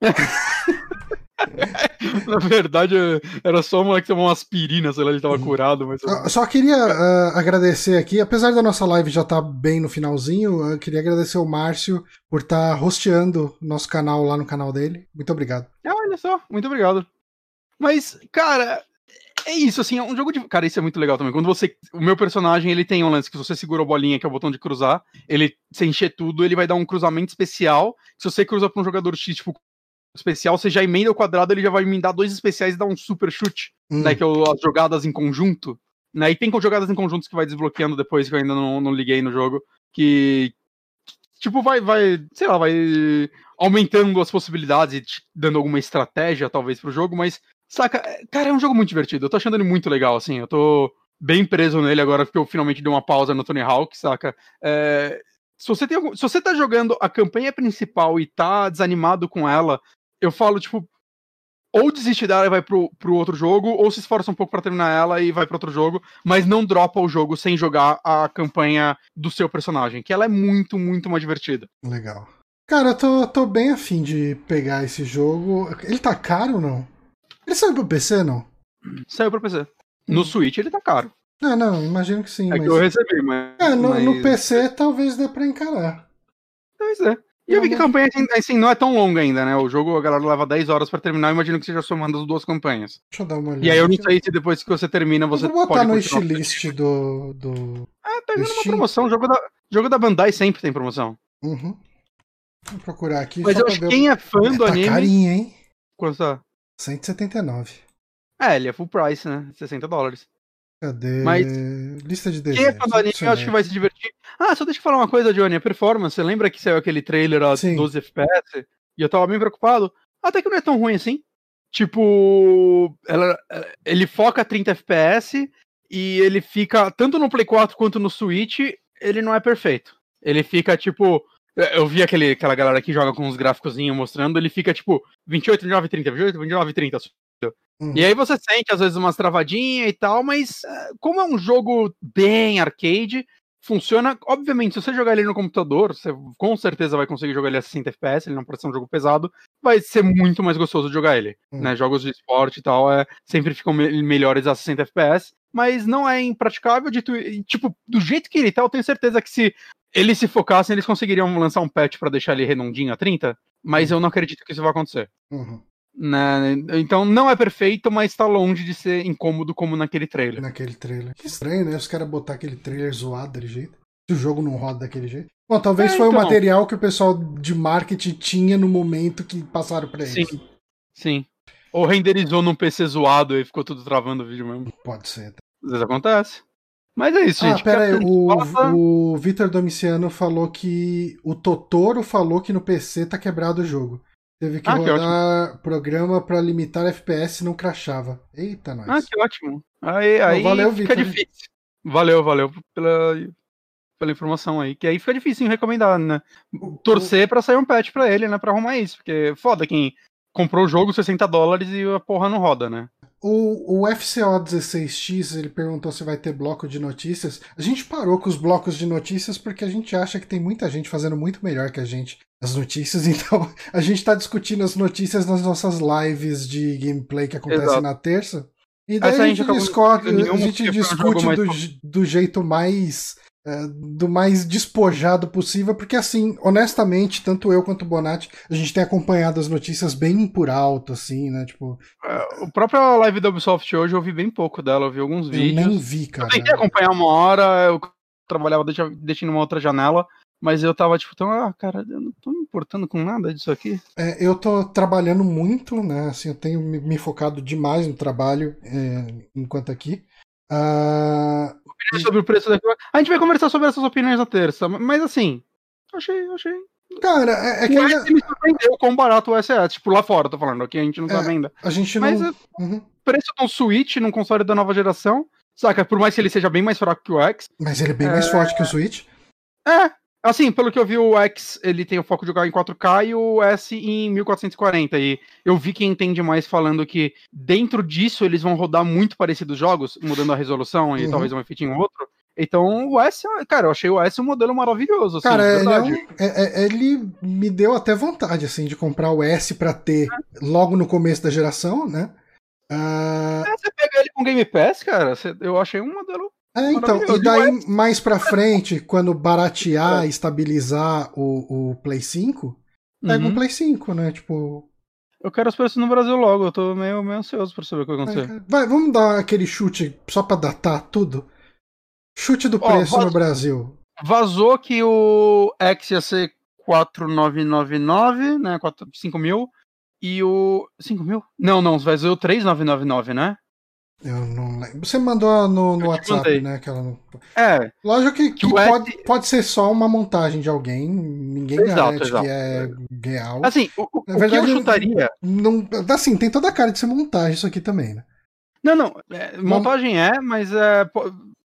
Na verdade, era só um moleque que tomou uma aspirina, sei lá, ele tava curado. Mas... Eu só queria uh, agradecer aqui, apesar da nossa live já estar tá bem no finalzinho, eu queria agradecer o Márcio por estar tá hosteando nosso canal lá no canal dele. Muito obrigado. Ah, olha só, muito obrigado. Mas, cara, é isso, assim, é um jogo de. Cara, isso é muito legal também. Quando você. O meu personagem, ele tem um lance que se você segura a bolinha, que é o botão de cruzar, ele, se encher tudo, ele vai dar um cruzamento especial. Se você cruza pra um jogador X, tipo, especial, você já emenda o quadrado, ele já vai me dar dois especiais e dar um super chute, hum. né? Que é o, as jogadas em conjunto. Né, e tem jogadas em conjuntos que vai desbloqueando depois, que eu ainda não, não liguei no jogo, que tipo, vai, vai, sei lá, vai aumentando as possibilidades e dando alguma estratégia, talvez, pro jogo, mas, saca, cara, é um jogo muito divertido. Eu tô achando ele muito legal, assim. Eu tô bem preso nele agora, porque eu finalmente dei uma pausa no Tony Hawk, saca? É, se, você tem, se você tá jogando a campanha principal e tá desanimado com ela, eu falo, tipo, ou desiste dela e vai pro, pro outro jogo, ou se esforça um pouco para terminar ela e vai para outro jogo, mas não dropa o jogo sem jogar a campanha do seu personagem, que ela é muito, muito mais divertida. Legal. Cara, eu tô, tô bem afim de pegar esse jogo. Ele tá caro ou não? Ele saiu pro PC, não? Saiu pro PC. No hum. Switch ele tá caro. Ah, não, imagino que sim. É mas... que eu recebi, mas. É, no, mas... no PC talvez dê pra encarar. Pois é. E eu vi que a campanha assim, assim, não é tão longa ainda, né? O jogo a galera leva 10 horas pra terminar, eu imagino que seja somando as duas campanhas. Deixa eu dar uma olhada. E aí eu não sei se depois que você termina você. Eu vou botar no wishlist do, do. Ah, tá vendo uma promoção. Jogo da, jogo da Bandai sempre tem promoção. Uhum. Vou procurar aqui. Mas eu acho que quem é fã do anime. carinho, hein? Quanto tá? 179. É, ele é full price, né? 60 dólares. Cadê? Mas lista de desenhos. Quem é anime, eu acho que vai se divertir. Ah, só deixa eu falar uma coisa, Johnny. A performance, você lembra que saiu aquele trailer a Sim. 12 FPS? E eu tava bem preocupado. Até que não é tão ruim assim. Tipo, ela, ele foca 30 FPS e ele fica, tanto no Play 4 quanto no Switch, ele não é perfeito. Ele fica, tipo, eu vi aquele, aquela galera que joga com uns gráficos mostrando, ele fica, tipo, 28, 29, 30, 28, 29, 30. Uhum. E aí você sente, às vezes, umas travadinhas e tal, mas eh, como é um jogo bem arcade, funciona. Obviamente, se você jogar ele no computador, você com certeza vai conseguir jogar ele a 60 FPS, ele não parece ser um jogo pesado, vai ser muito mais gostoso de jogar ele. Uhum. Né? Jogos de esporte e tal é, sempre ficam me melhores a 60 FPS, mas não é impraticável. De tu, tipo, do jeito que ele tá, eu tenho certeza que se eles se focassem, eles conseguiriam lançar um patch para deixar ele redondinho a 30, mas eu não acredito que isso vai acontecer. Uhum. Né? Então não é perfeito, mas está longe de ser incômodo como naquele trailer. Naquele trailer. Que estranho, né? Os caras botar aquele trailer zoado daquele jeito. Se o jogo não roda daquele jeito. Bom, talvez é, foi então... o material que o pessoal de marketing tinha no momento que passaram pra eles. Sim. Sim. Ou renderizou num PC zoado e ficou tudo travando o vídeo mesmo. Pode ser. Tá? Às vezes acontece. Mas é isso, ah, gente. Ah, pera aí, o, o Vitor Domiciano falou que o Totoro falou que no PC tá quebrado o jogo. Teve que ah, rodar que programa para limitar FPS e não crachava. Eita, nós. Ah, que ótimo. Aí, aí valeu, fica Victor. difícil. Valeu, valeu pela, pela informação aí. Que aí fica difícil recomendar, né? Torcer para sair um patch para ele, né? Pra arrumar isso. Porque foda quem comprou o jogo 60 dólares e a porra não roda, né? O, o FCO16X ele perguntou se vai ter bloco de notícias. A gente parou com os blocos de notícias porque a gente acha que tem muita gente fazendo muito melhor que a gente as notícias, então a gente está discutindo as notícias nas nossas lives de gameplay que acontecem na terça. E daí a gente, a gente discute, a gente discute do, do jeito mais é, do mais despojado possível, porque assim, honestamente, tanto eu quanto o Bonatti, a gente tem acompanhado as notícias bem por alto, assim, né? Tipo. É, o próprio live da Ubisoft hoje eu vi bem pouco dela, eu vi alguns eu vídeos. Eu nem vi, cara. Eu tentei acompanhar uma hora, eu trabalhava deixando uma outra janela. Mas eu tava tipo, tão, ah, cara, eu não tô me importando com nada disso aqui. É, eu tô trabalhando muito, né? Assim, eu tenho me, me focado demais no trabalho é, enquanto aqui. Uh, opiniões sobre o preço da A gente vai conversar sobre essas opiniões na terça, mas assim, achei, achei. Cara, é, é que. O ainda... Me surpreendeu quão barato o S é. Tipo, lá fora, tô falando, aqui a gente não tá É, vendo. A gente Mas não. é- Uhum. preço de um Switch num console da nova geração, saca? Por mais que ele seja bem mais fraco que o X. Mas ele é bem mais forte que o Switch. É, assim, pelo que eu vi, o X ele tem o foco de jogar em 4K e o S em 1440. E eu vi quem entende mais falando que dentro disso eles vão rodar muito parecidos jogos, mudando a resolução e Uhum. talvez um efeito em outro. Então o S, cara, eu achei o S um modelo maravilhoso. Assim, Cara, ele, é um- é- é- ele me deu até vontade, assim, de comprar o S pra ter logo no começo da geração, né? Ah, É, Você pega ele com Game Pass, cara, eu achei um modelo. É, então, e daí mais pra frente, quando baratear, estabilizar o, o Play 5, pega um Uhum. Play 5, né? Tipo, Eu quero os preços no Brasil logo, eu tô meio, meio ansioso pra saber o que vai acontecer. vai, vamos dar aquele chute só pra datar tudo? Chute do preço no vaz- Brasil. Vazou que o X ia ser 4,999, né? 4, 5 mil. E o. 5 mil? Não, não, vazou o 3,999, né? Eu não lembro. Você mandou no, no WhatsApp, mandei. né? Aquela... É, Lógico que, que o S- pode, pode ser só uma montagem de alguém, ninguém Exato, garante exato. que é real. assim, o, Na o verdade, que eu chutaria. Não, assim, tem toda a cara de ser montagem isso aqui também, né? Não, não, é, montagem é, mas é.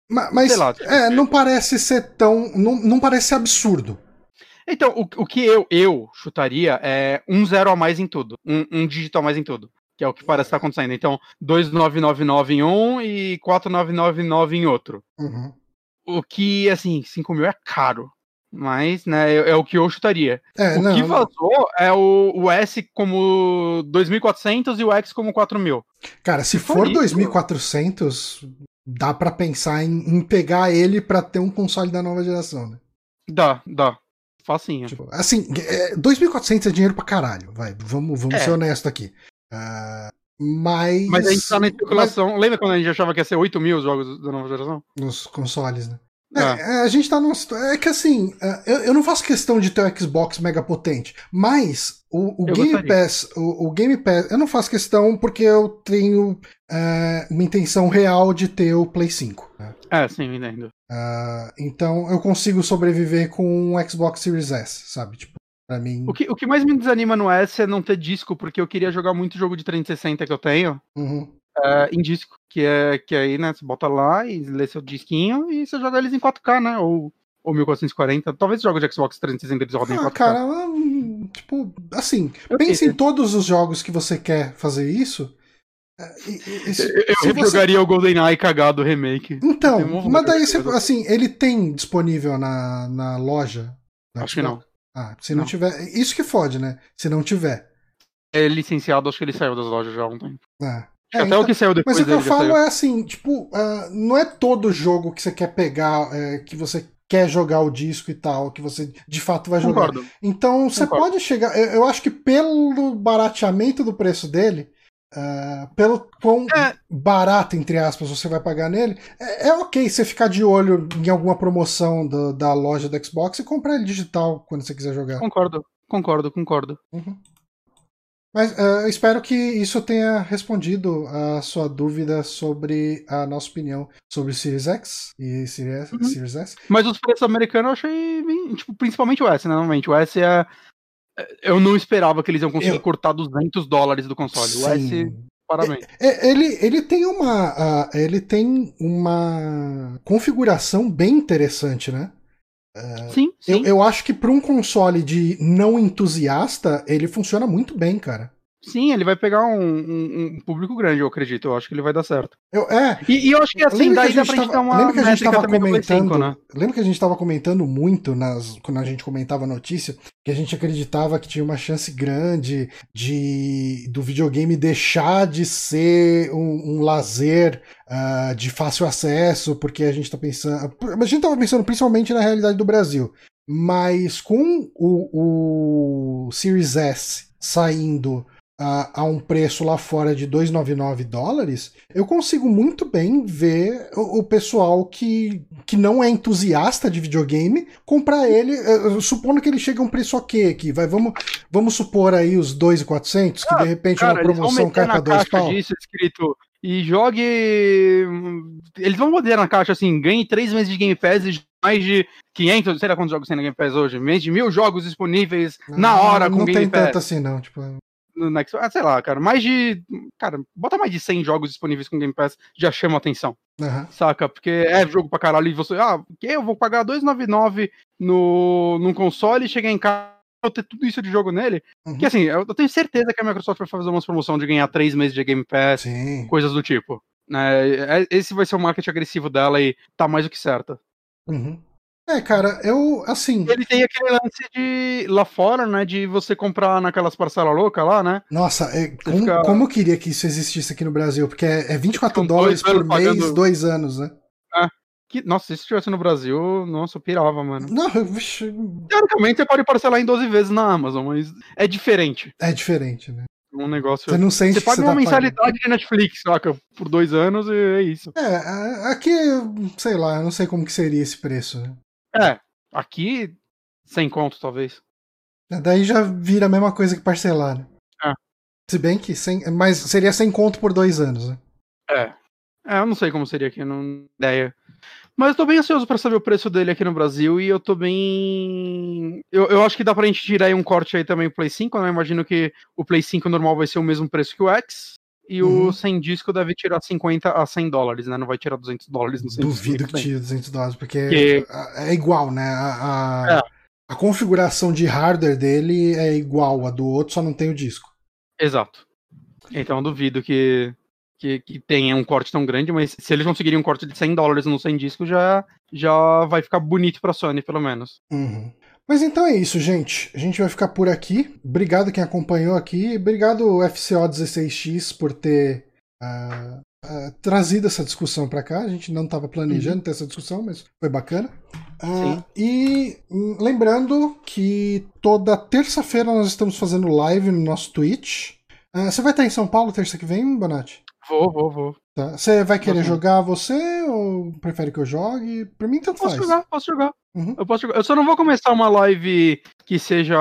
Mas, Sei lá. é, não parece ser tão. Não, não parece ser absurdo. Então, o, o que eu, eu chutaria é um zero a mais em tudo. Um, um dígito a mais em tudo. Que é o que parece estar acontecendo. Então, 2999 em um e 4999 em outro. Uhum. O que, assim, 5 mil é caro. Mas, né, é, é o que eu chutaria. É, o não. que vazou é o, o S como 2.400 e o X como 4.000. Cara, se for for isso- 2400, dá pra pensar em, em pegar ele pra ter um console da nova geração, né? Dá, dá. Facinho. Tipo, assim, é, 2400 é dinheiro pra caralho, vai. Vamos, vamos É. ser honestos aqui. Ah, mas. Mas a gente tá na especulação. Lembra quando a gente achava que ia ser 8 mil os jogos da nova geração? Nos consoles, né? É, Ah. a gente tá situação. É que assim, é, eu, eu não faço questão de ter o Xbox mega potente, mas o, o Game gostaria. Pass, o, o Game Pass, eu não faço questão porque eu tenho é, uma intenção real de ter o Play 5. né? É, sim, entendo. Ah, então eu consigo sobreviver com um Xbox Series S, sabe? Tipo, pra mim. O que, o que mais me desanima no S é não ter disco, porque eu queria jogar muito jogo de 360 que eu tenho Uhum. é, em disco. Que é que aí, né, você bota lá e lê seu disquinho e você joga eles em 4K, né? Ou, ou 1440. Talvez jogos de Xbox 360 eles rodem em Ah, 4K. cara, hum, tipo, assim, Eu pense em queria. todos os jogos que você quer fazer isso. é, e- e- e se- Eu, você- jogaria o GoldenEye cagado remake. Então, mas daí, você, assim, ele tem disponível na, na loja? Acho que não. Ah, se não, Não. tiver. Isso que fode, né? Se não tiver. É licenciado, acho que ele saiu das lojas já há um tempo. Que É, até então- o que saiu depois Mas o que eu falo é assim, tipo, ah, não é todo jogo que você quer pegar, é, que você quer jogar o disco e tal, que você de fato vai jogar. Concordo. Então você Concordo. pode chegar. Eu, eu acho que pelo barateamento do preço dele, ah, pelo quão É. barato, entre aspas, você vai pagar nele, é, é ok você ficar de olho em alguma promoção do- da loja do Xbox e comprar ele digital quando você quiser jogar. Concordo, concordo, concordo. Uhum. Mas eu espero que isso tenha respondido a sua dúvida sobre a nossa opinião sobre Series X e Series, Uhum. Series S. Mas os preços americanos eu achei tipo, principalmente o S, né? Normalmente, o S é. Eu não esperava que eles iam conseguir Eu- cortar 200 dólares do console. O S, Sim. parabéns. É, Ele, ele tem uma ah, ele tem uma configuração bem interessante, né? Sim, sim. Eu, eu acho que para um console de não entusiasta ele funciona muito bem, cara. Sim, ele vai pegar um, um- um público grande, eu acredito. Eu acho que ele vai dar certo. Eu, é, E, e eu acho que assim, daí dá gente pra gente dar uma lembra que a gente tava comentando, 5, né? lembra que a gente tava comentando muito nas quando a gente comentava a notícia que a gente acreditava que tinha uma chance grande de do videogame deixar de ser um, um lazer ah, de fácil acesso, porque a gente tá pensando, a gente tava pensando principalmente na realidade do Brasil, mas com o, o Series S saindo a, a um preço lá fora de 2,99 dólares, eu consigo muito bem ver o, o pessoal que, que não é entusiasta de videogame comprar ele, supondo que ele chega a um preço ok aqui, vai, vamos, vamos supor aí os 2,400, que de repente Cara, uma promoção cai dois caixa pau. disso escrito e jogue. Eles vão poder na caixa assim, ganhe três meses de Game Pass e mais de 500, sei lá quantos jogos tem na Game Pass hoje, mais de mil jogos disponíveis não, na hora com não Game tem Pass. tanto assim, não. Tipo, No Next, ah, sei lá, cara, mais de. Cara, bota mais de 100 jogos disponíveis com Game Pass, já chama atenção. aham. Saca? Porque é jogo pra caralho e você. Ah, que eu vou pagar 2,99 no, num console e chegar em casa eu ter tudo isso de jogo nele. Uhum. Que assim, eu, eu tenho certeza que a Microsoft vai fazer umas promoção de ganhar 3 meses de Game Pass, Sim. coisas do tipo. né? É, esse vai ser o marketing agressivo dela e tá mais do que certa. Uhum. É, cara, eu, assim, Ele tem aquele lance de lá fora, né? De você comprar naquelas parcelas loucas lá, né? nossa, é, como, fica- como eu queria que isso existisse aqui no Brasil, porque é, é 24 Ficam dólares por mês, pagando- dois anos, né? Que, nossa, se isso estivesse no Brasil, nossa, eu pirava, mano. Não, eu- vixe, Teoricamente você pode parcelar em 12 vezes na Amazon, mas é diferente. é diferente, né? Um negócio. Você não sente Você paga você uma tá mensalidade de Netflix, saca? Por dois anos e é isso. pagando. É, aqui, sei lá, eu não sei como que seria esse preço, né? É, aqui, sem conto, talvez. Daí já vira a mesma coisa que parcelar, né? É. Se bem que sem, mas seria sem conto por dois anos, né? É. É, eu não sei como seria aqui, não ideia. Mas eu tô bem ansioso pra saber o preço dele aqui no Brasil e eu tô bem. Eu, eu acho que dá pra gente tirar aí um corte aí também pro Play 5, né? Eu imagino que o Play 5 normal vai ser o mesmo preço que o X. E Uhum. o sem disco deve tirar 50 a 100 dólares, né? Não vai tirar 200 dólares no sem Duvido disco. que tire 200 dólares, porque Que- é igual, né? A, a, É. a configuração de hardware dele é igual a do outro, só não tem o disco. Exato. Então eu duvido que, que, que tenha um corte tão grande, mas se eles conseguirem um corte de 100 dólares no sem disco, já, já vai ficar bonito pra Sony, pelo menos. Uhum. Mas então é isso, gente. A gente vai ficar por aqui. Obrigado quem acompanhou aqui. Obrigado FCO16X por ter ah, ah, trazido essa discussão para cá. A gente não estava planejando ter essa discussão, mas foi bacana. Sim. e hum, lembrando que toda terça-feira nós estamos fazendo live no nosso Twitch. Você vai estar em São Paulo terça que vem, Bonatti? Vou, vou, vou. Tá. Você vai querer Vou jogar você ou prefere que eu jogue? Pra mim, tanto Posso faz. jogar, posso jogar. Uhum. Eu posso. Eu só não vou começar uma live que seja,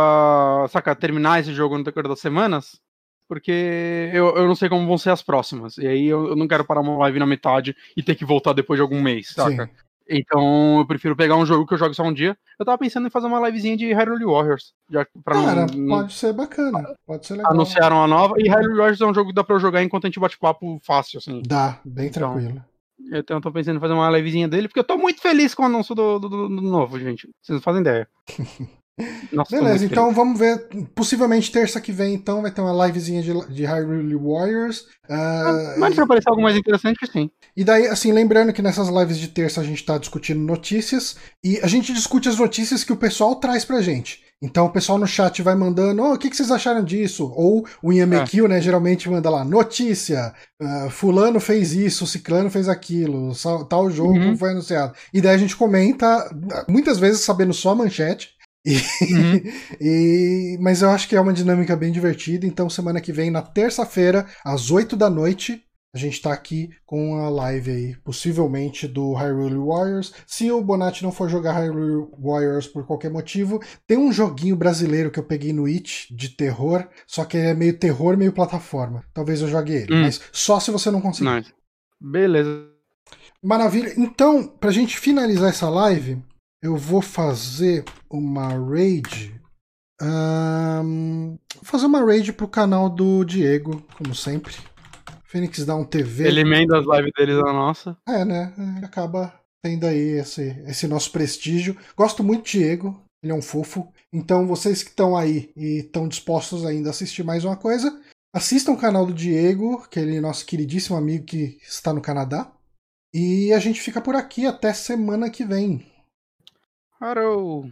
saca, terminar esse jogo no decorrer das semanas, porque eu, eu não sei como vão ser as próximas. E aí eu, eu não quero parar uma live na metade e ter que voltar depois de algum mês, saca? Sim. Então eu prefiro pegar um jogo que eu jogo só um dia. Eu tava pensando em fazer uma livezinha de Hyrule Warriors. Já pra Cara, não, não- pode ser bacana. Pode ser legal. Anunciaram a nova. E Hyrule Warriors é um jogo que dá pra eu jogar enquanto a gente bate papo fácil, assim. Dá, bem Então, tranquilo. Eu tô pensando em fazer uma livezinha dele, porque eu tô muito feliz com o anúncio do, do, do- novo, gente. Vocês não fazem ideia. Nossa, Beleza, então vamos ver. Possivelmente terça que vem, então, vai ter uma livezinha de, de Hyrule Warriors. Feliz. Mas se aparecer algo mais interessante, sim. E daí, assim, lembrando que nessas lives de terça a gente tá discutindo notícias e a gente discute as notícias que o pessoal traz pra gente. Então o pessoal no chat vai mandando, "Ô, o que, que vocês acharam disso? Ou o Inhamekill, né, geralmente manda lá, notícia, ah, fulano fez isso, ciclano fez aquilo, tal jogo Uhum. foi anunciado. E daí a gente comenta, muitas vezes sabendo só a manchete, e, Uhum. e- mas eu acho que é uma dinâmica bem divertida. Então, semana que vem, na terça-feira, às 8 da noite, a gente tá aqui com a live aí, possivelmente do Hyrule Warriors. Se o Bonatti não for jogar Hyrule Warriors por qualquer motivo, tem um joguinho brasileiro que eu peguei no It de terror, só que é meio terror, meio plataforma. Talvez eu jogue ele, Hum. mas só se você não conseguir. Nice. Beleza. Maravilha. Então, pra gente finalizar essa live, eu vou fazer uma raid. ahn, vou fazer uma raid pro canal do Diego, como sempre. Phoenix Down TV. Ele emenda as lives deles na nossa. É, né? Acaba tendo aí esse, esse nosso prestígio. Gosto muito do Diego, ele é um fofo. Então, vocês que estão aí e estão dispostos ainda a assistir mais uma coisa, assistam o canal do Diego, que ele é nosso queridíssimo amigo que está no Canadá. E a gente fica por aqui até semana que vem. Harou.